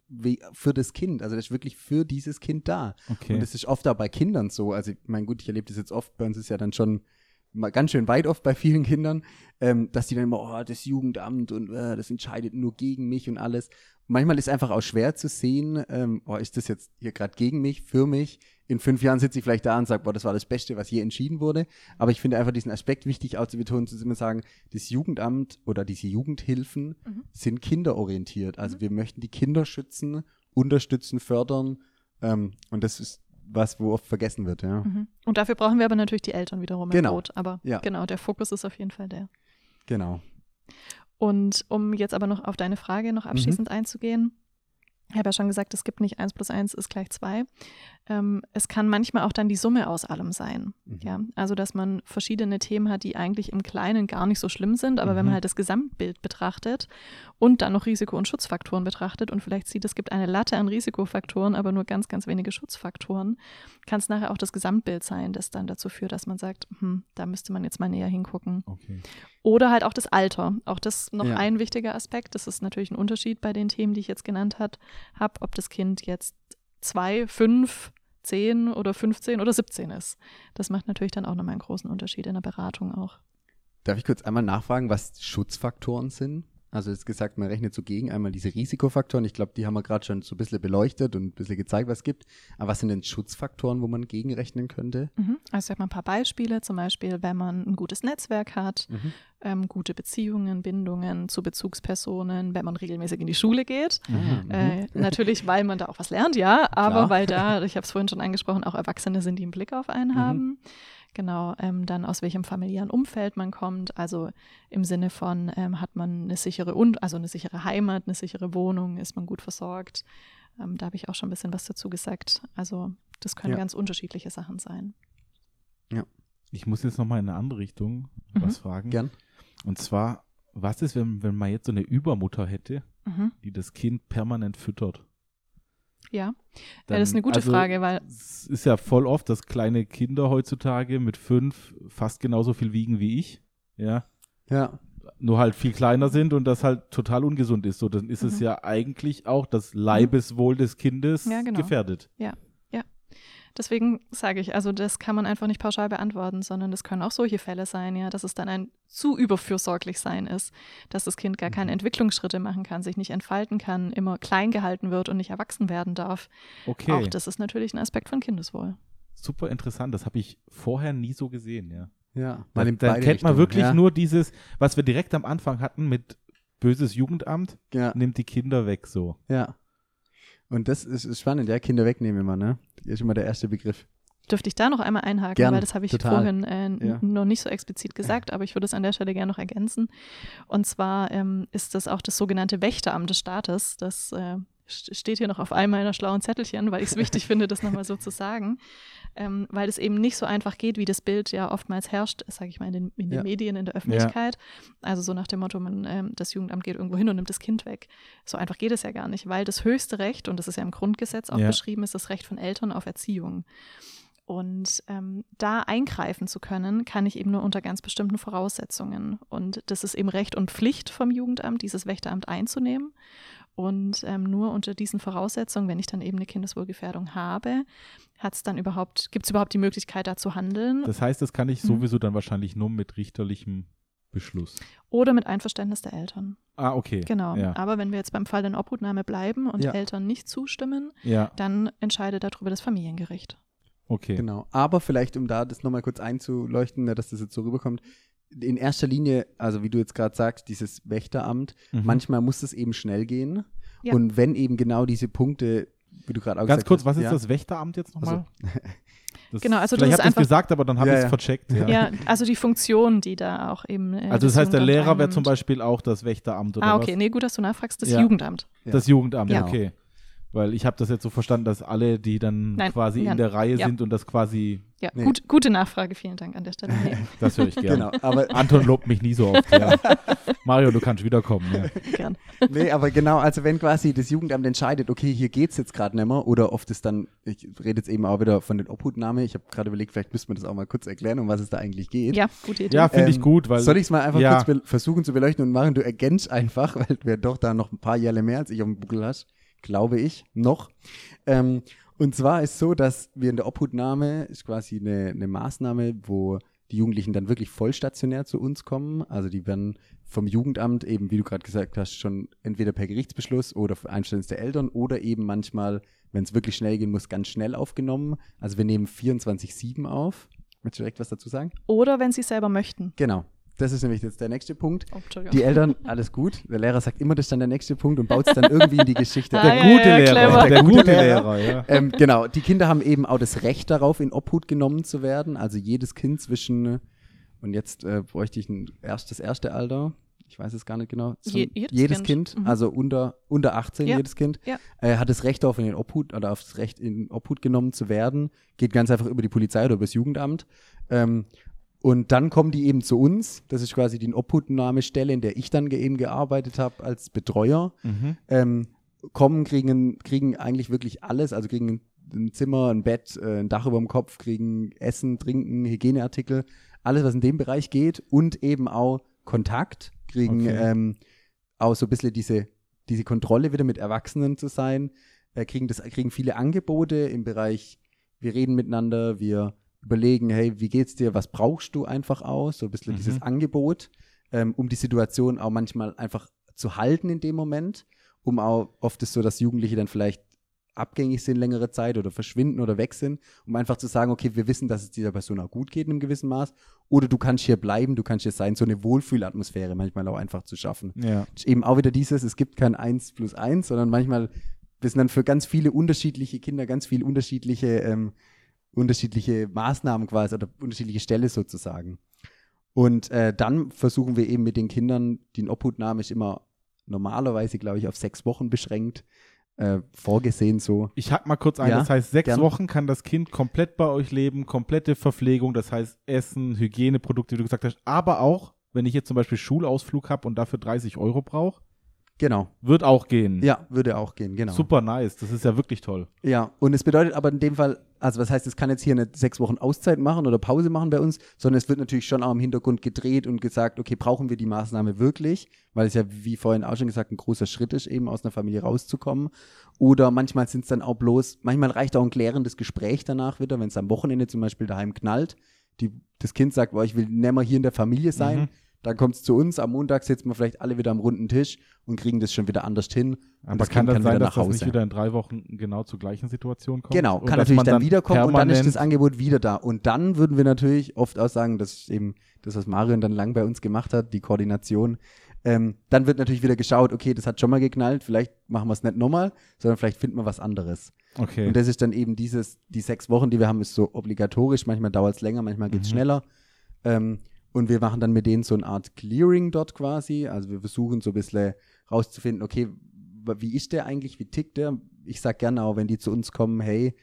für das Kind. Also das ist wirklich für dieses Kind da. Okay. Und das ist oft auch bei Kindern so. Also, ich meine, gut, ich erlebe das jetzt oft, bei uns ist ja dann schon ganz schön weit oft bei vielen Kindern, ähm, dass die dann immer, oh, das Jugendamt und äh, das entscheidet nur gegen mich und alles. Manchmal ist einfach auch schwer zu sehen, ähm, oh, ist das jetzt hier gerade gegen mich, für mich? In fünf Jahren sitze ich vielleicht da und sage, boah, das war das Beste, was je entschieden wurde. Aber ich finde einfach diesen Aspekt wichtig auch zu betonen, zu immer sagen, das Jugendamt oder diese Jugendhilfen Mhm. sind kinderorientiert. Also wir möchten die Kinder schützen, unterstützen, fördern. Ähm, und das ist was, wo oft vergessen wird, ja. Mhm. Und dafür brauchen wir aber natürlich die Eltern wiederum im Genau. Boot. Aber Ja. genau, der Fokus ist auf jeden Fall der. Genau. Und um jetzt aber noch auf deine Frage Mhm. noch abschließend einzugehen, Ich habe ja schon gesagt, es gibt nicht 1 plus 1 ist gleich 2. Ähm, es kann manchmal auch dann die Summe aus allem sein. Mhm. Ja? Also, dass man verschiedene Themen hat, die eigentlich im Kleinen gar nicht so schlimm sind, aber wenn Mhm. man halt das Gesamtbild betrachtet und dann noch Risiko- und Schutzfaktoren betrachtet und vielleicht sieht, es gibt eine Latte an Risikofaktoren, aber nur ganz, ganz wenige Schutzfaktoren, kann es nachher auch das Gesamtbild sein, das dann dazu führt, dass man sagt, hm, da müsste man jetzt mal näher hingucken. Okay. Oder halt auch das Alter. Auch das noch Ja. ein wichtiger Aspekt. Das ist natürlich ein Unterschied bei den Themen, die ich jetzt genannt habe, ob das Kind jetzt zwei, fünf, zehn oder 15 oder 17 ist. Das macht natürlich dann auch nochmal einen großen Unterschied in der Beratung auch. Darf ich kurz einmal nachfragen, was Schutzfaktoren sind? Also es ist gesagt, man rechnet so gegen einmal diese Risikofaktoren. Ich glaube, die haben wir gerade schon so ein bisschen beleuchtet und ein bisschen gezeigt, was es gibt. Aber was sind denn Schutzfaktoren, wo man gegenrechnen könnte? Mhm. Also ich habe mal ein paar Beispiele. Zum Beispiel, wenn man ein gutes Netzwerk hat, Mhm. ähm, gute Beziehungen, Bindungen zu Bezugspersonen, wenn man regelmäßig in die Schule geht. Ah, mhm. Äh, natürlich, weil man da auch was lernt, ja, aber Klar. weil da, ich habe es vorhin schon angesprochen, auch Erwachsene sind, die einen Blick auf einen Mhm. haben. Genau, ähm, dann aus welchem familiären Umfeld man kommt, also im Sinne von, ähm, hat man eine sichere und also eine sichere Heimat, eine sichere Wohnung, ist man gut versorgt. Ähm, da habe ich auch schon ein bisschen was dazu gesagt. Also das können Ja. ganz unterschiedliche Sachen sein. Ich muss jetzt nochmal in eine andere Richtung Mhm. was fragen. Gern. Und zwar, was ist, wenn, wenn man jetzt so eine Übermutter hätte, Mhm. die das Kind permanent füttert? Ja. Dann- ja, das ist eine gute also, Frage, weil Es ist ja voll oft, dass kleine Kinder heutzutage mit fünf fast genauso viel wiegen wie ich. Ja. Ja. Nur halt viel kleiner sind und das halt total ungesund ist. So, dann ist es Mhm. ja eigentlich auch das Leibeswohl des Kindes Ja, genau. gefährdet. Deswegen sage ich, also das kann man einfach nicht pauschal beantworten, sondern das können auch solche Fälle sein, ja, dass es dann ein zu überfürsorglich sein ist, dass das Kind gar keine Mhm. Entwicklungsschritte machen kann, sich nicht entfalten kann, immer klein gehalten wird und nicht erwachsen werden darf. Okay. Auch das ist natürlich ein Aspekt von Kindeswohl. Super interessant. Das habe ich vorher nie so gesehen, ja. Ja. Dann, in dann kennt man wirklich ja. nur dieses, was wir direkt am Anfang hatten mit böses Jugendamt, Ja. nimmt die Kinder weg so. ja. Und das ist, ist spannend, ja. Kinder wegnehmen immer, ne? Das ist immer der erste Begriff. Dürfte ich da noch einmal einhaken, Gern, weil das habe ich total. vorhin äh, Ja. noch nicht so explizit gesagt, aber ich würde es an der Stelle gerne noch ergänzen. Und zwar ähm, ist das auch das sogenannte Wächteramt des Staates. Das äh, st- steht hier noch auf einem meiner schlauen Zettelchen, weil ich es wichtig finde, das nochmal so zu sagen. Ähm, weil es eben nicht so einfach geht, wie das Bild ja oftmals herrscht, sage ich mal, in den, in den Ja. Medien, in der Öffentlichkeit. Also so nach dem Motto, man, ähm, das Jugendamt geht irgendwo hin und nimmt das Kind weg. So einfach geht es ja gar nicht, weil das höchste Recht, und das ist ja im Grundgesetz auch Ja. beschrieben, ist das Recht von Eltern auf Erziehung. Und ähm, da eingreifen zu können, kann ich eben nur unter ganz bestimmten Voraussetzungen. Und das ist eben Recht und Pflicht vom Jugendamt, dieses Wächteramt einzunehmen. Und ähm, nur unter diesen Voraussetzungen, wenn ich dann eben eine Kindeswohlgefährdung habe, hat's dann überhaupt, gibt es überhaupt die Möglichkeit, da zu handeln Das heißt, das kann ich Mhm. sowieso dann wahrscheinlich nur mit richterlichem Beschluss. oder mit Einverständnis der Eltern. Ah, okay. Genau. Ja. Aber wenn wir jetzt beim Fall der Obhutnahme bleiben und Ja. Eltern nicht zustimmen, Ja, dann entscheidet darüber das Familiengericht. okay. Genau. Aber vielleicht, um da das nochmal kurz einzuleuchten, ne, dass das jetzt so rüberkommt, in erster Linie, also wie du jetzt gerade sagst, dieses Wächteramt, Mhm. manchmal muss es eben schnell gehen. Ja. Und wenn eben genau diese Punkte, wie du gerade auch Ganz gesagt kurz, hast, was ist ja, das Wächteramt jetzt nochmal? Das, Genau, also das ist einfach- gesagt, aber dann habe Ja, ich es ja. vercheckt. Ja. Ja, also die Funktion, die da auch eben. äh, Also das heißt, der Lehrer wäre zum Beispiel auch das Wächteramt oder Ah, okay, was? nee, gut, dass du nachfragst, das Ja. Jugendamt. Ja. Das Jugendamt, Genau. okay. Weil ich habe das jetzt so verstanden, dass alle, die dann Nein, quasi in der Reihe Ja. sind und das quasi, Ja, Nee. gut, gute Nachfrage, vielen Dank an der Stelle. Nee, das höre ich gerne. Genau, aber, Anton lobt mich nie so oft. Ja. Mario, du kannst wiederkommen. Ja. gern. nee, aber genau, also wenn quasi das Jugendamt entscheidet, okay, hier geht's jetzt gerade nicht mehr, oder oft ist dann, ich rede jetzt eben auch wieder von den Obhutnahme, ich habe gerade überlegt, vielleicht müsste man das auch mal kurz erklären, um was es da eigentlich geht. Ja, gute Idee. Ja, finde ich Ähm, gut, weil Soll ich es mal einfach ja. kurz versuchen zu beleuchten und machen? Du ergänzt einfach, weil du ja doch da noch ein paar Jahre mehr als ich auf dem Buckel hast, glaube ich, noch. Ähm, und zwar ist so, dass wir in der Obhutnahme ist quasi eine, eine Maßnahme, wo die Jugendlichen dann wirklich vollstationär zu uns kommen. Also die werden vom Jugendamt eben, wie du gerade gesagt hast, schon entweder per Gerichtsbeschluss oder für Einstellung der Eltern oder eben manchmal, wenn es wirklich schnell gehen muss, ganz schnell aufgenommen. Also wir nehmen 24-7 auf. Möchtest du direkt was dazu sagen? Oder wenn sie selber möchten. Genau. Das ist nämlich jetzt der nächste Punkt. Oh. Die Eltern, alles gut. Der Lehrer sagt immer, das ist dann der nächste Punkt und baut es dann irgendwie in die Geschichte Ah, der ein. ja, gute ja, Lehrer, der, Der gute gute Lehrer, ja. Ähm, genau, die Kinder haben eben auch das Recht darauf, in Obhut genommen zu werden. Also jedes Kind zwischen, und jetzt äh, bräuchte ich ein erst, das erste Alter, ich weiß es gar nicht genau, Je- jedes, jedes Kind, Kind. Mhm. also unter, unter 18 Ja. jedes Kind, Ja. äh, hat das Recht auf in den Obhut oder auf das Recht in Obhut genommen zu werden. Geht ganz einfach über die Polizei oder über das Jugendamt. Ähm, und dann kommen die eben zu uns. Das ist quasi die Obhutnahmestelle, in der ich dann eben gearbeitet habe als Betreuer. Mhm. Ähm, kommen, kriegen, kriegen eigentlich wirklich alles, also kriegen ein, ein Zimmer, ein Bett, äh, ein Dach über dem Kopf, kriegen Essen, Trinken, Hygieneartikel, alles, was in dem Bereich geht und eben auch Kontakt, kriegen Okay. ähm, auch so ein bisschen diese, diese Kontrolle wieder mit Erwachsenen zu sein, äh, kriegen, das, kriegen viele Angebote im Bereich, wir reden miteinander, wir überlegen, hey, wie geht's dir, was brauchst du einfach aus, so ein bisschen Mhm. dieses Angebot, ähm, um die Situation auch manchmal einfach zu halten in dem Moment, um auch, oft ist so, dass Jugendliche dann vielleicht abgängig sind längere Zeit oder verschwinden oder weg sind, um einfach zu sagen, okay, wir wissen, dass es dieser Person auch gut geht in einem gewissen Maß oder du kannst hier bleiben, du kannst hier sein, so eine Wohlfühlatmosphäre manchmal auch einfach zu schaffen. Ja. Eben auch wieder dieses, es gibt kein 1 plus 1, sondern manchmal wir sind dann für ganz viele unterschiedliche Kinder ganz viele unterschiedliche, ähm, unterschiedliche Maßnahmen quasi oder unterschiedliche Stelle sozusagen. Und äh, dann versuchen wir eben mit den Kindern, die Obhutnahme ist immer normalerweise, glaube ich, auf sechs Wochen beschränkt, äh, vorgesehen so. Ich hack mal kurz ein, Ja, das heißt, sechs gern. Wochen kann das Kind komplett bei euch leben, komplette Verpflegung, das heißt Essen, Hygieneprodukte, wie du gesagt hast, aber auch, wenn ich jetzt zum Beispiel Schulausflug habe und dafür 30 Euro brauche, Genau. wird auch gehen. Ja, würde auch gehen, genau. Super nice, das ist ja wirklich toll. Ja, und es bedeutet aber in dem Fall, also was heißt, es kann jetzt hier eine sechs Wochen Auszeit machen oder Pause machen bei uns, sondern es wird natürlich schon auch im Hintergrund gedreht und gesagt, okay, brauchen wir die Maßnahme wirklich? Weil es ja, wie vorhin auch schon gesagt, ein großer Schritt ist, eben aus einer Familie rauszukommen. Oder manchmal sind es dann auch bloß, manchmal reicht auch ein klärendes Gespräch danach wieder, wenn es am Wochenende zum Beispiel daheim knallt. Die, das Kind sagt, boah, ich will nicht mehr hier in der Familie sein. Mhm. Dann kommt es zu uns, am Montag sitzen wir vielleicht alle wieder am runden Tisch und kriegen das schon wieder anders hin. Aber das kann Kind dann sein, wieder dass das nicht wieder in drei Wochen genau zur gleichen Situation kommt? Genau, kann natürlich man dann, wiederkommen und dann ist das Angebot wieder da. Und dann würden wir natürlich oft auch sagen, das ist eben das, was Marion dann lang bei uns gemacht hat, die Koordination. Ähm, dann wird natürlich wieder geschaut, okay, das hat schon mal geknallt, vielleicht machen wir es nicht nochmal, sondern vielleicht finden wir was anderes. Okay. Und das ist dann eben dieses, die sechs Wochen, die wir haben, ist so obligatorisch. Manchmal dauert es länger, manchmal geht es Mhm. schneller. Ähm, und wir machen dann mit denen so eine Art Clearing dort quasi. Also wir versuchen so ein bisschen rauszufinden, okay, wie ist der eigentlich, wie tickt der? Ich sag gerne auch, wenn die zu uns kommen, hey,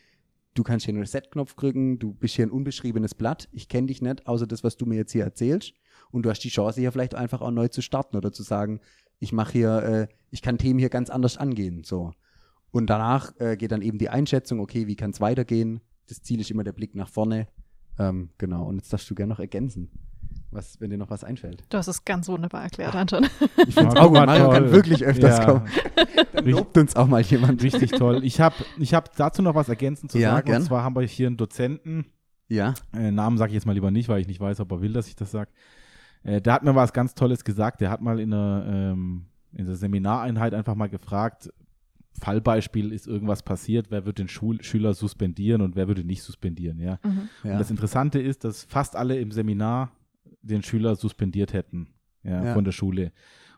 du kannst hier einen Reset-Knopf drücken, du bist hier ein unbeschriebenes Blatt, ich kenne dich nicht, außer das, was du mir jetzt hier erzählst. Und du hast die Chance, hier vielleicht einfach auch neu zu starten oder zu sagen, ich mache hier, äh, ich kann Themen hier ganz anders angehen. So. Und danach äh, geht dann eben die Einschätzung, okay, wie kann es weitergehen? Das Ziel ist immer der Blick nach vorne. Ähm, genau, und jetzt darfst du gerne noch ergänzen, was, wenn dir noch was einfällt. Du hast es ganz wunderbar erklärt, Anton. Ich finde auch mal, gut, Mario kann wirklich öfters Ja. kommen. Dann lobt uns auch mal jemand. Richtig toll. Ich habe ich hab dazu noch was ergänzend zu Ja, sagen. gern. Und zwar haben wir hier einen Dozenten, Ja, äh, Namen sage ich jetzt mal lieber nicht, weil ich nicht weiß, ob er will, dass ich das sage. Äh, der hat mir was ganz Tolles gesagt. Der hat mal in einer, ähm, in der Seminareinheit einfach mal gefragt, Fallbeispiel ist irgendwas passiert, wer wird den Schul Schüler suspendieren und wer würde nicht suspendieren, ja. Mhm. ja. Und das Interessante ist, dass fast alle im Seminar den Schüler suspendiert hätten, ja, Ja. von der Schule.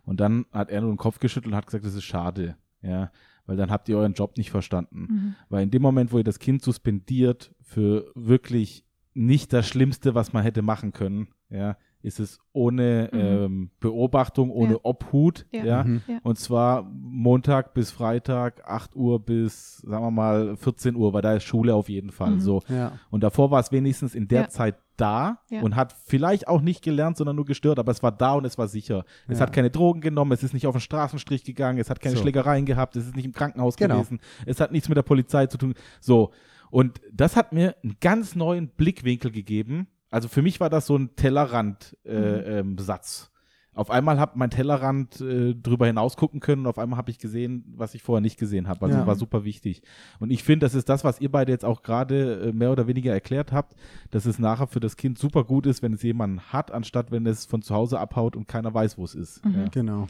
Und dann hat er nur den Kopf geschüttelt und hat gesagt, das ist schade, ja, weil dann habt ihr euren Job nicht verstanden. Mhm. Weil in dem Moment, wo ihr das Kind suspendiert für wirklich nicht das Schlimmste, was man hätte machen können, ja, ist es ohne Mhm. ähm, Beobachtung, ohne Ja. Obhut, Ja. ja. Mhm. Ja. Und zwar Montag bis Freitag, 8 Uhr bis, sagen wir mal, 14 Uhr, weil da ist Schule auf jeden Fall Mhm. so. ja. Und davor war es wenigstens in der Ja. Zeit da Ja. und hat vielleicht auch nicht gelernt, sondern nur gestört, aber es war da und es war sicher. Es Ja. hat keine Drogen genommen, es ist nicht auf den Straßenstrich gegangen, es hat keine So. Schlägereien gehabt, es ist nicht im Krankenhaus Genau. gewesen, es hat nichts mit der Polizei zu tun. So. Und das hat mir einen ganz neuen Blickwinkel gegeben. Also für mich war das so ein Tellerrand-Satz. Äh, ähm, Satz. Auf einmal habe mein Tellerrand äh, drüber hinaus gucken können und auf einmal habe ich gesehen, was ich vorher nicht gesehen habe. Also Ja. war super wichtig. Und ich finde, das ist das, was ihr beide jetzt auch gerade äh, mehr oder weniger erklärt habt, dass es nachher für das Kind super gut ist, wenn es jemanden hat, anstatt wenn es von zu Hause abhaut und keiner weiß, wo es ist. Mhm. Ja. Genau.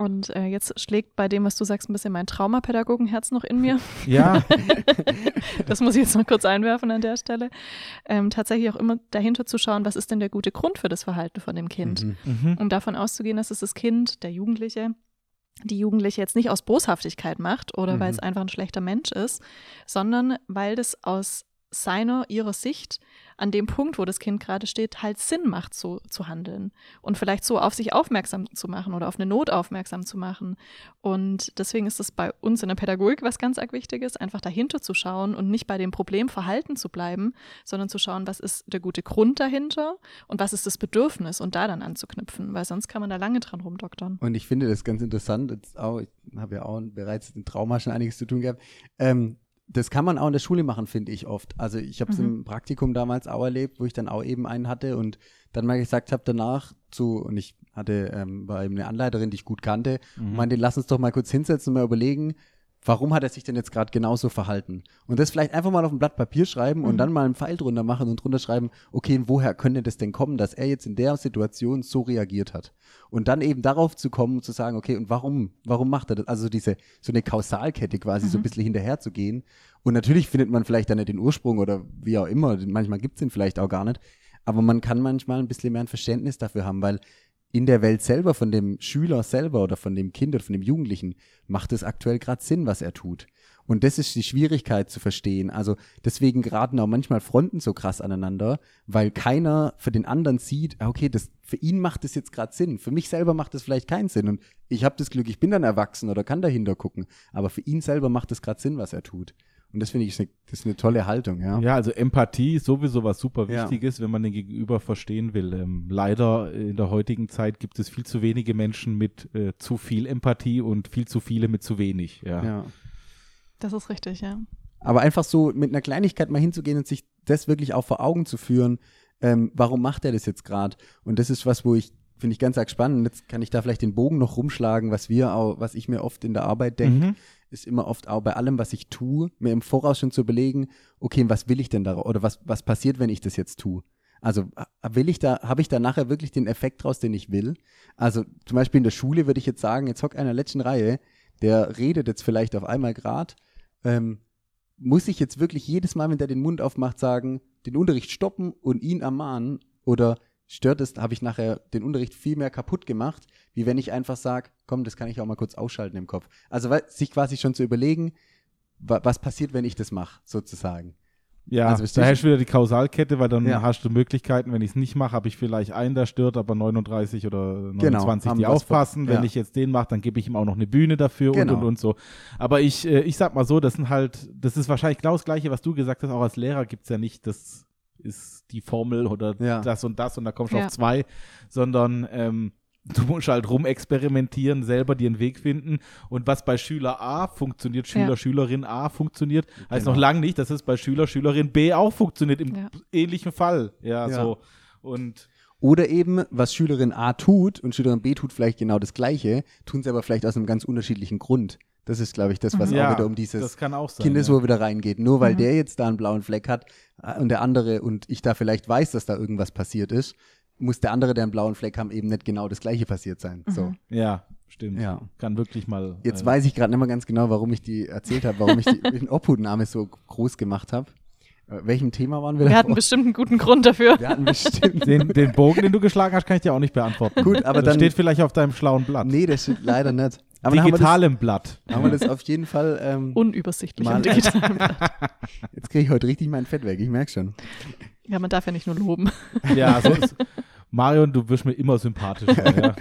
Und äh, jetzt schlägt bei dem, was du sagst, ein bisschen mein Traumapädagogenherz noch in mir. ja, Das muss ich jetzt noch kurz einwerfen an der Stelle. Ähm, tatsächlich auch immer dahinter zu schauen, was ist denn der gute Grund für das Verhalten von dem Kind. Mhm. mhm. Um davon auszugehen, dass es das Kind, der Jugendliche, die Jugendliche jetzt nicht aus Boshaftigkeit macht oder weil Mhm. es einfach ein schlechter Mensch ist, sondern weil das aus seiner, ihrer Sicht an dem Punkt, wo das Kind gerade steht, halt Sinn macht, so zu handeln und vielleicht so auf sich aufmerksam zu machen oder auf eine Not aufmerksam zu machen. Und deswegen ist es bei uns in der Pädagogik was ganz arg Wichtiges, einfach dahinter zu schauen und nicht bei dem Problemverhalten zu bleiben, sondern zu schauen, was ist der gute Grund dahinter und was ist das Bedürfnis und da dann anzuknüpfen, weil sonst kann man da lange dran rumdoktern. Und ich finde das ganz interessant. Jetzt auch, ich habe ja auch bereits im Trauma schon einiges zu tun gehabt. Ähm, das kann man auch in der Schule machen, finde ich oft. Also ich habe es Mhm. im Praktikum damals auch erlebt, wo ich dann auch eben einen hatte und dann mal gesagt habe danach zu, und ich hatte, ähm, war eben eine Anleiterin, die ich gut kannte, und meinte, lass uns doch mal kurz hinsetzen und mal überlegen, warum hat er sich denn jetzt gerade genauso verhalten? Und das vielleicht einfach mal auf ein Blatt Papier schreiben und dann mal einen Pfeil drunter machen und drunter schreiben, okay, woher könnte das denn kommen, dass er jetzt in der Situation so reagiert hat? Und dann eben darauf zu kommen und zu sagen, okay, und warum, warum macht er das? Also diese, so eine Kausalkette quasi so ein bisschen hinterher zu gehen. Und natürlich findet man vielleicht dann nicht den Ursprung oder wie auch immer, manchmal gibt es ihn vielleicht auch gar nicht. Aber man kann manchmal ein bisschen mehr ein Verständnis dafür haben, weil in der Welt selber, von dem Schüler selber oder von dem Kind oder von dem Jugendlichen, macht es aktuell gerade Sinn, was er tut. Und das ist die Schwierigkeit zu verstehen. Also deswegen geraten auch manchmal Fronten so krass aneinander, weil keiner für den anderen sieht, ah, okay, das, für ihn macht es jetzt gerade Sinn. Für mich selber macht es vielleicht keinen Sinn. Und ich habe das Glück, ich bin dann erwachsen oder kann dahinter gucken. Aber für ihn selber macht es gerade Sinn, was er tut. Und das finde ich, ist eine, das ist eine tolle Haltung, ja. Ja, also Empathie ist sowieso was super Ja. Wichtiges, wenn man den Gegenüber verstehen will. Ähm, leider in der heutigen Zeit gibt es viel zu wenige Menschen mit äh, zu viel Empathie und viel zu viele mit zu wenig. Ja. ja. Das ist richtig, ja. Aber einfach so mit einer Kleinigkeit mal hinzugehen und sich das wirklich auch vor Augen zu führen, ähm, warum macht er das jetzt gerade? Und das ist was, wo ich, finde ich ganz arg spannend. Jetzt kann ich da vielleicht den Bogen noch rumschlagen, was wir auch, was ich mir oft in der Arbeit denke, Mhm. Ist immer oft auch bei allem, was ich tue, mir im Voraus schon zu überlegen, okay, was will ich denn da oder was, was passiert, wenn ich das jetzt tue? Also will ich da, habe ich da nachher wirklich den Effekt draus, den ich will? Also zum Beispiel in der Schule würde ich jetzt sagen, jetzt hockt einer letzten Reihe, der redet jetzt vielleicht auf einmal grad, ähm, muss ich jetzt wirklich jedes Mal, wenn der den Mund aufmacht, sagen, den Unterricht stoppen und ihn ermahnen? Oder stört es, habe ich nachher den Unterricht viel mehr kaputt gemacht, wie wenn ich einfach sage, komm, das kann ich auch mal kurz ausschalten im Kopf. Also sich quasi schon zu überlegen, wa was passiert, wenn ich das mache, sozusagen. Ja, Also, da hast du wieder die Kausalkette, weil dann Ja. hast du Möglichkeiten, wenn ich es nicht mache, habe ich vielleicht einen, der stört, aber 39 oder 29, Genau, die aufpassen. ver- Wenn ja. ich jetzt den mache, dann gebe ich ihm auch noch eine Bühne dafür Genau. und und und so. Aber ich, äh, ich sag mal so, das sind halt, das ist wahrscheinlich genau das Gleiche, was du gesagt hast, auch als Lehrer gibt es ja nicht, das ist die Formel oder Ja. das und das und da kommst du Ja. auf zwei, sondern ähm, du musst halt rumexperimentieren, selber dir einen Weg finden. Und was bei Schüler A funktioniert, Schüler, Ja. Schülerin A funktioniert, heißt Genau. noch lange nicht, dass es bei Schüler, Schülerin B auch funktioniert im Ja. ähnlichen Fall. Ja, Ja. so. Und Oder eben, was Schülerin A tut und Schülerin B tut vielleicht genau das Gleiche, tun sie aber vielleicht aus einem ganz unterschiedlichen Grund. Das ist, glaube ich, das, was ja, auch wieder um dieses das kann auch sein. Kindesuhr ja. wieder reingeht. Nur weil Mhm. der jetzt da einen blauen Fleck hat äh, und der andere und ich da vielleicht weiß, dass da irgendwas passiert ist, muss der andere, der einen blauen Fleck haben, eben nicht genau das gleiche passiert sein. So. Ja, stimmt. Ja. Kann wirklich mal. Jetzt äh, weiß ich gerade nicht mehr ganz genau, warum ich die erzählt habe, warum ich die, den Obhutname so groß gemacht habe. Äh, welchem Thema waren wir Wir hatten bestimmt einen guten Grund dafür. Wir hatten bestimmt. den, den Bogen, den du geschlagen hast, kann ich dir auch nicht beantworten. Gut, aber das dann- steht vielleicht auf deinem schlauen Blatt. Nee, das steht leider nicht. Aber dann haben wir, Digitalem Blatt. das, haben wir das auf jeden Fall. Ähm, Unübersichtlich Mal- am digitalen Blatt. jetzt kriege ich heute richtig mein Fett weg, ich merke schon. Ja, man darf ja nicht nur loben. Ja, so ist. Marion, du wirst mir immer sympathischer. ja.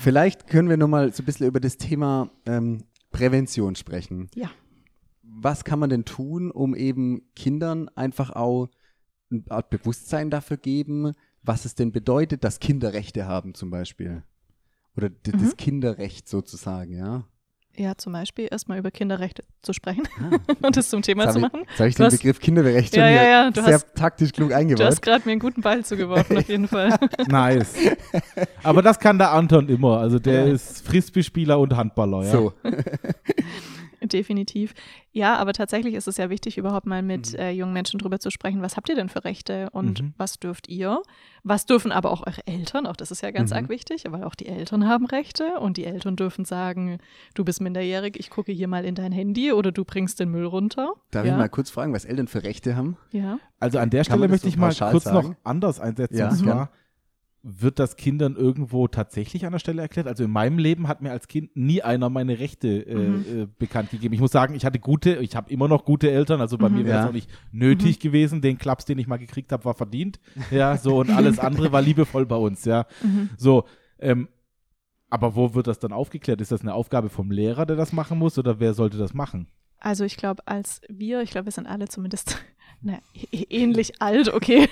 Vielleicht können wir nochmal so ein bisschen über das Thema ähm, Prävention sprechen. Ja. Was kann man denn tun, um eben Kindern einfach auch eine Art Bewusstsein dafür geben, was es denn bedeutet, dass Kinder Rechte haben zum Beispiel? Oder d- das Mhm. Kinderrecht sozusagen, ja. Ja, zum Beispiel erstmal über Kinderrechte zu sprechen Ah. und das zum Thema Jetzt zu machen. ich, jetzt habe ich Du den hast- Begriff Kinderrecht schon Ja, ja, ja, du sehr hast- taktisch klug Du eingebaut. hast gerade mir einen guten Ball zugeworfen, auf jeden Fall. Nice. Aber das kann der Anton immer. Also der Ja. ist Frisbee-Spieler und Handballer. Ja? So, Definitiv. Ja, aber tatsächlich ist es ja wichtig, überhaupt mal mit Mhm. äh, jungen Menschen drüber zu sprechen, was habt ihr denn für Rechte und Mhm. was dürft ihr? Was dürfen aber auch eure Eltern? Auch das ist ja ganz Mhm. arg wichtig, weil auch die Eltern haben Rechte und die Eltern dürfen sagen, du bist minderjährig, ich gucke hier mal in dein Handy oder du bringst den Müll runter. darf ja? ich mal kurz fragen, was Eltern für Rechte haben? Ja. Also an der Kann Stelle möchte ich so mal pauschal kurz sagen? noch anders einsetzen. Ja, und zwar, wird das Kindern irgendwo tatsächlich an der Stelle erklärt? Also in meinem Leben hat mir als Kind nie einer meine Rechte äh, Mhm. äh, bekannt gegeben. Ich muss sagen, ich hatte gute, ich habe immer noch gute Eltern, also bei Mhm. mir wäre es Ja. auch nicht nötig gewesen. Den Klaps, den ich mal gekriegt habe, war verdient. Ja, so und alles andere war liebevoll bei uns, ja. Mhm. So, ähm, aber wo wird das dann aufgeklärt? Ist das eine Aufgabe vom Lehrer, der das machen muss, oder wer sollte das machen? Also ich glaube, als wir, ich glaube, wir sind alle zumindest na, ä- ähnlich alt, okay.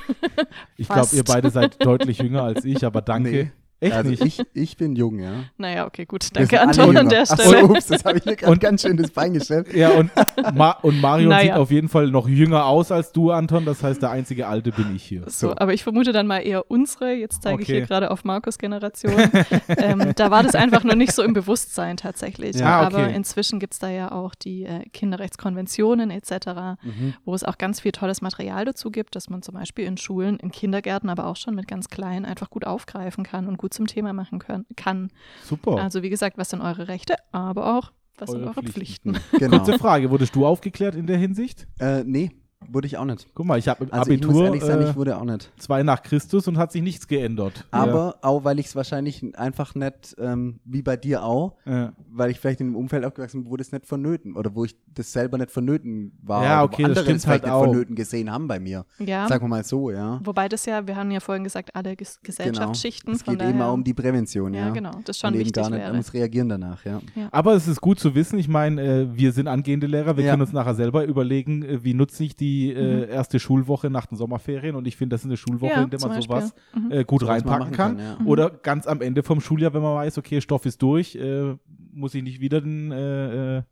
Ich glaube, ihr beide seid deutlich jünger als ich, aber danke. Nee. Echt also nicht? ich, ich bin jung, ja. Naja, okay, gut. Danke, Anton, an der Stelle. So, ups, das habe ich mir gerade Und- ganz schön das Bein gestellt. Ja, und, Ma und Marion Naja. sieht auf jeden Fall noch jünger aus als du, Anton. Das heißt, der einzige Alte bin ich hier. So, So. aber ich vermute dann mal eher unsere. Jetzt zeige ich Okay. hier gerade auf Markus Generation. ähm, da war das einfach nur nicht so im Bewusstsein tatsächlich. Ja, Aber okay. inzwischen gibt es da ja auch die äh, Kinderrechtskonventionen etc., Mhm. wo es auch ganz viel tolles Material dazu gibt, dass man zum Beispiel in Schulen, in Kindergärten, aber auch schon mit ganz kleinen einfach gut aufgreifen kann und gut zum Thema machen können, kann. Super. Also wie gesagt, was sind eure Rechte, aber auch was sind Eure eure Pflichten. Pflichten. Genau. Kurze Frage, wurdest du aufgeklärt in der Hinsicht? Äh, nee, wurde ich auch nicht. Guck mal, ich habe Also ich muss Abitur ehrlich sein, äh, ich wurde auch nicht. zwei nach Christus und hat sich nichts geändert. Aber auch, weil ich es wahrscheinlich einfach nicht, ähm, wie bei dir auch, ja. Ja. weil ich vielleicht in einem Umfeld aufgewachsen bin, wo das nicht vonnöten oder wo ich das selber nicht vonnöten war. Ja, oder okay, wo das stimmt halt nicht auch. vonnöten gesehen haben bei mir. Ja. Sagen wir mal so, ja. Wobei das ja, wir haben ja vorhin gesagt, alle Ges Gesellschaftsschichten. Genau. Es von geht eben auch um die Prävention, ja. Ja, genau, das ist schon Und eben wichtig gar nicht wäre. ums Reagieren danach, ja. Aber es ist gut zu wissen. Ich meine, äh, wir sind angehende Lehrer. Wir Ja. können uns nachher selber überlegen, äh, wie nutze ich die äh, Mhm. erste Schulwoche nach den Sommerferien. Und ich finde, das ist eine Schulwoche, Ja, in der man sowas. Mhm. äh, gut man reinpacken kann. kann, ja. Oder ganz am Ende vom Schuljahr, wenn man weiß, okay, Stoff ist durch, äh, muss ich nicht wieder den äh, äh,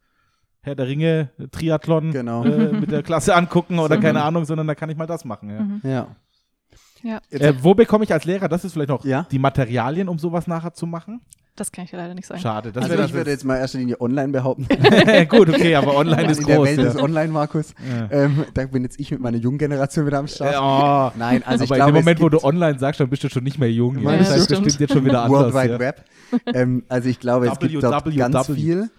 Herr der Ringe äh, Triathlon Genau. äh, mit der Klasse angucken oder So. keine Ahnung, sondern da kann ich mal das machen. Ja. Mhm. Ja. Ja, Äh, wo bekomme ich als Lehrer, das ist vielleicht noch Ja. die Materialien, um sowas nachher zu machen? Das kann ich dir leider nicht sagen. Schade. Das also wäre ich würde jetzt mal in erster Linie online behaupten. Gut, okay, aber online ist in der groß. Welt ja. ist online, Markus. Ja. Ähm, da bin jetzt ich mit meiner jungen Generation wieder am Start. Oh. Nein, also ich aber glaube, in dem Moment, wo du online sagst, dann bist du schon nicht mehr jung. Ja. Ja, Das heißt, das stimmt. stimmt jetzt schon wieder World anders. Wide Ja. Web. ähm, also ich glaube, es gibt dort ganz viel.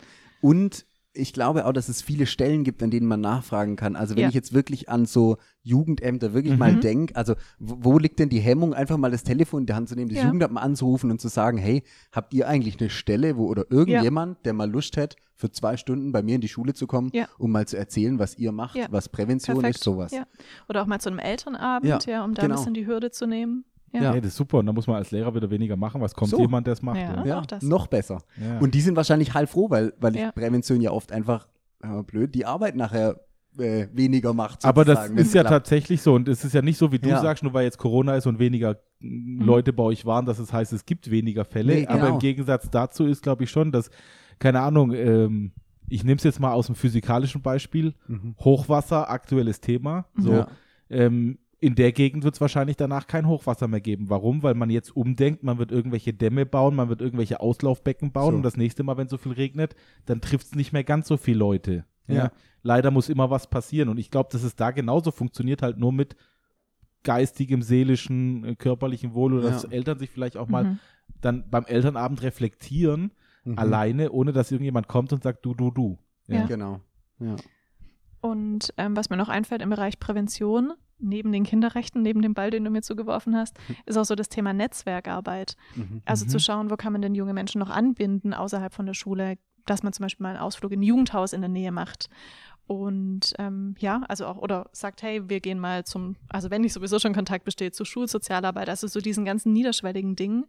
Und ich glaube auch, dass es viele Stellen gibt, an denen man nachfragen kann. Also wenn Ja. ich jetzt wirklich an so Jugendämter wirklich mal Mhm. denke, also wo, wo liegt denn die Hemmung, einfach mal das Telefon in die Hand zu nehmen, das Ja. Jugendamt mal anzurufen und zu sagen, hey, habt ihr eigentlich eine Stelle, wo oder irgendjemand, der mal Lust hat, für zwei Stunden bei mir in die Schule zu kommen, Ja. um mal zu erzählen, was ihr macht, Ja. was Prävention Perfekt. ist, sowas. Ja. Oder auch mal zu einem Elternabend, ja, Ja, um da ein genau. bisschen die Hürde zu nehmen. Ja. Ja. Hey, das ist super. Und da muss man als Lehrer wieder weniger machen, was kommt So. jemand, der es macht. Ja. Ja. Auch das. noch besser. Ja. Und die sind wahrscheinlich heilfroh, weil, weil ich. Prävention ja oft einfach, äh, blöd, die Arbeit nachher äh, weniger macht. Aber das ist ja klappt. tatsächlich so. Und es ist ja nicht so, wie du Ja. sagst, nur weil jetzt Corona ist und weniger mm, Leute bei euch waren, dass es heißt, es gibt weniger Fälle. Nee, Aber genau. im Gegensatz dazu ist, glaube ich, schon, dass, keine Ahnung, ähm, ich nehme es jetzt mal aus dem physikalischen Beispiel. Mhm. Hochwasser, aktuelles Thema. So, Ja. ähm, in der Gegend wird es wahrscheinlich danach kein Hochwasser mehr geben. Warum? Weil man jetzt umdenkt, man wird irgendwelche Dämme bauen, man wird irgendwelche Auslaufbecken bauen So. und das nächste Mal, wenn so viel regnet, dann trifft es nicht mehr ganz so viele Leute. Ja. Ja. Leider muss immer was passieren und ich glaube, dass es da genauso funktioniert, halt nur mit geistigem, seelischen, äh, körperlichen Wohl oder Ja. dass Eltern sich vielleicht auch mal Mhm. dann beim Elternabend reflektieren, Mhm. alleine, ohne dass irgendjemand kommt und sagt, du, du, du. Ja. Genau. Ja. Und ähm, was mir noch einfällt im Bereich Prävention, neben den Kinderrechten, neben dem Ball, den du mir zugeworfen hast, ist auch so das Thema Netzwerkarbeit. Mhm. Also Mhm. zu schauen, wo kann man denn junge Menschen noch anbinden außerhalb von der Schule, dass man zum Beispiel mal einen Ausflug in ein Jugendhaus in der Nähe macht. Und ähm, ja, also auch, oder sagt, hey, wir gehen mal zum, also wenn nicht sowieso schon Kontakt besteht, zur Schulsozialarbeit, also so diesen ganzen niederschwelligen Dingen.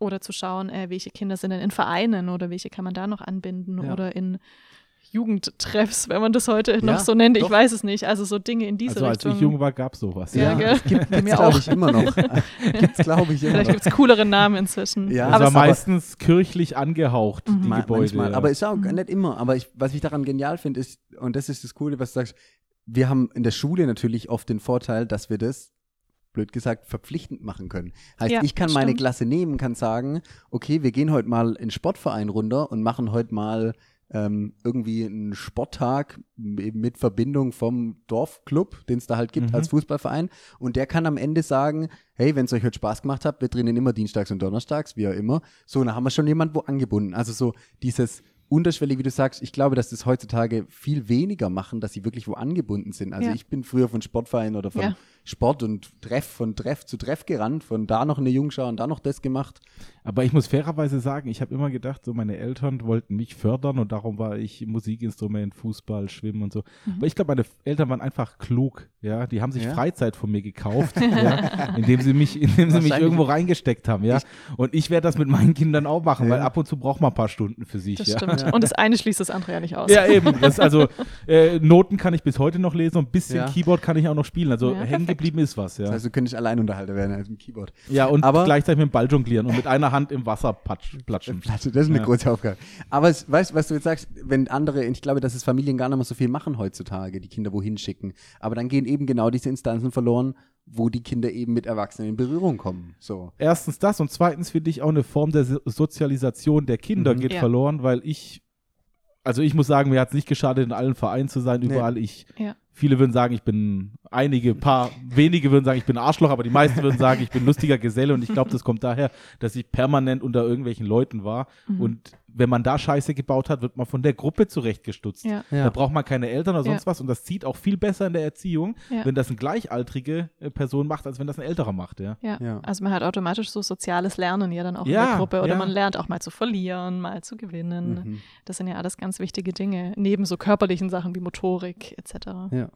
Oder zu schauen, äh, welche Kinder sind denn in Vereinen oder welche kann man da noch anbinden Ja. oder in Jugendtreffs, wenn man das heute Ja, noch so nennt. Ich doch. weiß es nicht. Also so Dinge in diese Also als Richtung. ich jung war, gab es sowas. Ja, das gibt es, glaube auch. ich, immer noch. Gibt's, glaube ich, immer Vielleicht gibt es coolere Namen inzwischen. Ja. Aber war es- aber- meistens kirchlich angehaucht, Mhm. die Gebäude. Manchmal. ja. Aber ist auch Mhm. nicht immer. Aber ich, was ich daran genial finde, ist, und das ist das Coole, was du sagst, wir haben in der Schule natürlich oft den Vorteil, dass wir das blöd gesagt, verpflichtend machen können. Heißt, Ja, ich kann meine stimmt. Klasse nehmen, kann sagen, okay, wir gehen heute mal in Sportverein runter und machen heute mal ähm, irgendwie einen Sporttag eben mit Verbindung vom Dorfclub, den es da halt gibt Mhm. als Fußballverein. Und der kann am Ende sagen, hey, wenn es euch heute Spaß gemacht hat, wir drinnen immer dienstags und donnerstags, wie auch immer. So, dann haben wir schon jemanden wo angebunden. Also so dieses unterschwellig, wie du sagst, ich glaube, dass das heutzutage viel weniger machen, dass sie wirklich wo angebunden sind. Also Ja. ich bin früher von Sportverein oder von Ja. Sport und Treff von Treff zu Treff gerannt, von da noch eine Jungschau und da noch das gemacht. Aber ich muss fairerweise sagen, ich habe immer gedacht, so meine Eltern wollten mich fördern und darum war ich Musikinstrument, Fußball, Schwimmen und so. Aber ich glaube, meine Eltern waren einfach klug, ja. Die haben sich Ja? Freizeit von mir gekauft, ja, indem sie mich, indem sie mich irgendwo reingesteckt haben, ja. Und ich werde das mit meinen Kindern auch machen, Ja. weil ab und zu braucht man ein paar Stunden für sich, Das ja. stimmt. Und das eine schließt das andere ja nicht aus. Ja, eben. Das, also äh, Noten kann ich bis heute noch lesen und ein bisschen Ja. Keyboard kann ich auch noch spielen. Also Ja, hängen. Geblieben ist was, ja. Das heißt, du könntest Alleinunterhalter werden als im Keyboard. ja, und aber- gleichzeitig mit dem Ball jonglieren und mit einer Hand im Wasser patsch, platschen. Platte, das ist eine Ja. große Aufgabe. Aber es, weißt du, was du jetzt sagst, wenn andere, ich glaube, dass es Familien gar nicht mehr so viel machen heutzutage, die Kinder wohin schicken. Aber dann gehen eben genau diese Instanzen verloren, wo die Kinder eben mit Erwachsenen in Berührung kommen. So. Erstens das und zweitens finde ich auch eine Form der So- Sozialisation der Kinder Mhm. geht Ja. verloren, weil ich, also ich muss sagen, mir hat es nicht geschadet, in allen Vereinen zu sein, überall ich. Ja. Viele würden sagen, ich bin, einige, paar, wenige würden sagen, ich bin Arschloch, aber die meisten würden sagen, ich bin lustiger Geselle und ich glaube, das kommt daher, dass ich permanent unter irgendwelchen Leuten war Mhm. und wenn man da Scheiße gebaut hat, wird man von der Gruppe zurechtgestutzt. Ja. Ja. Da braucht man keine Eltern oder sonst Ja. was und das zieht auch viel besser in der Erziehung, Ja. wenn das eine gleichaltrige äh, Person macht, als wenn das ein älterer macht, ja. Ja. Ja. also man hat automatisch so soziales Lernen ja dann auch in der Gruppe oder ja. man lernt auch mal zu verlieren, mal zu gewinnen. Mhm. Das sind ja alles ganz wichtige Dinge, neben so körperlichen Sachen wie Motorik etc. Ja.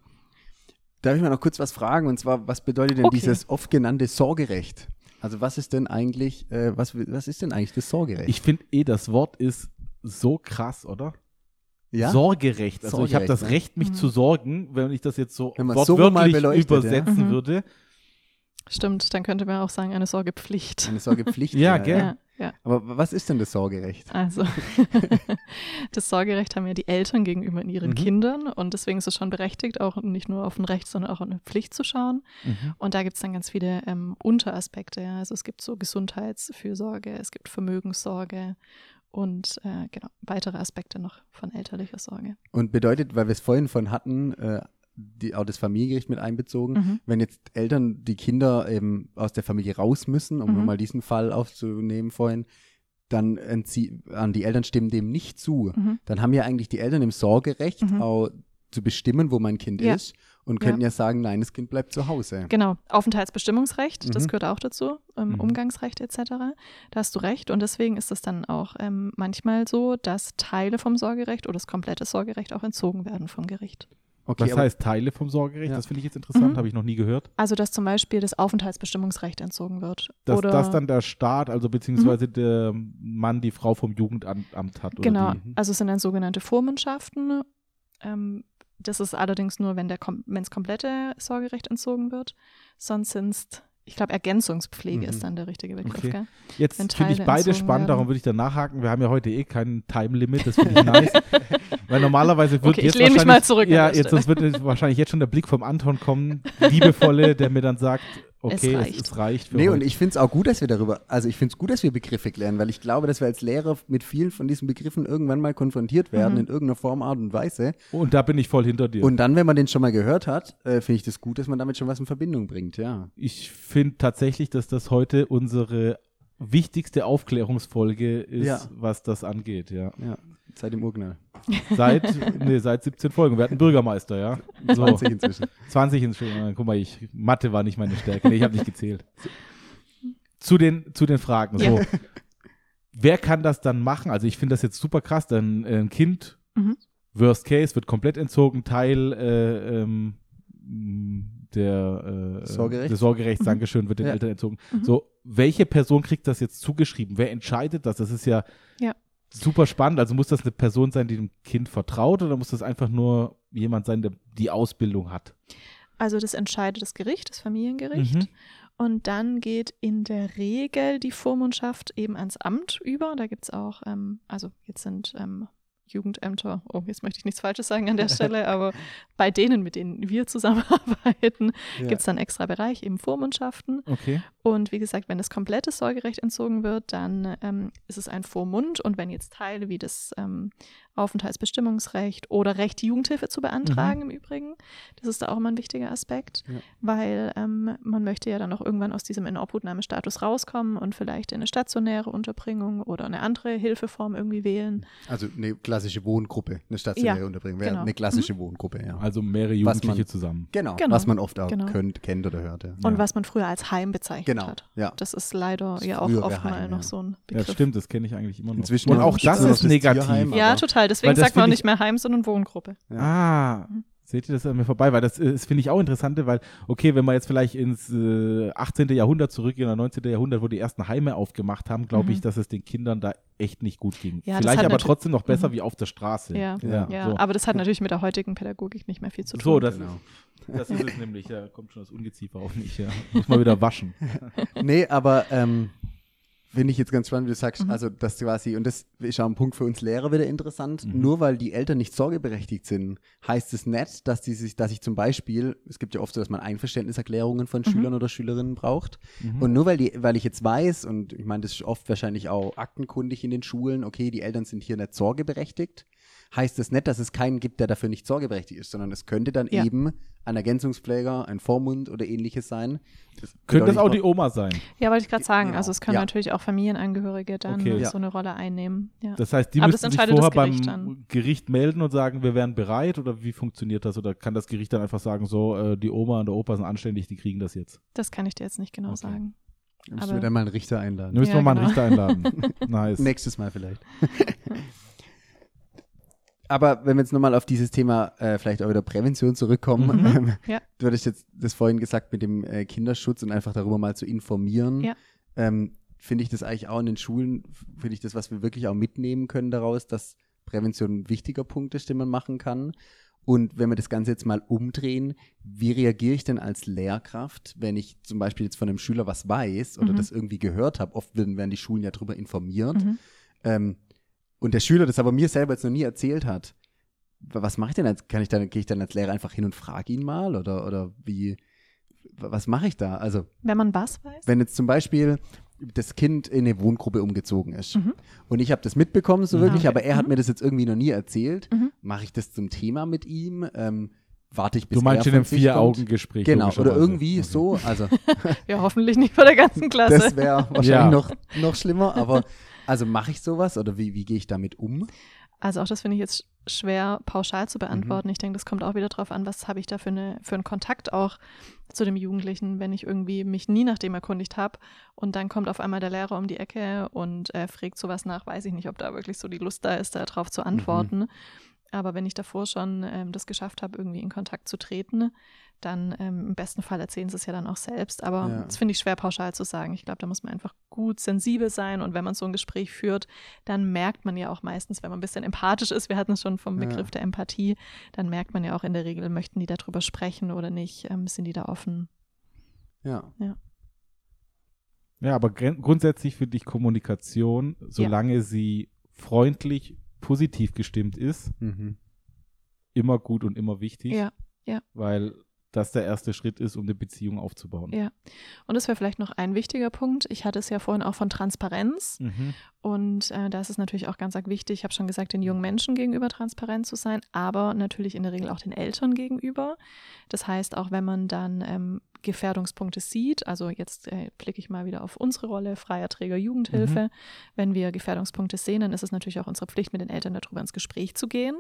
Darf ich mal noch kurz was fragen? Und zwar, was bedeutet denn Okay. dieses oft genannte Sorgerecht? Also was ist denn eigentlich, äh, was, was ist denn eigentlich das Sorgerecht? Ich finde eh, das Wort ist so krass, oder? ja? Sorgerecht. Also ich habe Sorgerecht, das ne? Recht, mich Mhm. zu sorgen, wenn ich das jetzt so es so mal wortwörtlich beleuchtet, ja. übersetzen Mhm. würde. Stimmt, dann könnte man auch sagen, eine Sorgepflicht. Eine Sorgepflicht. Ja, gell? Ja, ja. Aber was ist denn das Sorgerecht? Also, das Sorgerecht haben ja die Eltern gegenüber ihren Mhm. Kindern und deswegen ist es schon berechtigt, auch nicht nur auf ein Recht, sondern auch auf eine Pflicht zu schauen. Mhm. Und da gibt es dann ganz viele ähm, Unteraspekte. Ja. Also es gibt so Gesundheitsfürsorge, es gibt Vermögenssorge und äh, genau, weitere Aspekte noch von elterlicher Sorge. Und bedeutet, weil wir es vorhin von hatten, äh, die, auch das Familiengericht mit einbezogen, Mhm. wenn jetzt Eltern die Kinder eben aus der Familie raus müssen, um Mhm. nur mal diesen Fall aufzunehmen vorhin, dann an die Eltern stimmen dem nicht zu. Mhm. Dann haben ja eigentlich die Eltern im Sorgerecht Mhm. auch zu bestimmen, wo mein Kind Ja. ist und könnten ja. sagen, nein, das Kind bleibt zu Hause. Genau, Aufenthaltsbestimmungsrecht, das Mhm. gehört auch dazu, ähm, Mhm. Umgangsrecht etc. Da hast du recht und deswegen ist es dann auch ähm, manchmal so, dass Teile vom Sorgerecht oder das komplette Sorgerecht auch entzogen werden vom Gericht. Okay, Was heißt Teile vom Sorgerecht? Ja. Das finde ich jetzt interessant, Mhm. habe ich noch nie gehört. Also dass zum Beispiel das Aufenthaltsbestimmungsrecht entzogen wird. Dass oder das dann der Staat, also beziehungsweise der Mann die Frau vom Jugendamt hat. Oder Genau, Die. also es sind dann sogenannte Vormundschaften. Ähm, das ist allerdings nur, wenn wenn's komplette Sorgerecht entzogen wird. Sonst sind es, ich glaube, Ergänzungspflege Mhm. ist dann der richtige Begriff. Okay. Gell? Jetzt finde ich beide spannend, werden. darum würde ich da nachhaken. Wir haben ja heute eh kein Time-Limit, das finde ich nice. Weil normalerweise wird Okay, ich jetzt wahrscheinlich- mal zurück an Ja, jetzt sonst wird wahrscheinlich jetzt schon der Blick vom Anton kommen, liebevolle, der mir dann sagt, okay, es reicht. es reicht für Nee, heute. und ich finde es auch gut, dass wir darüber, also ich finde es gut, dass wir Begriffe klären, weil ich glaube, dass wir als Lehrer mit vielen von diesen Begriffen irgendwann mal konfrontiert werden, Mhm. in irgendeiner Form, Art und Weise. Und da bin ich voll hinter dir. Und dann, wenn man den schon mal gehört hat, äh, finde ich das gut, dass man damit schon was in Verbindung bringt, ja. ich finde tatsächlich, dass das heute unsere wichtigste Aufklärungsfolge ist, Ja. was das angeht, ja. Ja, seit dem Urknall. Seit, nee, seit 17 Folgen. Wir hatten Bürgermeister, ja. So, 20 inzwischen. 20 inzwischen. Guck mal, ich, Mathe war nicht meine Stärke. Nee, ich habe nicht gezählt. Zu den, zu den Fragen. So. Ja. Wer kann das dann machen? Also ich finde das jetzt super krass. Dann äh, ein Kind, Mhm. Worst Case, wird komplett entzogen, Teil äh, ähm, der, äh, Sorgerecht? des Sorgerechts, Mhm. Dankeschön, wird den Ja. Eltern entzogen. Mhm. So, welche Person kriegt das jetzt zugeschrieben? Wer entscheidet das? Das ist ja, Ja. Super spannend. Also muss das eine Person sein, die dem Kind vertraut oder muss das einfach nur jemand sein, der die Ausbildung hat? Also das entscheidet das Gericht, das Familiengericht. Mhm. Und dann geht in der Regel die Vormundschaft eben ans Amt über. Da gibt es auch, ähm, also jetzt sind ähm, Jugendämter, oh, jetzt möchte ich nichts Falsches sagen an der Stelle, aber bei denen, mit denen wir zusammenarbeiten, Ja. gibt es dann extra Bereich, eben Vormundschaften. Okay. Und wie gesagt, wenn das komplette Sorgerecht entzogen wird, dann ähm, ist es ein Vormund. Und wenn jetzt Teile wie das ähm, Aufenthaltsbestimmungsrecht oder Recht, Jugendhilfe zu beantragen im Übrigen. Das ist da auch immer ein wichtiger Aspekt, Ja. weil ähm, man möchte ja dann auch irgendwann aus diesem Inobhutnahmestatus rauskommen und vielleicht in eine stationäre Unterbringung oder eine andere Hilfeform irgendwie wählen. Also eine klassische Wohngruppe, eine stationäre Ja, Unterbringung, wäre genau. eine klassische Wohngruppe, ja. Also mehrere Jugendliche man- zusammen. genau, Genau, was man oft auch genau. könnt, kennt oder hört. Ja. Und Ja. was man früher als Heim bezeichnet Genau, hat. ja. Das ist leider Das ja auch oft mal Heim, noch ja. so ein Ja, Begriff. stimmt, das kenne ich eigentlich immer noch. Inzwischen Und auch noch das das ist negativ. Tierheim, Ja, aber- total. Deswegen sagt man auch nicht mehr Heim, sondern Wohngruppe. Ah, seht ihr das an mir vorbei? Weil das, äh, das finde ich auch interessant, weil, okay, wenn wir jetzt vielleicht ins äh, 18. Jahrhundert zurückgehen oder 19. Jahrhundert, wo die ersten Heime aufgemacht haben, glaube Mhm. ich, dass es den Kindern da echt nicht gut ging. Ja, vielleicht aber trotzdem noch besser Mhm. wie auf der Straße. Ja, Ja, ja. so. Aber das hat natürlich mit der heutigen Pädagogik nicht mehr viel zu tun. So, das, Genau. das ist es nämlich. Da kommt schon das Ungeziefer auf mich. Ja. Muss mal wieder waschen. Nee, aber ähm, finde ich jetzt ganz spannend, wie du sagst, Mhm. also dass quasi, und das ist auch ein Punkt für uns Lehrer wieder interessant, Mhm. nur weil die Eltern nicht sorgeberechtigt sind, heißt es nicht, dass die sich, dass ich zum Beispiel, es gibt ja oft so, dass man Einverständniserklärungen von Schülern oder Schülerinnen braucht. Mhm. Und nur weil die, weil ich jetzt weiß, und ich meine, das ist oft wahrscheinlich auch aktenkundig in den Schulen, okay, die Eltern sind hier nicht sorgeberechtigt, heißt das nicht, dass es keinen gibt, der dafür nicht sorgeberechtigt ist, sondern es könnte dann Ja. eben ein Ergänzungspfleger, ein Vormund oder ähnliches sein. Das Könnte das bedeutet auch die Oma sein? Ja, wollte ich gerade sagen. Genau. Also es können Ja. natürlich auch Familienangehörige dann Okay. So eine Rolle einnehmen. Ja. Das heißt, die Aber müssen sich vorher Gericht beim dann. Gericht melden und sagen, wir wären bereit oder wie funktioniert das? Oder kann das Gericht dann einfach sagen, so, äh, die Oma und der Opa sind anständig, die kriegen das jetzt? Das kann ich dir jetzt nicht genau Okay. sagen. Müssen Aber- wir dann mal einen Richter einladen. Dann müssen Ja, wir mal einen genau. Richter einladen. nice. Nächstes Mal vielleicht. Aber wenn wir jetzt nochmal auf dieses Thema äh, vielleicht auch wieder Prävention zurückkommen, Mhm. ähm, Ja. du hattest jetzt das vorhin gesagt mit dem äh, Kinderschutz und einfach darüber mal zu informieren. Ja. Ähm, finde ich das eigentlich auch in den Schulen, finde ich das, was wir wirklich auch mitnehmen können daraus, dass Prävention ein wichtiger Punkt ist, den man machen kann. Und wenn wir das Ganze jetzt mal umdrehen, wie reagiere ich denn als Lehrkraft, wenn ich zum Beispiel jetzt von einem Schüler was weiß oder Mhm. das irgendwie gehört habe? Oft werden, werden die Schulen ja darüber informiert. Mhm. Ähm, und der Schüler das aber mir selber jetzt noch nie erzählt hat, wa- was mache ich denn als, kann ich dann, gehe ich dann als Lehrer einfach hin und frage ihn mal oder, oder wie, wa- was mache ich da? Also, Wenn man was weiß? wenn jetzt zum Beispiel das Kind in eine Wohngruppe umgezogen ist Mhm. und ich habe das mitbekommen so wirklich, Okay. aber er hat Mhm. mir das jetzt irgendwie noch nie erzählt, Mhm. mache ich das zum Thema mit ihm? Ähm, warte ich bis Du meinst in einem? Vier-Augen-Gespräch. Genau, oder irgendwie Okay. so, also Ja, hoffentlich nicht vor der ganzen Klasse. das wäre wahrscheinlich Ja. noch, noch schlimmer, aber also mache ich sowas oder wie, wie gehe ich damit um? Also auch das finde ich jetzt schwer pauschal Mhm. zu beantworten. Ich denke, das kommt auch wieder darauf an, was habe ich da für, eine, für einen Kontakt auch zu dem Jugendlichen, wenn ich irgendwie mich nie nach dem erkundigt habe und dann kommt auf einmal der Lehrer um die Ecke und äh, fragt sowas nach, weiß ich nicht, ob da wirklich so die Lust da ist, darauf Mhm. zu antworten. Aber wenn ich davor schon ähm, das geschafft habe, irgendwie in Kontakt zu treten, dann ähm, im besten Fall erzählen sie es ja dann auch selbst. Aber Ja. das finde ich schwer pauschal zu sagen. Ich glaube, da muss man einfach gut sensibel sein und wenn man so ein Gespräch führt, dann merkt man ja auch meistens, wenn man ein bisschen empathisch ist, wir hatten es schon vom Ja. Begriff der Empathie, dann merkt man ja auch in der Regel, möchten die darüber sprechen oder nicht, ähm, sind die da offen. Ja. Ja, aber gren- grundsätzlich finde ich Kommunikation, solange sie freundlich, positiv gestimmt ist, Mhm. immer gut und immer wichtig. Ja, Weil das der erste Schritt ist, um eine Beziehung aufzubauen. Ja. Und das wäre vielleicht noch ein wichtiger Punkt. Ich hatte es ja vorhin auch von Transparenz. Mhm. Und äh, da ist es natürlich auch ganz arg wichtig, ich habe schon gesagt, den jungen Menschen gegenüber transparent zu sein, aber natürlich in der Regel auch den Eltern gegenüber. Das heißt, auch wenn man dann ähm, Gefährdungspunkte sieht, also jetzt äh, blicke ich mal wieder auf unsere Rolle, freier Träger Jugendhilfe, wenn wir Gefährdungspunkte sehen, dann ist es natürlich auch unsere Pflicht, mit den Eltern darüber ins Gespräch zu gehen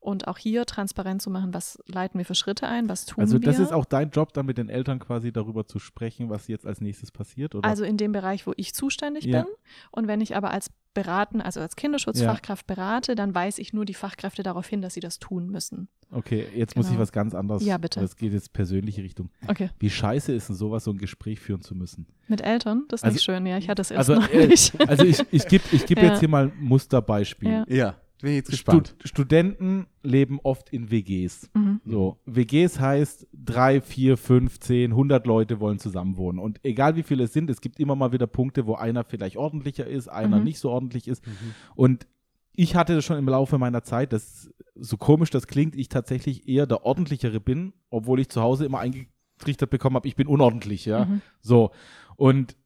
und auch hier transparent zu machen, was leiten wir für Schritte ein, was tun Also wir. das ist auch dein Job, dann mit den Eltern quasi darüber zu sprechen, was jetzt als nächstes passiert, oder? Also in dem Bereich, wo ich zuständig Ja. bin. Und wenn ich aber als beraten, also als Kinderschutzfachkraft berate, dann weise ich nur die Fachkräfte darauf hin, dass sie das tun müssen. okay, jetzt muss ich Genau. was ganz anderes. Ja, bitte. Das geht jetzt persönliche Richtung. Okay. Wie scheiße ist denn sowas, so ein Gespräch führen zu müssen? Mit Eltern, das ist Also- nicht schön. Ja, ich hatte es erst Also, noch äh, nicht. Also ich, ich gebe ich geb Ja. jetzt hier mal ein Musterbeispiel. Ja. Ja, bin ich jetzt gespannt. Stud Studenten leben oft in WGs. Mhm. So, WGs heißt drei, vier, fünf, zehn, hundert Leute wollen zusammenwohnen. Und egal wie viele es sind, es gibt immer mal wieder Punkte, wo einer vielleicht ordentlicher ist, einer Mhm. nicht so ordentlich ist. Mhm. Und ich hatte das schon im Laufe meiner Zeit, dass so komisch das klingt, ich tatsächlich eher der ordentlichere bin, obwohl ich zu Hause immer eingetrichtert bekommen habe, ich bin unordentlich, ja. Mhm. So. Und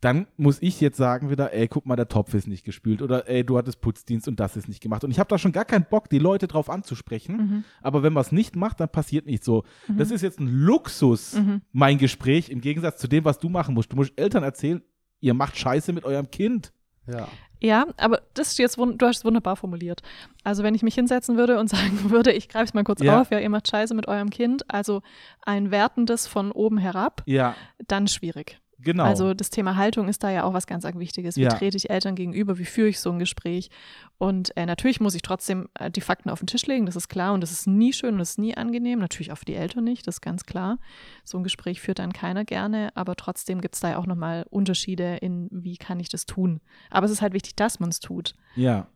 dann muss ich jetzt sagen wieder, ey, guck mal, der Topf ist nicht gespült oder ey, du hattest Putzdienst und das ist nicht gemacht. Und ich habe da schon gar keinen Bock, die Leute drauf anzusprechen. Mhm. Aber wenn man es nicht macht, dann passiert nichts so. Das ist jetzt ein Luxus, Mhm. mein Gespräch, im Gegensatz zu dem, was du machen musst. Du musst Eltern erzählen, ihr macht Scheiße mit eurem Kind. Ja. Ja, aber das ist jetzt, du hast es wunderbar formuliert. Also wenn ich mich hinsetzen würde und sagen würde, ich greife es mal kurz Ja. auf, ja, ihr macht Scheiße mit eurem Kind, also ein wertendes von oben herab, Ja, dann schwierig. Genau. Also das Thema Haltung ist da ja auch was ganz, Wichtiges. Wie Ja. trete ich Eltern gegenüber? Wie führe ich so ein Gespräch? Und äh, natürlich muss ich trotzdem äh, die Fakten auf den Tisch legen, das ist klar. Und das ist nie schön und das ist nie angenehm. Natürlich auch für die Eltern nicht, das ist ganz klar. So ein Gespräch führt dann keiner gerne. Aber trotzdem gibt es da ja auch nochmal Unterschiede in, wie kann ich das tun. Aber es ist halt wichtig, dass man es tut. Ja.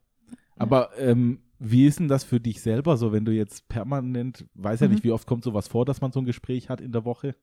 Aber ähm, wie ist denn das für dich selber so, wenn du jetzt permanent, weiß ja Mhm. nicht, wie oft kommt sowas vor, dass man so ein Gespräch hat in der Woche?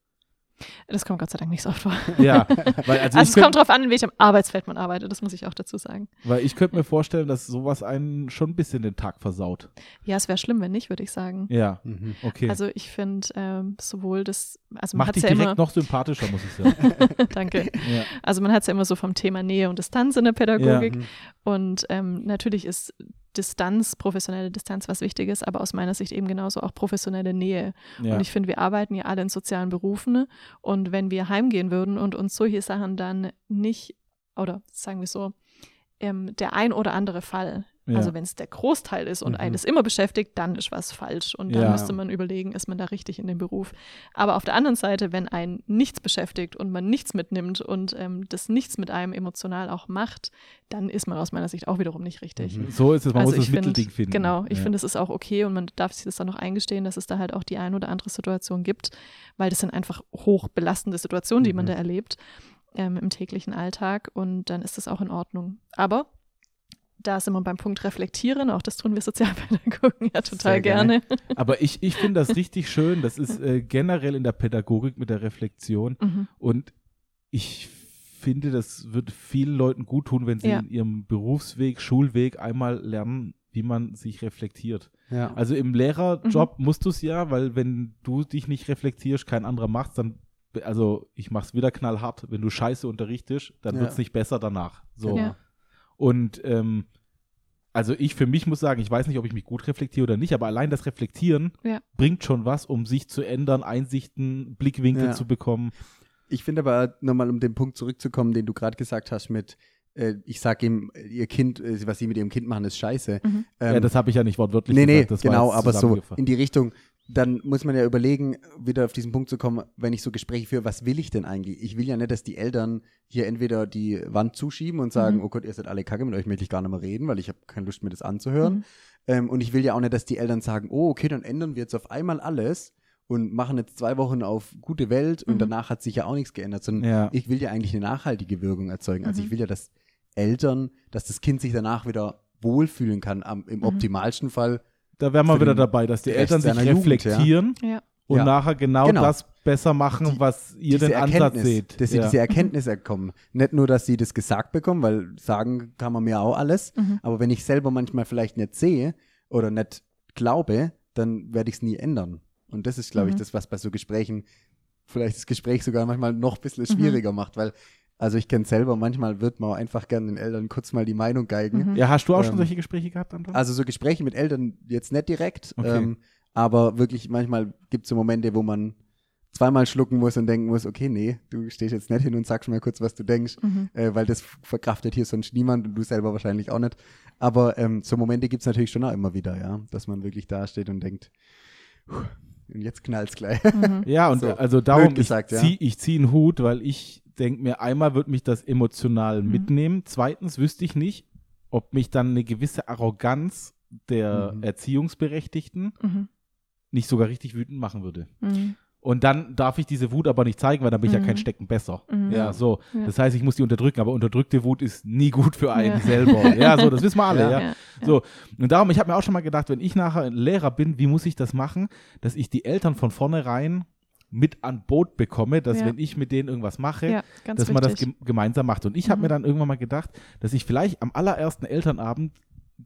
Das kommt Gott sei Dank nicht so oft vor. Ja, weil also, Also es könnt- kommt drauf an, in welchem Arbeitsfeld man arbeitet, das muss ich auch dazu sagen. weil ich könnte mir vorstellen, dass sowas einen schon ein bisschen den Tag versaut. Ja, es wäre schlimm, wenn nicht, würde ich sagen. Ja, Mhm. okay. Also ich finde ähm, sowohl das, also man Macht hat dich ja direkt immer, noch sympathischer, muss ich sagen. danke. ja. Also man hat es ja immer so vom Thema Nähe und Distanz in der Pädagogik. Mhm. Und ähm, natürlich ist Distanz, professionelle Distanz was Wichtiges, aber aus meiner Sicht eben genauso auch professionelle Nähe. ja. Und ich finde, wir arbeiten ja alle in sozialen Berufen. Und wenn wir heimgehen würden und uns solche Sachen dann nicht, oder sagen wir so, ähm, der ein oder andere Fall, Ja. also wenn es der Großteil ist und Mhm. einen das immer beschäftigt, dann ist was falsch. Und dann Ja. müsste man überlegen, ist man da richtig in dem Beruf. Aber auf der anderen Seite, wenn einen nichts beschäftigt und man nichts mitnimmt und ähm, das nichts mit einem emotional auch macht, dann ist man aus meiner Sicht auch wiederum nicht richtig. Mhm. so ist es, man also muss das ich find- Mittelding finden. Genau, ich ja. finde, es ist auch okay und man darf sich das dann noch eingestehen, dass es da halt auch die ein oder andere Situation gibt, weil das sind einfach hoch belastende Situationen, die man Mhm. da erlebt ähm, im täglichen Alltag und dann ist das auch in Ordnung. Aber da sind wir beim Punkt Reflektieren, auch das tun wir Sozialpädagogen ja total gerne. gerne. Aber ich, ich finde das richtig schön. Das ist äh, generell in der Pädagogik mit der Reflexion. Mhm. Und ich finde, das wird vielen Leuten gut tun, wenn sie Ja. in ihrem Berufsweg, Schulweg einmal lernen, wie man sich reflektiert. Ja. Also im Lehrerjob musst du es ja, weil wenn du dich nicht reflektierst, kein anderer macht's, dann, also ich mach's wieder knallhart, wenn du Scheiße unterrichtest, dann Ja. wird's nicht besser danach. So. Ja. Und ähm, also ich für mich muss sagen, ich weiß nicht, ob ich mich gut reflektiere oder nicht, aber allein das Reflektieren Ja. bringt schon was, um sich zu ändern, Einsichten, Blickwinkel Ja. zu bekommen. Ich finde aber nochmal, um den Punkt zurückzukommen, den du gerade gesagt hast mit, äh, ich sag ihm, ihr Kind, äh, was sie mit ihrem Kind machen, ist scheiße. Mhm. Ähm, ja, das habe ich ja nicht wortwörtlich nee, nee, gesagt. das war genau, aber so in die Richtung, dann muss man ja überlegen, wieder auf diesen Punkt zu kommen, wenn ich so Gespräche führe, was will ich denn eigentlich? Ich will ja nicht, dass die Eltern hier entweder die Wand zuschieben und sagen, Mhm. oh Gott, ihr seid alle kacke, mit euch möchte ich gar nicht mehr reden, weil ich habe keine Lust, mir das anzuhören. Mhm. Ähm, und ich will ja auch nicht, dass die Eltern sagen, oh, okay, dann ändern wir jetzt auf einmal alles und machen jetzt zwei Wochen auf gute Welt und Mhm. danach hat sich ja auch nichts geändert, sondern Ja. ich will ja eigentlich eine nachhaltige Wirkung erzeugen. Also Mhm. ich will ja, dass Eltern, dass das Kind sich danach wieder wohlfühlen kann, am, im Mhm. optimalsten Fall. Da wären wir wieder dabei, dass die Eltern sich seiner Jugend, reflektieren Ja. und Ja. nachher genau, Genau. das besser machen, Die- was ihr den Ansatz Erkenntnis, seht. Dass sie ja. diese Erkenntnis bekommen. Nicht nur, dass sie das gesagt bekommen, weil sagen kann man mir auch alles, Mhm. aber wenn ich selber manchmal vielleicht nicht sehe oder nicht glaube, dann werde ich es nie ändern. Und das ist, glaube ich, Mhm. das, was bei so Gesprächen vielleicht das Gespräch sogar manchmal noch ein bisschen Mhm. schwieriger macht, weil, also ich kenne selber, manchmal wird man auch einfach gerne den Eltern kurz mal die Meinung geigen. Mhm. ja, hast du auch schon Ähm, solche Gespräche gehabt, Anton? Also so Gespräche mit Eltern jetzt nicht direkt, Okay. ähm, aber wirklich manchmal gibt es so Momente, wo man zweimal schlucken muss und denken muss, okay, nee, du stehst jetzt nicht hin und sagst mal kurz, was du denkst, Mhm. äh, weil das verkraftet hier sonst niemand und du selber wahrscheinlich auch nicht. Aber ähm, so Momente gibt es natürlich schon auch immer wieder, ja, dass man wirklich da steht und denkt, "Puh, und jetzt knallt's gleich. Mhm. ja, und so, also darum, gesagt, ich ja. ziehe ich zieh einen Hut, weil ich denke mir, einmal wird mich das emotional Mhm. mitnehmen. Zweitens wüsste ich nicht, ob mich dann eine gewisse Arroganz der Mhm. Erziehungsberechtigten Mhm. nicht sogar richtig wütend machen würde. Mhm. Und dann darf ich diese Wut aber nicht zeigen, weil dann bin ich ja Mhm. kein Stecken besser. Mhm. Ja, so. Ja. Das heißt, ich muss die unterdrücken, aber unterdrückte Wut ist nie gut für einen Ja. selber. Ja, so, das wissen wir alle, Ja. ja. Ja. So, und darum, ich habe mir auch schon mal gedacht, wenn ich nachher ein Lehrer bin, wie muss ich das machen, dass ich die Eltern von vornherein mit an Boot bekomme, dass Ja. wenn ich mit denen irgendwas mache, Ja, dass man das gem gemeinsam macht. Und ich habe Mhm. mir dann irgendwann mal gedacht, dass ich vielleicht am allerersten Elternabend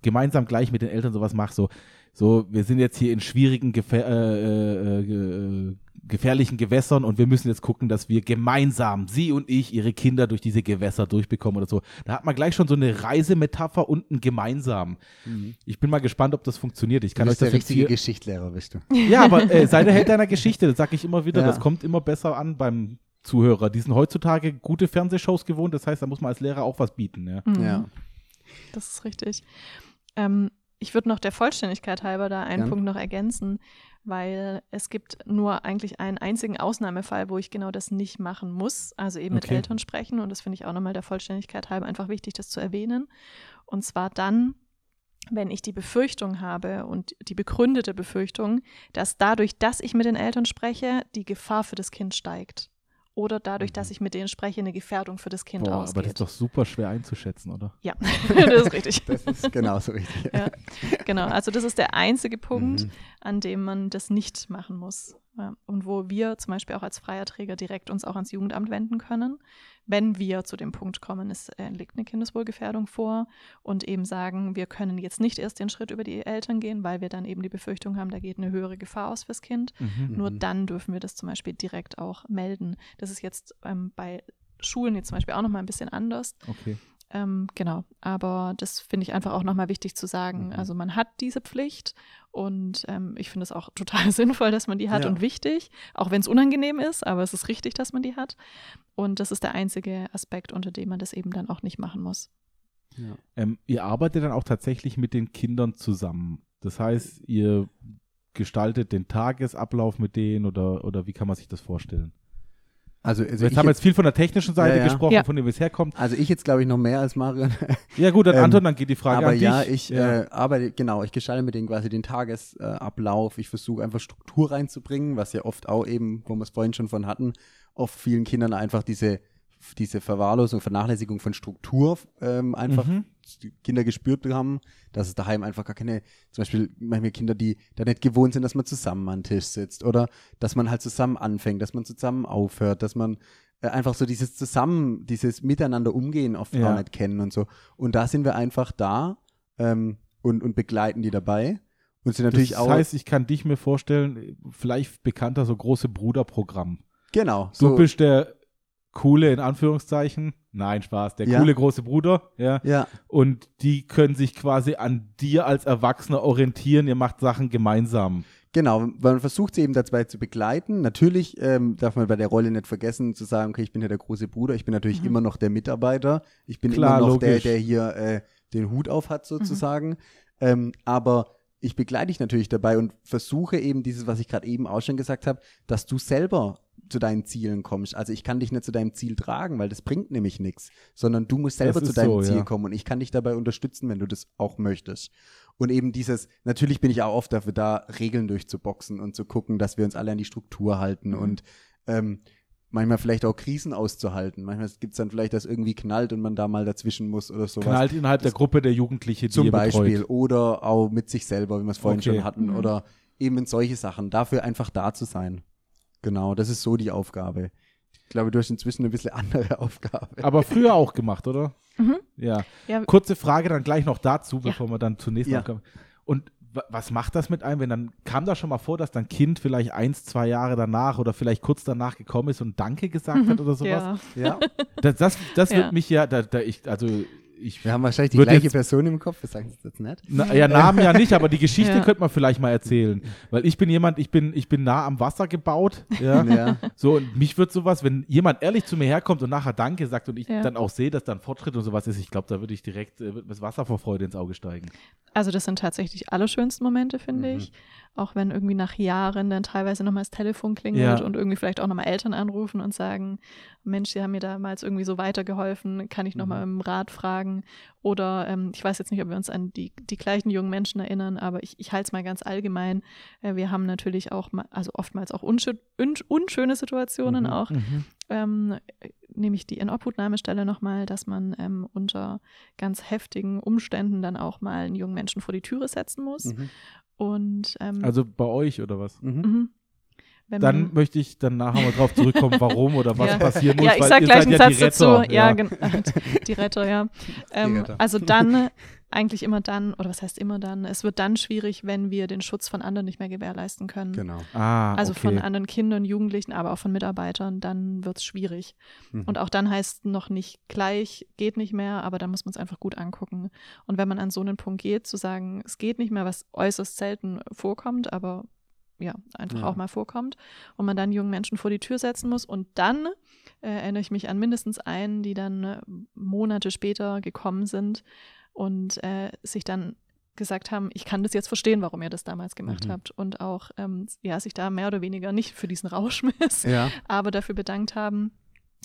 gemeinsam gleich mit den Eltern sowas mache, so, so, wir sind jetzt hier in schwierigen, gefähr äh, äh, äh, gefährlichen Gewässern und wir müssen jetzt gucken, dass wir gemeinsam, sie und ich, ihre Kinder durch diese Gewässer durchbekommen oder so. Da hat man gleich schon so eine Reisemetapher und ein gemeinsam. Ich bin mal gespannt, ob das funktioniert. Ich kann du euch bist der das jetzt richtige hier, Geschichtslehrer, bist du. Ja, aber äh, sei der Held deiner Geschichte, das sage ich immer wieder. Ja. Das kommt immer besser an beim Zuhörer. Die sind heutzutage gute Fernsehshows gewohnt, das heißt, da muss man als Lehrer auch was bieten. Ja. Mhm. Ja. Das ist richtig. Ähm, ich würde noch der Vollständigkeit halber da einen Gern. Punkt noch ergänzen, weil es gibt nur eigentlich einen einzigen Ausnahmefall, wo ich genau das nicht machen muss, also eben mit Okay. Eltern sprechen. Und das finde ich auch nochmal der Vollständigkeit halber einfach wichtig, das zu erwähnen. Und zwar dann, wenn ich die Befürchtung habe und die begründete Befürchtung, dass dadurch, dass ich mit den Eltern spreche, die Gefahr für das Kind steigt. Oder dadurch, dass ich mit denen spreche, eine Gefährdung für das Kind Mhm. Boah, ausgeht. aber das ist doch super schwer einzuschätzen, oder? ja, das ist richtig. Das ist genauso richtig. Ja, genau. Also das ist der einzige Punkt, Mhm. an dem man das nicht machen muss. Ja. Und wo wir zum Beispiel auch als freier Träger direkt uns auch ans Jugendamt wenden können, wenn wir zu dem Punkt kommen, es äh, liegt eine Kindeswohlgefährdung vor und eben sagen, wir können jetzt nicht erst den Schritt über die Eltern gehen, weil wir dann eben die Befürchtung haben, da geht eine höhere Gefahr aus fürs Kind. Nur Mhm. dann dürfen wir das zum Beispiel direkt auch melden. Das ist jetzt ähm, bei Schulen jetzt zum Beispiel auch nochmal ein bisschen anders. Okay. Ähm, genau, aber das finde ich einfach auch nochmal wichtig zu sagen. Mhm. Also man hat diese Pflicht und ähm, ich finde es auch total sinnvoll, dass man die hat Ja. und wichtig, auch wenn es unangenehm ist, aber es ist richtig, dass man die hat. Und das ist der einzige Aspekt, unter dem man das eben dann auch nicht machen muss. Ja. Ähm, ihr arbeitet dann auch tatsächlich mit den Kindern zusammen. Das heißt, ihr gestaltet den Tagesablauf mit denen oder, oder wie kann man sich das vorstellen? Also, also, Jetzt haben wir jetzt, jetzt viel von der technischen Seite Ja, ja. gesprochen, Ja. von dem es herkommt. also ich jetzt glaube ich noch mehr als Marion. Ja gut, dann Ähm, Anton, dann geht die Frage aber an dich. ja, ich Ja. Äh, arbeite, genau, ich gestalte mit denen quasi den Tagesablauf. ich versuche einfach Struktur reinzubringen, was ja oft auch eben, wo wir es vorhin schon von hatten, oft vielen Kindern einfach diese, diese Verwahrlosung, Vernachlässigung von Struktur ähm, einfach Mhm. Kinder gespürt haben, dass es daheim einfach gar keine, zum Beispiel manchmal Kinder, die da nicht gewohnt sind, dass man zusammen an den Tisch sitzt oder dass man halt zusammen anfängt, dass man zusammen aufhört, dass man äh, einfach so dieses Zusammen, dieses Miteinander umgehen oft Ja. auch nicht kennen und so. Und da sind wir einfach da ähm, und, und begleiten die dabei. Und sind natürlich das auch. heißt, ich kann dich mir vorstellen, vielleicht bekannter so große Bruderprogramm. genau. Du So, bist der coole, in Anführungszeichen, nein, Spaß, der Ja. coole große Bruder, ja. ja, Und die können sich quasi an dir als Erwachsener orientieren, ihr macht Sachen gemeinsam. Genau, man versucht sie eben dabei zu begleiten. Natürlich ähm, darf man bei der Rolle nicht vergessen zu sagen, okay, ich bin ja der große Bruder, ich bin natürlich immer noch der Mitarbeiter, ich bin Klar, immer noch der, logisch. der hier äh, den Hut auf hat sozusagen. Ähm, aber ich begleite dich natürlich dabei und versuche eben dieses, was ich gerade eben auch schon gesagt habe, dass du selber zu deinen Zielen kommst. Also ich kann dich nicht zu deinem Ziel tragen, weil das bringt nämlich nichts, sondern du musst selber Das zu deinem so, Ziel ja. kommen und ich kann dich dabei unterstützen, wenn du das auch möchtest. Und eben dieses, natürlich bin ich auch oft dafür da, Regeln durchzuboxen und zu gucken, dass wir uns alle an die Struktur halten Mhm. und ähm, manchmal vielleicht auch Krisen auszuhalten. Manchmal gibt es dann vielleicht, dass irgendwie knallt und man da mal dazwischen muss oder sowas. Knallt innerhalb der Gruppe der Jugendliche, die Zum Beispiel. betreut. Oder auch mit sich selber, wie wir es vorhin Okay. schon hatten. Mhm. Oder eben in solche Sachen. Dafür einfach da zu sein. Genau, das ist so die Aufgabe. Ich glaube, du hast inzwischen eine bisschen andere Aufgabe. Aber früher auch gemacht, oder? Mhm. Ja. Ja, Kurze Frage dann gleich noch dazu, bevor wir dann zunächst Ja. kommen. Und wa- was macht das mit einem, wenn dann kam da schon mal vor, dass dein Kind vielleicht eins, zwei Jahre danach oder vielleicht kurz danach gekommen ist und Danke gesagt hat oder sowas? ja. ja, Das, das, das Ja. wird mich ja, da, da ich, also ich wir haben wahrscheinlich die gleiche jetzt- Person im Kopf. Wir sagen es jetzt nicht. Na, ja, Namen ja nicht, aber die Geschichte Ja. könnte man vielleicht mal erzählen. Weil ich bin jemand, ich bin, ich bin nah am Wasser gebaut. Ja. Ja. So, und mich wird sowas, wenn jemand ehrlich zu mir herkommt und nachher Danke sagt und ich Ja. dann auch sehe, dass da ein Fortschritt und sowas ist, ich glaube, da würde ich direkt äh, das Wasser vor Freude ins Auge steigen. Also das sind tatsächlich die allerschönsten Momente, finde Mhm. ich. Auch wenn irgendwie nach Jahren dann teilweise nochmal das Telefon klingelt Ja. und irgendwie vielleicht auch nochmal Eltern anrufen und sagen, Mensch, Sie haben mir damals irgendwie so weitergeholfen, kann ich nochmal Mhm. im Rat fragen? Oder ähm, ich weiß jetzt nicht, ob wir uns an die, die gleichen jungen Menschen erinnern, aber ich, ich halte es mal ganz allgemein. Äh, wir haben natürlich auch, mal, also oftmals auch unschö un unschöne Situationen Mhm. auch, ähm, nämlich die Inobhutnahmestelle nochmal, dass man ähm, unter ganz heftigen Umständen dann auch mal einen jungen Menschen vor die Türe setzen muss. Mhm. Und ähm, Also bei euch oder was? Mhm. Wenn Dann möchte ich dann nachher mal drauf zurückkommen, warum oder was Ja. passieren muss. ja, ich sag gleich einen ja die Satz dazu. Ja, gen- die Retter, ja. Ähm, Retter. Also dann eigentlich immer dann, oder was heißt immer dann, es wird dann schwierig, wenn wir den Schutz von anderen nicht mehr gewährleisten können. Genau. Ah, Also okay. von anderen Kindern, Jugendlichen, aber auch von Mitarbeitern, dann wird es schwierig. Mhm. Und auch dann heißt noch nicht gleich, geht nicht mehr, aber dann muss man es einfach gut angucken. Und wenn man an so einen Punkt geht, zu sagen, es geht nicht mehr, was äußerst selten vorkommt, aber ja, einfach Ja. auch mal vorkommt, und man dann jungen Menschen vor die Tür setzen muss und dann äh, erinnere ich mich an mindestens einen, die dann äh, Monate später gekommen sind und äh, sich dann gesagt haben, ich kann das jetzt verstehen, warum ihr das damals gemacht Mhm. habt und auch ähm, ja sich da mehr oder weniger nicht für diesen Rauschmiss Ja. aber dafür bedankt haben,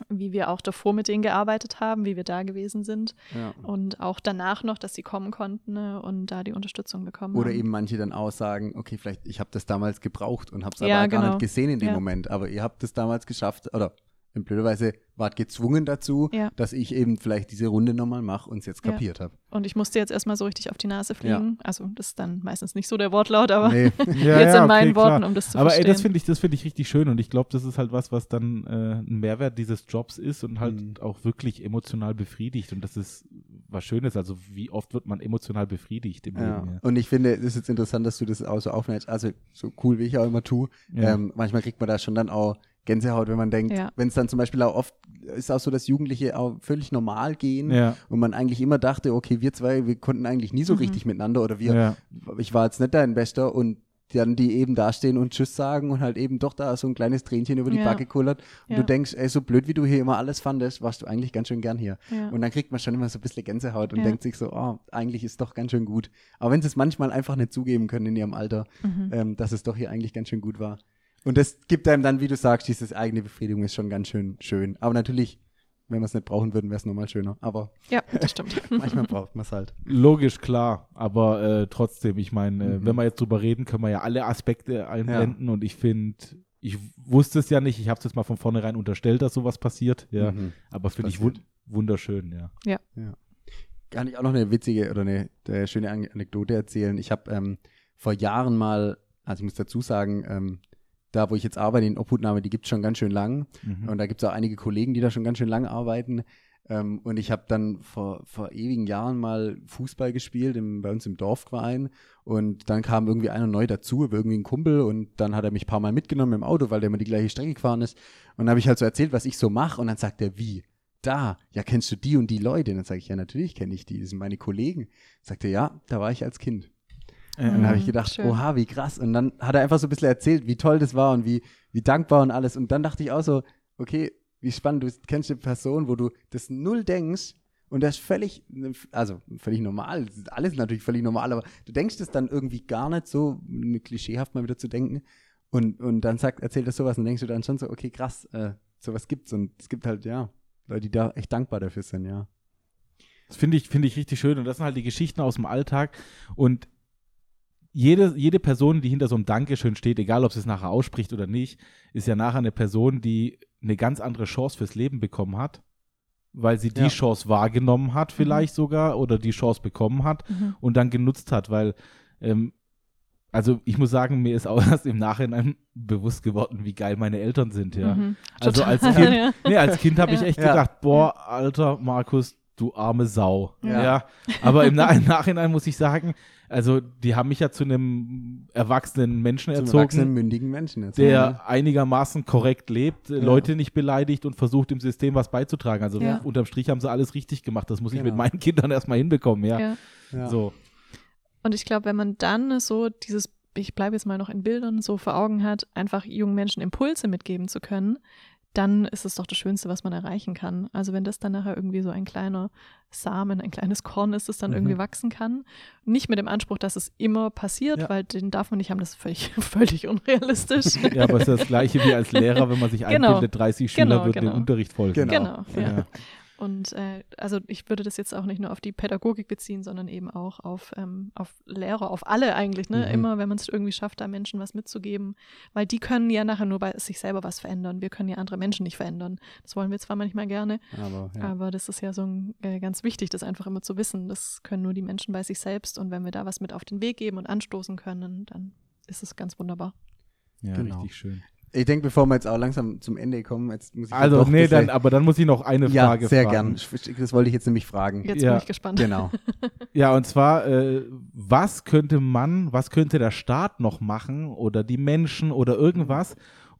wie wir auch davor mit denen gearbeitet haben, wie wir da gewesen sind ja. und auch danach noch, dass sie kommen konnten ne, und da die Unterstützung bekommen Oder haben. eben manche dann auch sagen, okay, vielleicht, ich habe das damals gebraucht und habe es Ja, aber gar genau. nicht gesehen in dem Ja. Moment, aber ihr habt es damals geschafft, oder in blöder Weise wart gezwungen dazu, Ja. dass ich eben vielleicht diese Runde nochmal mache und es jetzt Ja. kapiert habe. Und ich musste jetzt erstmal so richtig auf die Nase fliegen. Also das ist dann meistens nicht so der Wortlaut, aber Nee. Ja, jetzt ja, in meinen okay, klar. Worten, um das zu Aber ey, verstehen. das finde ich, das finde ich richtig schön und ich glaube, das ist halt was, was dann äh, ein Mehrwert dieses Jobs ist und halt Mhm. auch wirklich emotional befriedigt und das ist was Schönes. Also wie oft wird man emotional befriedigt im Ja. Leben? Und ich finde, es ist jetzt interessant, dass du das auch so aufnimmst. Also so cool, wie ich auch immer tue. Ja. Ähm, manchmal kriegt man da schon dann auch Gänsehaut, wenn man denkt, Ja. wenn es dann zum Beispiel auch oft ist auch so, dass Jugendliche auch völlig normal gehen Ja, und man eigentlich immer dachte, okay, wir zwei, wir konnten eigentlich nie so Mhm. richtig miteinander oder wir, ja. ich war jetzt nicht dein Bester und dann die eben dastehen und Tschüss sagen und halt eben doch da so ein kleines Tränchen über die Ja. Backe kullert und Ja. du denkst, ey, so blöd wie du hier immer alles fandest, warst du eigentlich ganz schön gern hier. ja. Und dann kriegt man schon immer so ein bisschen Gänsehaut und Ja. denkt sich so, oh, eigentlich ist doch ganz schön gut. Aber wenn sie es manchmal einfach nicht zugeben können in ihrem Alter, Mhm. ähm, dass es doch hier eigentlich ganz schön gut war. Und das gibt einem dann, wie du sagst, diese eigene Befriedigung ist schon ganz schön schön. Aber natürlich, wenn wir es nicht brauchen würden, wäre es nochmal schöner. Aber ja, das stimmt. manchmal braucht man es halt. Logisch, klar, aber äh, trotzdem, ich meine, äh, Mhm. wenn wir jetzt drüber reden, können wir ja alle Aspekte einblenden und ich finde, ich wusste es ja nicht, ich habe es jetzt mal von vornherein unterstellt, dass sowas passiert, ja, Mhm. aber finde ich wun passiert. wunderschön, ja. Kann ich auch noch eine witzige oder eine, eine schöne An- Anekdote erzählen. Ich habe ähm, vor Jahren mal, also ich muss dazu sagen, ähm, da wo ich jetzt arbeite, in Obhutnahme, die gibt es schon ganz schön lang. Mhm. Und da gibt es auch einige Kollegen, die da schon ganz schön lange arbeiten. Ähm, und ich habe dann vor, vor ewigen Jahren mal Fußball gespielt im, bei uns im Dorfverein. Und dann kam irgendwie einer neu dazu, irgendwie ein Kumpel. Und dann hat er mich ein paar Mal mitgenommen im Auto, weil der immer die gleiche Strecke gefahren ist. Und dann habe ich halt so erzählt, was ich so mache. Und dann sagt er, wie? Da, ja, kennst du die und die Leute? Und dann sage ich, ja, natürlich kenne ich die, das sind meine Kollegen. Sagt er, ja, da war ich als Kind. Äh, Und dann habe ich Mhm, gedacht, schön. oha, wie krass. Und dann hat er einfach so ein bisschen erzählt, wie toll das war und wie, wie dankbar und alles. Und dann dachte ich auch so, okay, wie spannend, du kennst eine Person, wo du das null denkst und das ist völlig, also völlig normal. Alles natürlich völlig normal, aber du denkst es dann irgendwie gar nicht so, klischeehaft mal wieder zu denken. Und, und dann sagt, erzählt er sowas und denkst du dann schon so, okay, krass, äh, sowas gibt's. Und es gibt halt, ja, Leute, die da echt dankbar dafür sind, ja. Das finde ich, finde ich richtig schön. Und das sind halt die Geschichten aus dem Alltag. Und jede, jede Person, die hinter so einem Dankeschön steht, egal ob sie es nachher ausspricht oder nicht, ist ja nachher eine Person, die eine ganz andere Chance fürs Leben bekommen hat, weil sie die Ja. Chance wahrgenommen hat, vielleicht sogar, oder die Chance bekommen hat Mhm. und dann genutzt hat, weil, ähm, also ich muss sagen, mir ist auch erst im Nachhinein bewusst geworden, wie geil meine Eltern sind, ja. Mhm. Also als Kind, ja. nee, als Kind habe ich Ja. echt Ja. gedacht, boah, alter Markus, du arme Sau. Ja. Ja. Aber im, Na im Nachhinein muss ich sagen, also die haben mich ja zu einem erwachsenen Menschen Zum erzogen, erwachsenen, mündigen Menschen jetzt. der einigermaßen korrekt lebt, Ja. Leute nicht beleidigt und versucht im System was beizutragen. Also Ja. unterm Strich haben sie alles richtig gemacht. Das muss ich Genau. mit meinen Kindern erstmal hinbekommen, ja. Ja. ja. So. Und ich glaube, wenn man dann so dieses, ich bleibe jetzt mal noch in Bildern, so vor Augen hat, einfach jungen Menschen Impulse mitgeben zu können, dann ist es doch das Schönste, was man erreichen kann. Also wenn das dann nachher irgendwie so ein kleiner Samen, ein kleines Korn ist, das dann Mhm. irgendwie wachsen kann. Nicht mit dem Anspruch, dass es immer passiert, Ja. weil den darf man nicht haben, das ist völlig, völlig unrealistisch. Ja, aber es ist das Gleiche wie als Lehrer, wenn man sich Genau. einbildet, 30 Schüler Genau, würden den genau. Unterricht folgen. Genau. Genau, ja. Ja. Und äh, also ich würde das jetzt auch nicht nur auf die Pädagogik beziehen, sondern eben auch auf, ähm, auf Lehrer, auf alle eigentlich, ne? Mhm. Immer, wenn man es irgendwie schafft, da Menschen was mitzugeben. Weil die können ja nachher nur bei sich selber was verändern. Wir können ja andere Menschen nicht verändern. Das wollen wir zwar manchmal gerne, Aber, ja. aber das ist ja so ein, äh, ganz wichtig, das einfach immer zu wissen. Das können nur die Menschen bei sich selbst. Und wenn wir da was mit auf den Weg geben und anstoßen können, dann ist es ganz wunderbar. Ja, Genau. richtig schön. Ich denke, bevor wir jetzt auch langsam zum Ende kommen, jetzt muss ich Also, doch nee, dann, aber dann muss ich noch eine ja, Frage sehr fragen. gern. Das wollte ich jetzt nämlich fragen. Jetzt Ja. bin ich gespannt. Genau. Ja, und zwar, äh, was könnte man, was könnte der Staat noch machen oder die Menschen oder irgendwas,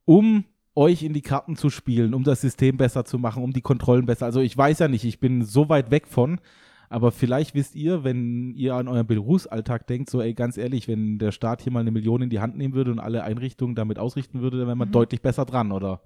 um euch in die Karten zu spielen, um das System besser zu machen, um die Kontrollen besser. Also ich weiß ja nicht, ich bin so weit weg von, aber vielleicht wisst ihr, wenn ihr an euren Berufsalltag denkt, so ey, ganz ehrlich, wenn der Staat hier mal eine Million in die Hand nehmen würde und alle Einrichtungen damit ausrichten würde, dann wäre man Mhm. deutlich besser dran, oder?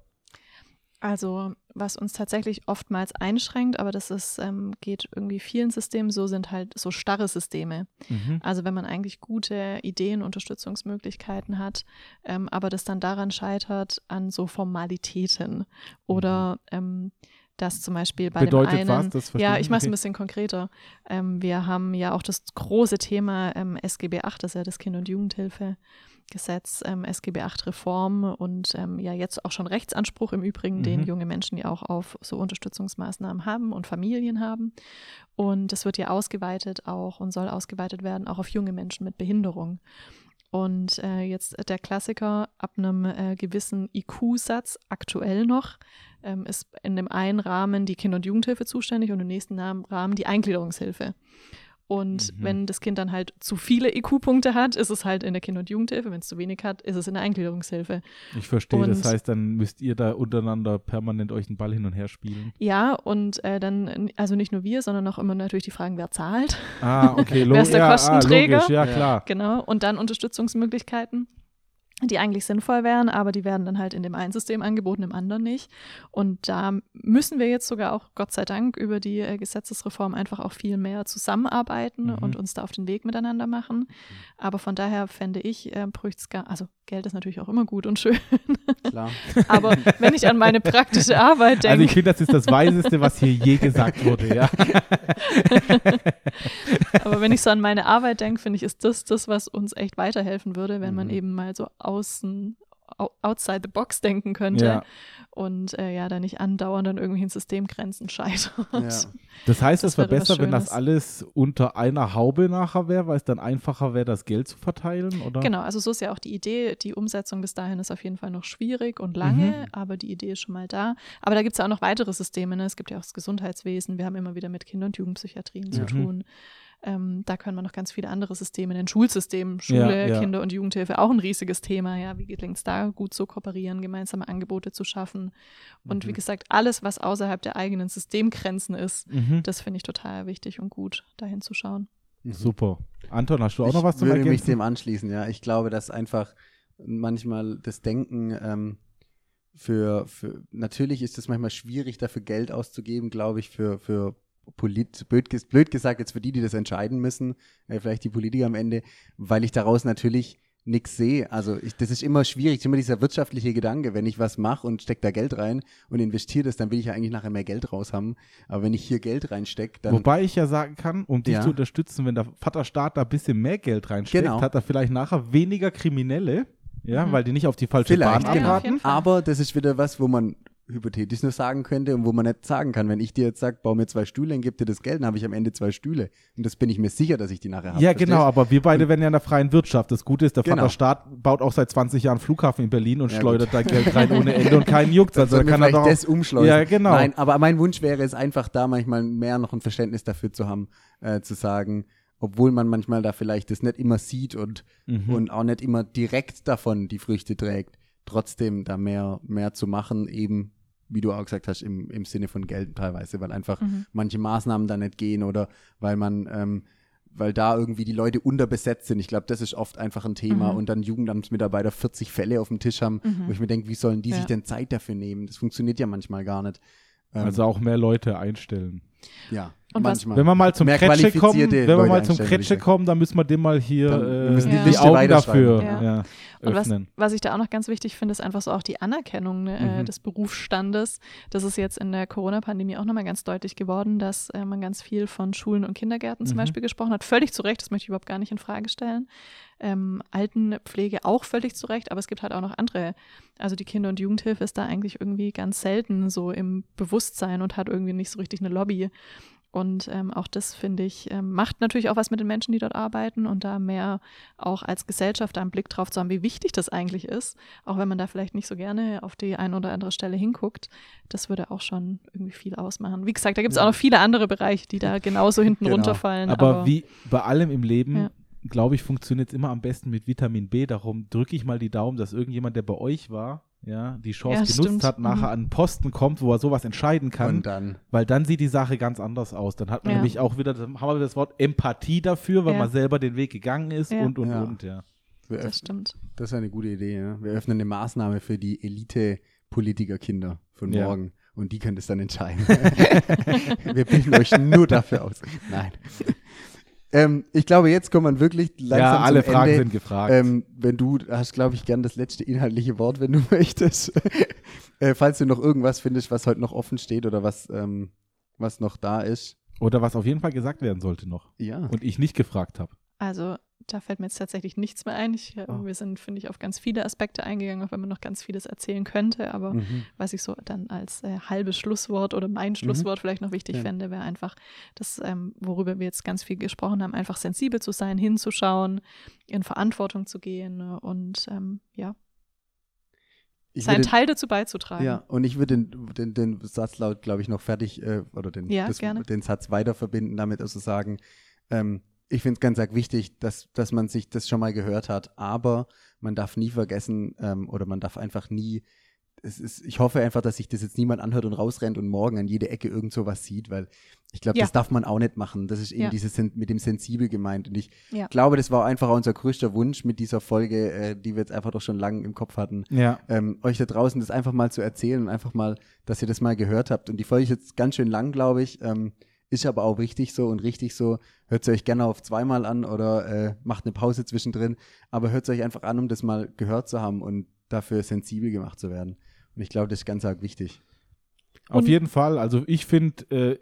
Also, was uns tatsächlich oftmals einschränkt, aber das ist, ähm, geht irgendwie vielen Systemen so, sind halt so starre Systeme. Mhm. Also wenn man eigentlich gute Ideen, Unterstützungsmöglichkeiten hat, ähm, aber das dann daran scheitert, an so Formalitäten oder ähm, dass zum Beispiel bei. Bedeutet dem einen, was? Ja, ich mache es ein bisschen konkreter. Ähm, wir haben ja auch das große Thema ähm, SGB 8, das ist ja das Kinder- und Jugendhilfegesetz, ähm, SGB 8 Reform und ähm, ja jetzt auch schon Rechtsanspruch im Übrigen, den Mhm. junge Menschen ja auch auf so Unterstützungsmaßnahmen haben und Familien haben. Und das wird ja ausgeweitet auch und soll ausgeweitet werden auch auf junge Menschen mit Behinderung. Und äh, jetzt der Klassiker ab einem äh, gewissen IQ-Satz aktuell noch ähm, ist in dem einen Rahmen die Kinder- und Jugendhilfe zuständig und im nächsten Rahmen die Eingliederungshilfe. Und Mhm. wenn das Kind dann halt zu viele IQ-Punkte hat, ist es halt in der Kinder- und Jugendhilfe. Wenn es zu wenig hat, ist es in der Eingliederungshilfe. Ich verstehe, das Und- heißt, dann müsst ihr da untereinander permanent euch einen Ball hin und her spielen. Ja, und äh, dann, also nicht nur wir, sondern auch immer natürlich die Fragen, wer zahlt. Ah, okay, Wer ist der ja, Kostenträger? Ah, logisch, Ja. klar. Genau. Und dann Unterstützungsmöglichkeiten, die eigentlich sinnvoll wären, aber die werden dann halt in dem einen System angeboten, im anderen nicht. Und da müssen wir jetzt sogar auch, Gott sei Dank, über die äh, Gesetzesreform einfach auch viel mehr zusammenarbeiten Mhm. und uns da auf den Weg miteinander machen. Aber von daher fände ich, äh, gar, also Geld ist natürlich auch immer gut und schön, Klar. aber wenn ich an meine praktische Arbeit Also ich denke, finde, das ist das Weiseste, was hier je gesagt wurde, ja. aber wenn ich so an meine Arbeit denke, finde ich, ist das das, was uns echt weiterhelfen würde, wenn man Mhm. eben mal so außen au- outside the box denken könnte ja. und äh, ja, da nicht andauernd an irgendwelchen Systemgrenzen scheitert. Ja. Das heißt, es wäre besser, wenn das alles unter einer Haube nachher wäre, weil es dann einfacher wäre, das Geld zu verteilen, oder? Genau, also so ist ja auch die Idee. Die Umsetzung bis dahin ist auf jeden Fall noch schwierig und lange, Mhm. aber die Idee ist schon mal da. Aber da gibt es ja auch noch weitere Systeme. Ne? Es gibt ja auch das Gesundheitswesen. Wir haben immer wieder mit Kinder- und Jugendpsychiatrien zu Ja. tun. Ähm, da können wir noch ganz viele andere Systeme in den Schulsystemen, Schule, Ja, ja. Kinder- und Jugendhilfe, auch ein riesiges Thema. Ja, wie gelingt es da, gut zu kooperieren, gemeinsame Angebote zu schaffen? Und Mhm. wie gesagt, alles, was außerhalb der eigenen Systemgrenzen ist, Mhm. das finde ich total wichtig und gut, dahin zu schauen. Mhm. Super. Anton, hast du auch ich noch was zum würde mich Ergänzen? dem anschließen, ja. Ich glaube, dass einfach manchmal das Denken ähm, für, für, natürlich ist es manchmal schwierig, dafür Geld auszugeben, glaube ich, für, für Polit, blöd, blöd gesagt, jetzt für die, die das entscheiden müssen, äh, vielleicht die Politiker am Ende, weil ich daraus natürlich nichts sehe. Also ich, das ist immer schwierig, immer dieser wirtschaftliche Gedanke, wenn ich was mache und stecke da Geld rein und investiere das, dann will ich ja eigentlich nachher mehr Geld raus haben. Aber wenn ich hier Geld reinstecke, dann Wobei ich ja sagen kann, um dich Ja. zu unterstützen, wenn der Vaterstaat da ein bisschen mehr Geld reinsteckt, Genau. hat er vielleicht nachher weniger Kriminelle, ja, Mhm. weil die nicht auf die falsche Vielleicht, Bahn auf abraten. Aber das ist wieder was, wo man hypothetisch nur sagen könnte und wo man nicht sagen kann. Wenn ich dir jetzt sage, bau mir zwei Stühle und gib dir das Geld, dann habe ich am Ende zwei Stühle. Und das bin ich mir sicher, dass ich die nachher habe. Ja, genau, aber wir beide werden ja in der freien Wirtschaft. Das Gute ist, der Genau. Vaterstaat baut auch seit 20 Jahren Flughafen in Berlin und Ja, schleudert da Geld rein ohne Ende und keinen juckt. Also da kann er doch das umschleusen. Ja, genau. Nein, aber mein Wunsch wäre es einfach da manchmal mehr noch ein Verständnis dafür zu haben, äh, zu sagen, obwohl man manchmal da vielleicht das nicht immer sieht und, Mhm. und auch nicht immer direkt davon die Früchte trägt, trotzdem da mehr, mehr zu machen, eben wie du auch gesagt hast, im, im Sinne von Geld teilweise, weil einfach Mhm. manche Maßnahmen da nicht gehen oder weil man, ähm, weil da irgendwie die Leute unterbesetzt sind. Ich glaube, das ist oft einfach ein Thema Mhm. und dann Jugendamtsmitarbeiter 40 Fälle auf dem Tisch haben, Mhm. wo ich mir denke, wie sollen die Ja. sich denn Zeit dafür nehmen? Das funktioniert ja manchmal gar nicht. Ähm, also auch mehr Leute einstellen. Ja, Und manchmal. Wenn wir mal zum Kretsche kommen, wenn wir mal zum Kretsche kommen, dann müssen wir dem mal hier Dann- wir äh, müssen die die, Liste Augen dafür Ja. ja. Und was, öffnen. was ich da auch noch ganz wichtig finde, ist einfach so auch die Anerkennung ne, äh, Mhm. des Berufsstandes. Das ist jetzt in der Corona-Pandemie auch nochmal ganz deutlich geworden, dass äh, man ganz viel von Schulen und Kindergärten zum Mhm. Beispiel gesprochen hat. Völlig zu Recht, das möchte ich überhaupt gar nicht in Frage stellen. Ähm, Altenpflege auch völlig zu Recht, aber es gibt halt auch noch andere. Also die Kinder- und Jugendhilfe ist da eigentlich irgendwie ganz selten so im Bewusstsein und hat irgendwie nicht so richtig eine Lobby. Und ähm, auch das, finde ich, ähm, macht natürlich auch was mit den Menschen, die dort arbeiten und da mehr auch als Gesellschaft einen Blick drauf zu haben, wie wichtig das eigentlich ist, auch wenn man da vielleicht nicht so gerne auf die eine oder andere Stelle hinguckt. Das würde auch schon irgendwie viel ausmachen. Wie gesagt, da gibt es auch noch viele andere Bereiche, die da genauso hinten Genau. runterfallen. Aber, Aber, wie bei allem im Leben, Ja. glaube ich, funktioniert es immer am besten mit Vitamin B. Darum drücke ich mal die Daumen, dass irgendjemand, der bei euch war, ja, die Chance Ja, genutzt stimmt. hat, nachher Mhm. an einen Posten kommt, wo er sowas entscheiden kann. Und dann, Weil dann sieht die Sache ganz anders aus. Dann hat man Ja. nämlich auch wieder, dann haben wir wieder das Wort Empathie dafür, weil Ja. man selber den Weg gegangen ist Ja. und und Ja. und, ja. wir das stimmt. das ist eine gute Idee. Ja. Wir öffnen eine Maßnahme für die Elite-Politikerkinder von Ja. morgen. Und die können das dann entscheiden. wir bilden euch nur dafür aus. Nein. Ähm, ich glaube, jetzt kommt man wirklich langsam Ja, alle zum Fragen Ende. sind gefragt. Ähm, wenn du hast, glaube ich, gern das letzte inhaltliche Wort, wenn du möchtest. äh, falls du noch irgendwas findest, was heute noch offen steht oder was, ähm, was noch da ist. Oder was auf jeden Fall gesagt werden sollte noch. Ja. Und ich nicht gefragt habe. Also da fällt mir jetzt tatsächlich nichts mehr ein. Ich, äh, Oh. Wir sind, finde ich, auf ganz viele Aspekte eingegangen, auch wenn man noch ganz vieles erzählen könnte. Aber Mhm. was ich so dann als äh, halbes Schlusswort oder mein Schlusswort vielleicht noch wichtig Ja. fände, wäre einfach das, ähm, worüber wir jetzt ganz viel gesprochen haben, einfach sensibel zu sein, hinzuschauen, in Verantwortung zu gehen äh, und ähm, ja, Ich seinen würde- Teil dazu beizutragen. Ja, und ich würde den, den, den Satzlaut, glaube ich, noch fertig äh, oder den, Ja, das, den Satz weiter verbinden, damit also sagen, ähm, ich finde es ganz arg wichtig, dass, dass man sich das schon mal gehört hat, aber man darf nie vergessen ähm, oder man darf einfach nie, es ist, ich hoffe einfach, dass sich das jetzt niemand anhört und rausrennt und morgen an jede Ecke irgend so was sieht, weil ich glaube, Ja. das darf man auch nicht machen. Das ist eben Ja. dieses mit dem Sensibel gemeint. Und ich Ja. glaube, das war einfach unser größter Wunsch mit dieser Folge, äh, die wir jetzt einfach doch schon lange im Kopf hatten Ja. ähm, euch da draußen das einfach mal zu erzählen und einfach mal, dass ihr das mal gehört habt. Und die Folge ist jetzt ganz schön lang, glaube ich. Ähm, ist aber auch richtig so und richtig so. Hört sie euch gerne auf zweimal an oder äh, macht eine Pause zwischendrin. Aber hört es euch einfach an, um das mal gehört zu haben und dafür sensibel gemacht zu werden. Und ich glaube, das ist ganz arg wichtig. Auf Und- jeden Fall. Also ich finde, äh,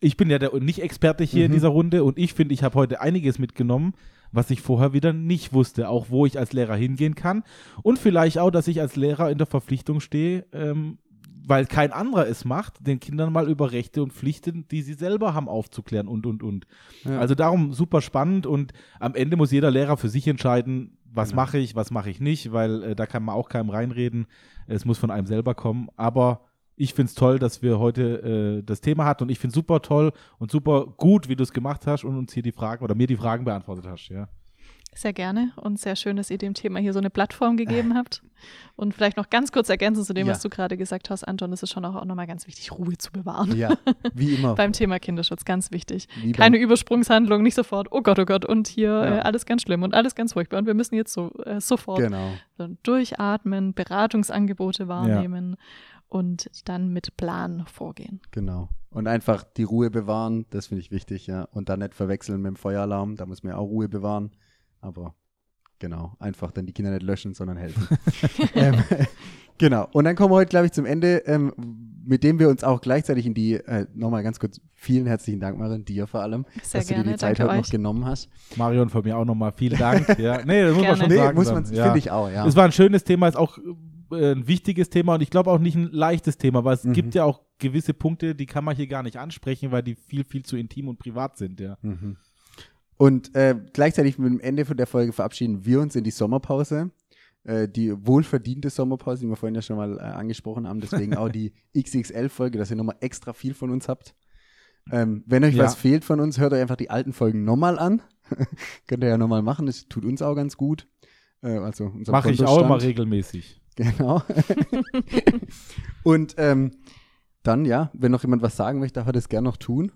ich bin ja der Nicht-Experte hier in Mhm. dieser Runde und ich finde, ich habe heute einiges mitgenommen, was ich vorher wieder nicht wusste. Auch wo ich als Lehrer hingehen kann und vielleicht auch, dass ich als Lehrer in der Verpflichtung stehe, ähm, weil kein anderer es macht, den Kindern mal über Rechte und Pflichten, die sie selber haben, aufzuklären und, und, und. Ja. Also darum super spannend und am Ende muss jeder Lehrer für sich entscheiden, was Genau. mache ich, was mache ich nicht, weil äh, da kann man auch keinem reinreden. Es muss von einem selber kommen. Aber ich finde es toll, dass wir heute äh, das Thema hatten und ich finde super toll und super gut, wie du es gemacht hast und uns hier die Fragen oder mir die Fragen beantwortet hast. Ja. Sehr gerne und sehr schön, dass ihr dem Thema hier so eine Plattform gegeben habt. Und vielleicht noch ganz kurz ergänzen zu dem, Ja. was du gerade gesagt hast, Anton, es ist schon auch, auch nochmal ganz wichtig, Ruhe zu bewahren. Ja, wie immer. Beim Thema Kinderschutz, ganz wichtig. Wie Keine Übersprungshandlung, nicht sofort, oh Gott, oh Gott, und hier Ja. äh, alles ganz schlimm und alles ganz furchtbar und wir müssen jetzt so äh, sofort Genau. durchatmen, Beratungsangebote wahrnehmen und dann mit Plan vorgehen. Genau. Und einfach die Ruhe bewahren, das finde ich wichtig, ja. Und dann nicht verwechseln mit dem Feueralarm, da muss man ja auch Ruhe bewahren. Aber genau, einfach dann die Kinder nicht löschen, sondern helfen. ähm, genau. Und dann kommen wir heute, glaube ich, zum Ende, ähm, mit dem wir uns auch gleichzeitig in die, äh, nochmal ganz kurz, vielen herzlichen Dank, Marin, dir vor allem, Sehr dass du gerne, dir die Zeit danke heute euch. noch genommen hast. Marion, von mir auch nochmal vielen Dank. ja. Nee, das muss man schon Nee, sagen. muss man, ja. finde ich auch, ja. Es war ein schönes Thema, ist auch äh, ein wichtiges Thema und ich glaube auch nicht ein leichtes Thema, weil es Mhm. gibt ja auch gewisse Punkte, die kann man hier gar nicht ansprechen, weil die viel, viel zu intim und privat sind, ja. Mhm. Und äh, gleichzeitig mit dem Ende von der Folge verabschieden wir uns in die Sommerpause. Äh, die wohlverdiente Sommerpause, die wir vorhin ja schon mal äh, angesprochen haben. Deswegen auch die XXL-Folge, dass ihr nochmal extra viel von uns habt. Ähm, wenn euch Ja. was fehlt von uns, hört euch einfach die alten Folgen nochmal an. Könnt ihr ja nochmal machen, das tut uns auch ganz gut. Äh, also Mache ich auch immer regelmäßig. Genau. Und ähm, dann, ja, wenn noch jemand was sagen möchte, darf er das gerne noch tun.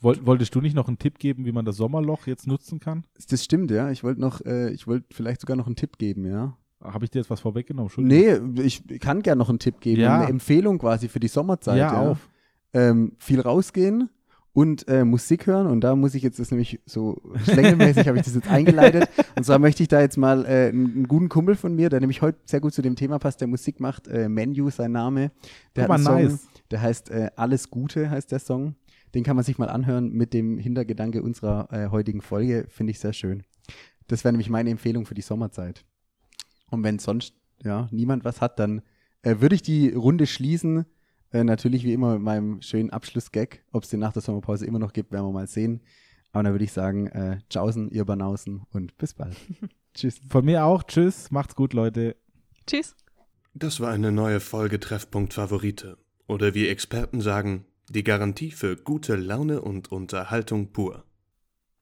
Woll, wolltest du nicht noch einen Tipp geben, wie man das Sommerloch jetzt nutzen kann? Das stimmt, ja. Ich wollte noch, äh, ich wollte vielleicht sogar noch einen Tipp geben, ja. Habe ich dir jetzt was vorweggenommen? Nee, ich kann gerne noch einen Tipp geben. Ja. Eine Empfehlung quasi für die Sommerzeit. ja, Ja, auf. Ähm, viel rausgehen und äh, Musik hören. Und da muss ich jetzt das nämlich so schlängelmäßig habe ich das jetzt eingeleitet. Und zwar möchte ich da jetzt mal äh, einen, guten Kumpel von mir, der nämlich heute sehr gut zu dem Thema passt, der Musik macht. Äh, Menu, sein Name. Der Guck hat einen Song, nice. der heißt äh, Alles Gute, heißt der Song. Den kann man sich mal anhören mit dem Hintergedanke unserer äh, heutigen Folge. Finde ich sehr schön. Das wäre nämlich meine Empfehlung für die Sommerzeit. Und wenn sonst ja, niemand was hat, dann äh, würde ich die Runde schließen Äh, natürlich wie immer mit meinem schönen Abschlussgag. Ob es den nach der Sommerpause immer noch gibt, werden wir mal sehen. Aber dann würde ich sagen, äh, tschaußen, ihr Banausen und bis bald. Tschüss. Von mir auch. Tschüss. Macht's gut, Leute. Tschüss. Das war eine neue Folge Treffpunkt Favorite. Oder wie Experten sagen, die Garantie für gute Laune und Unterhaltung pur.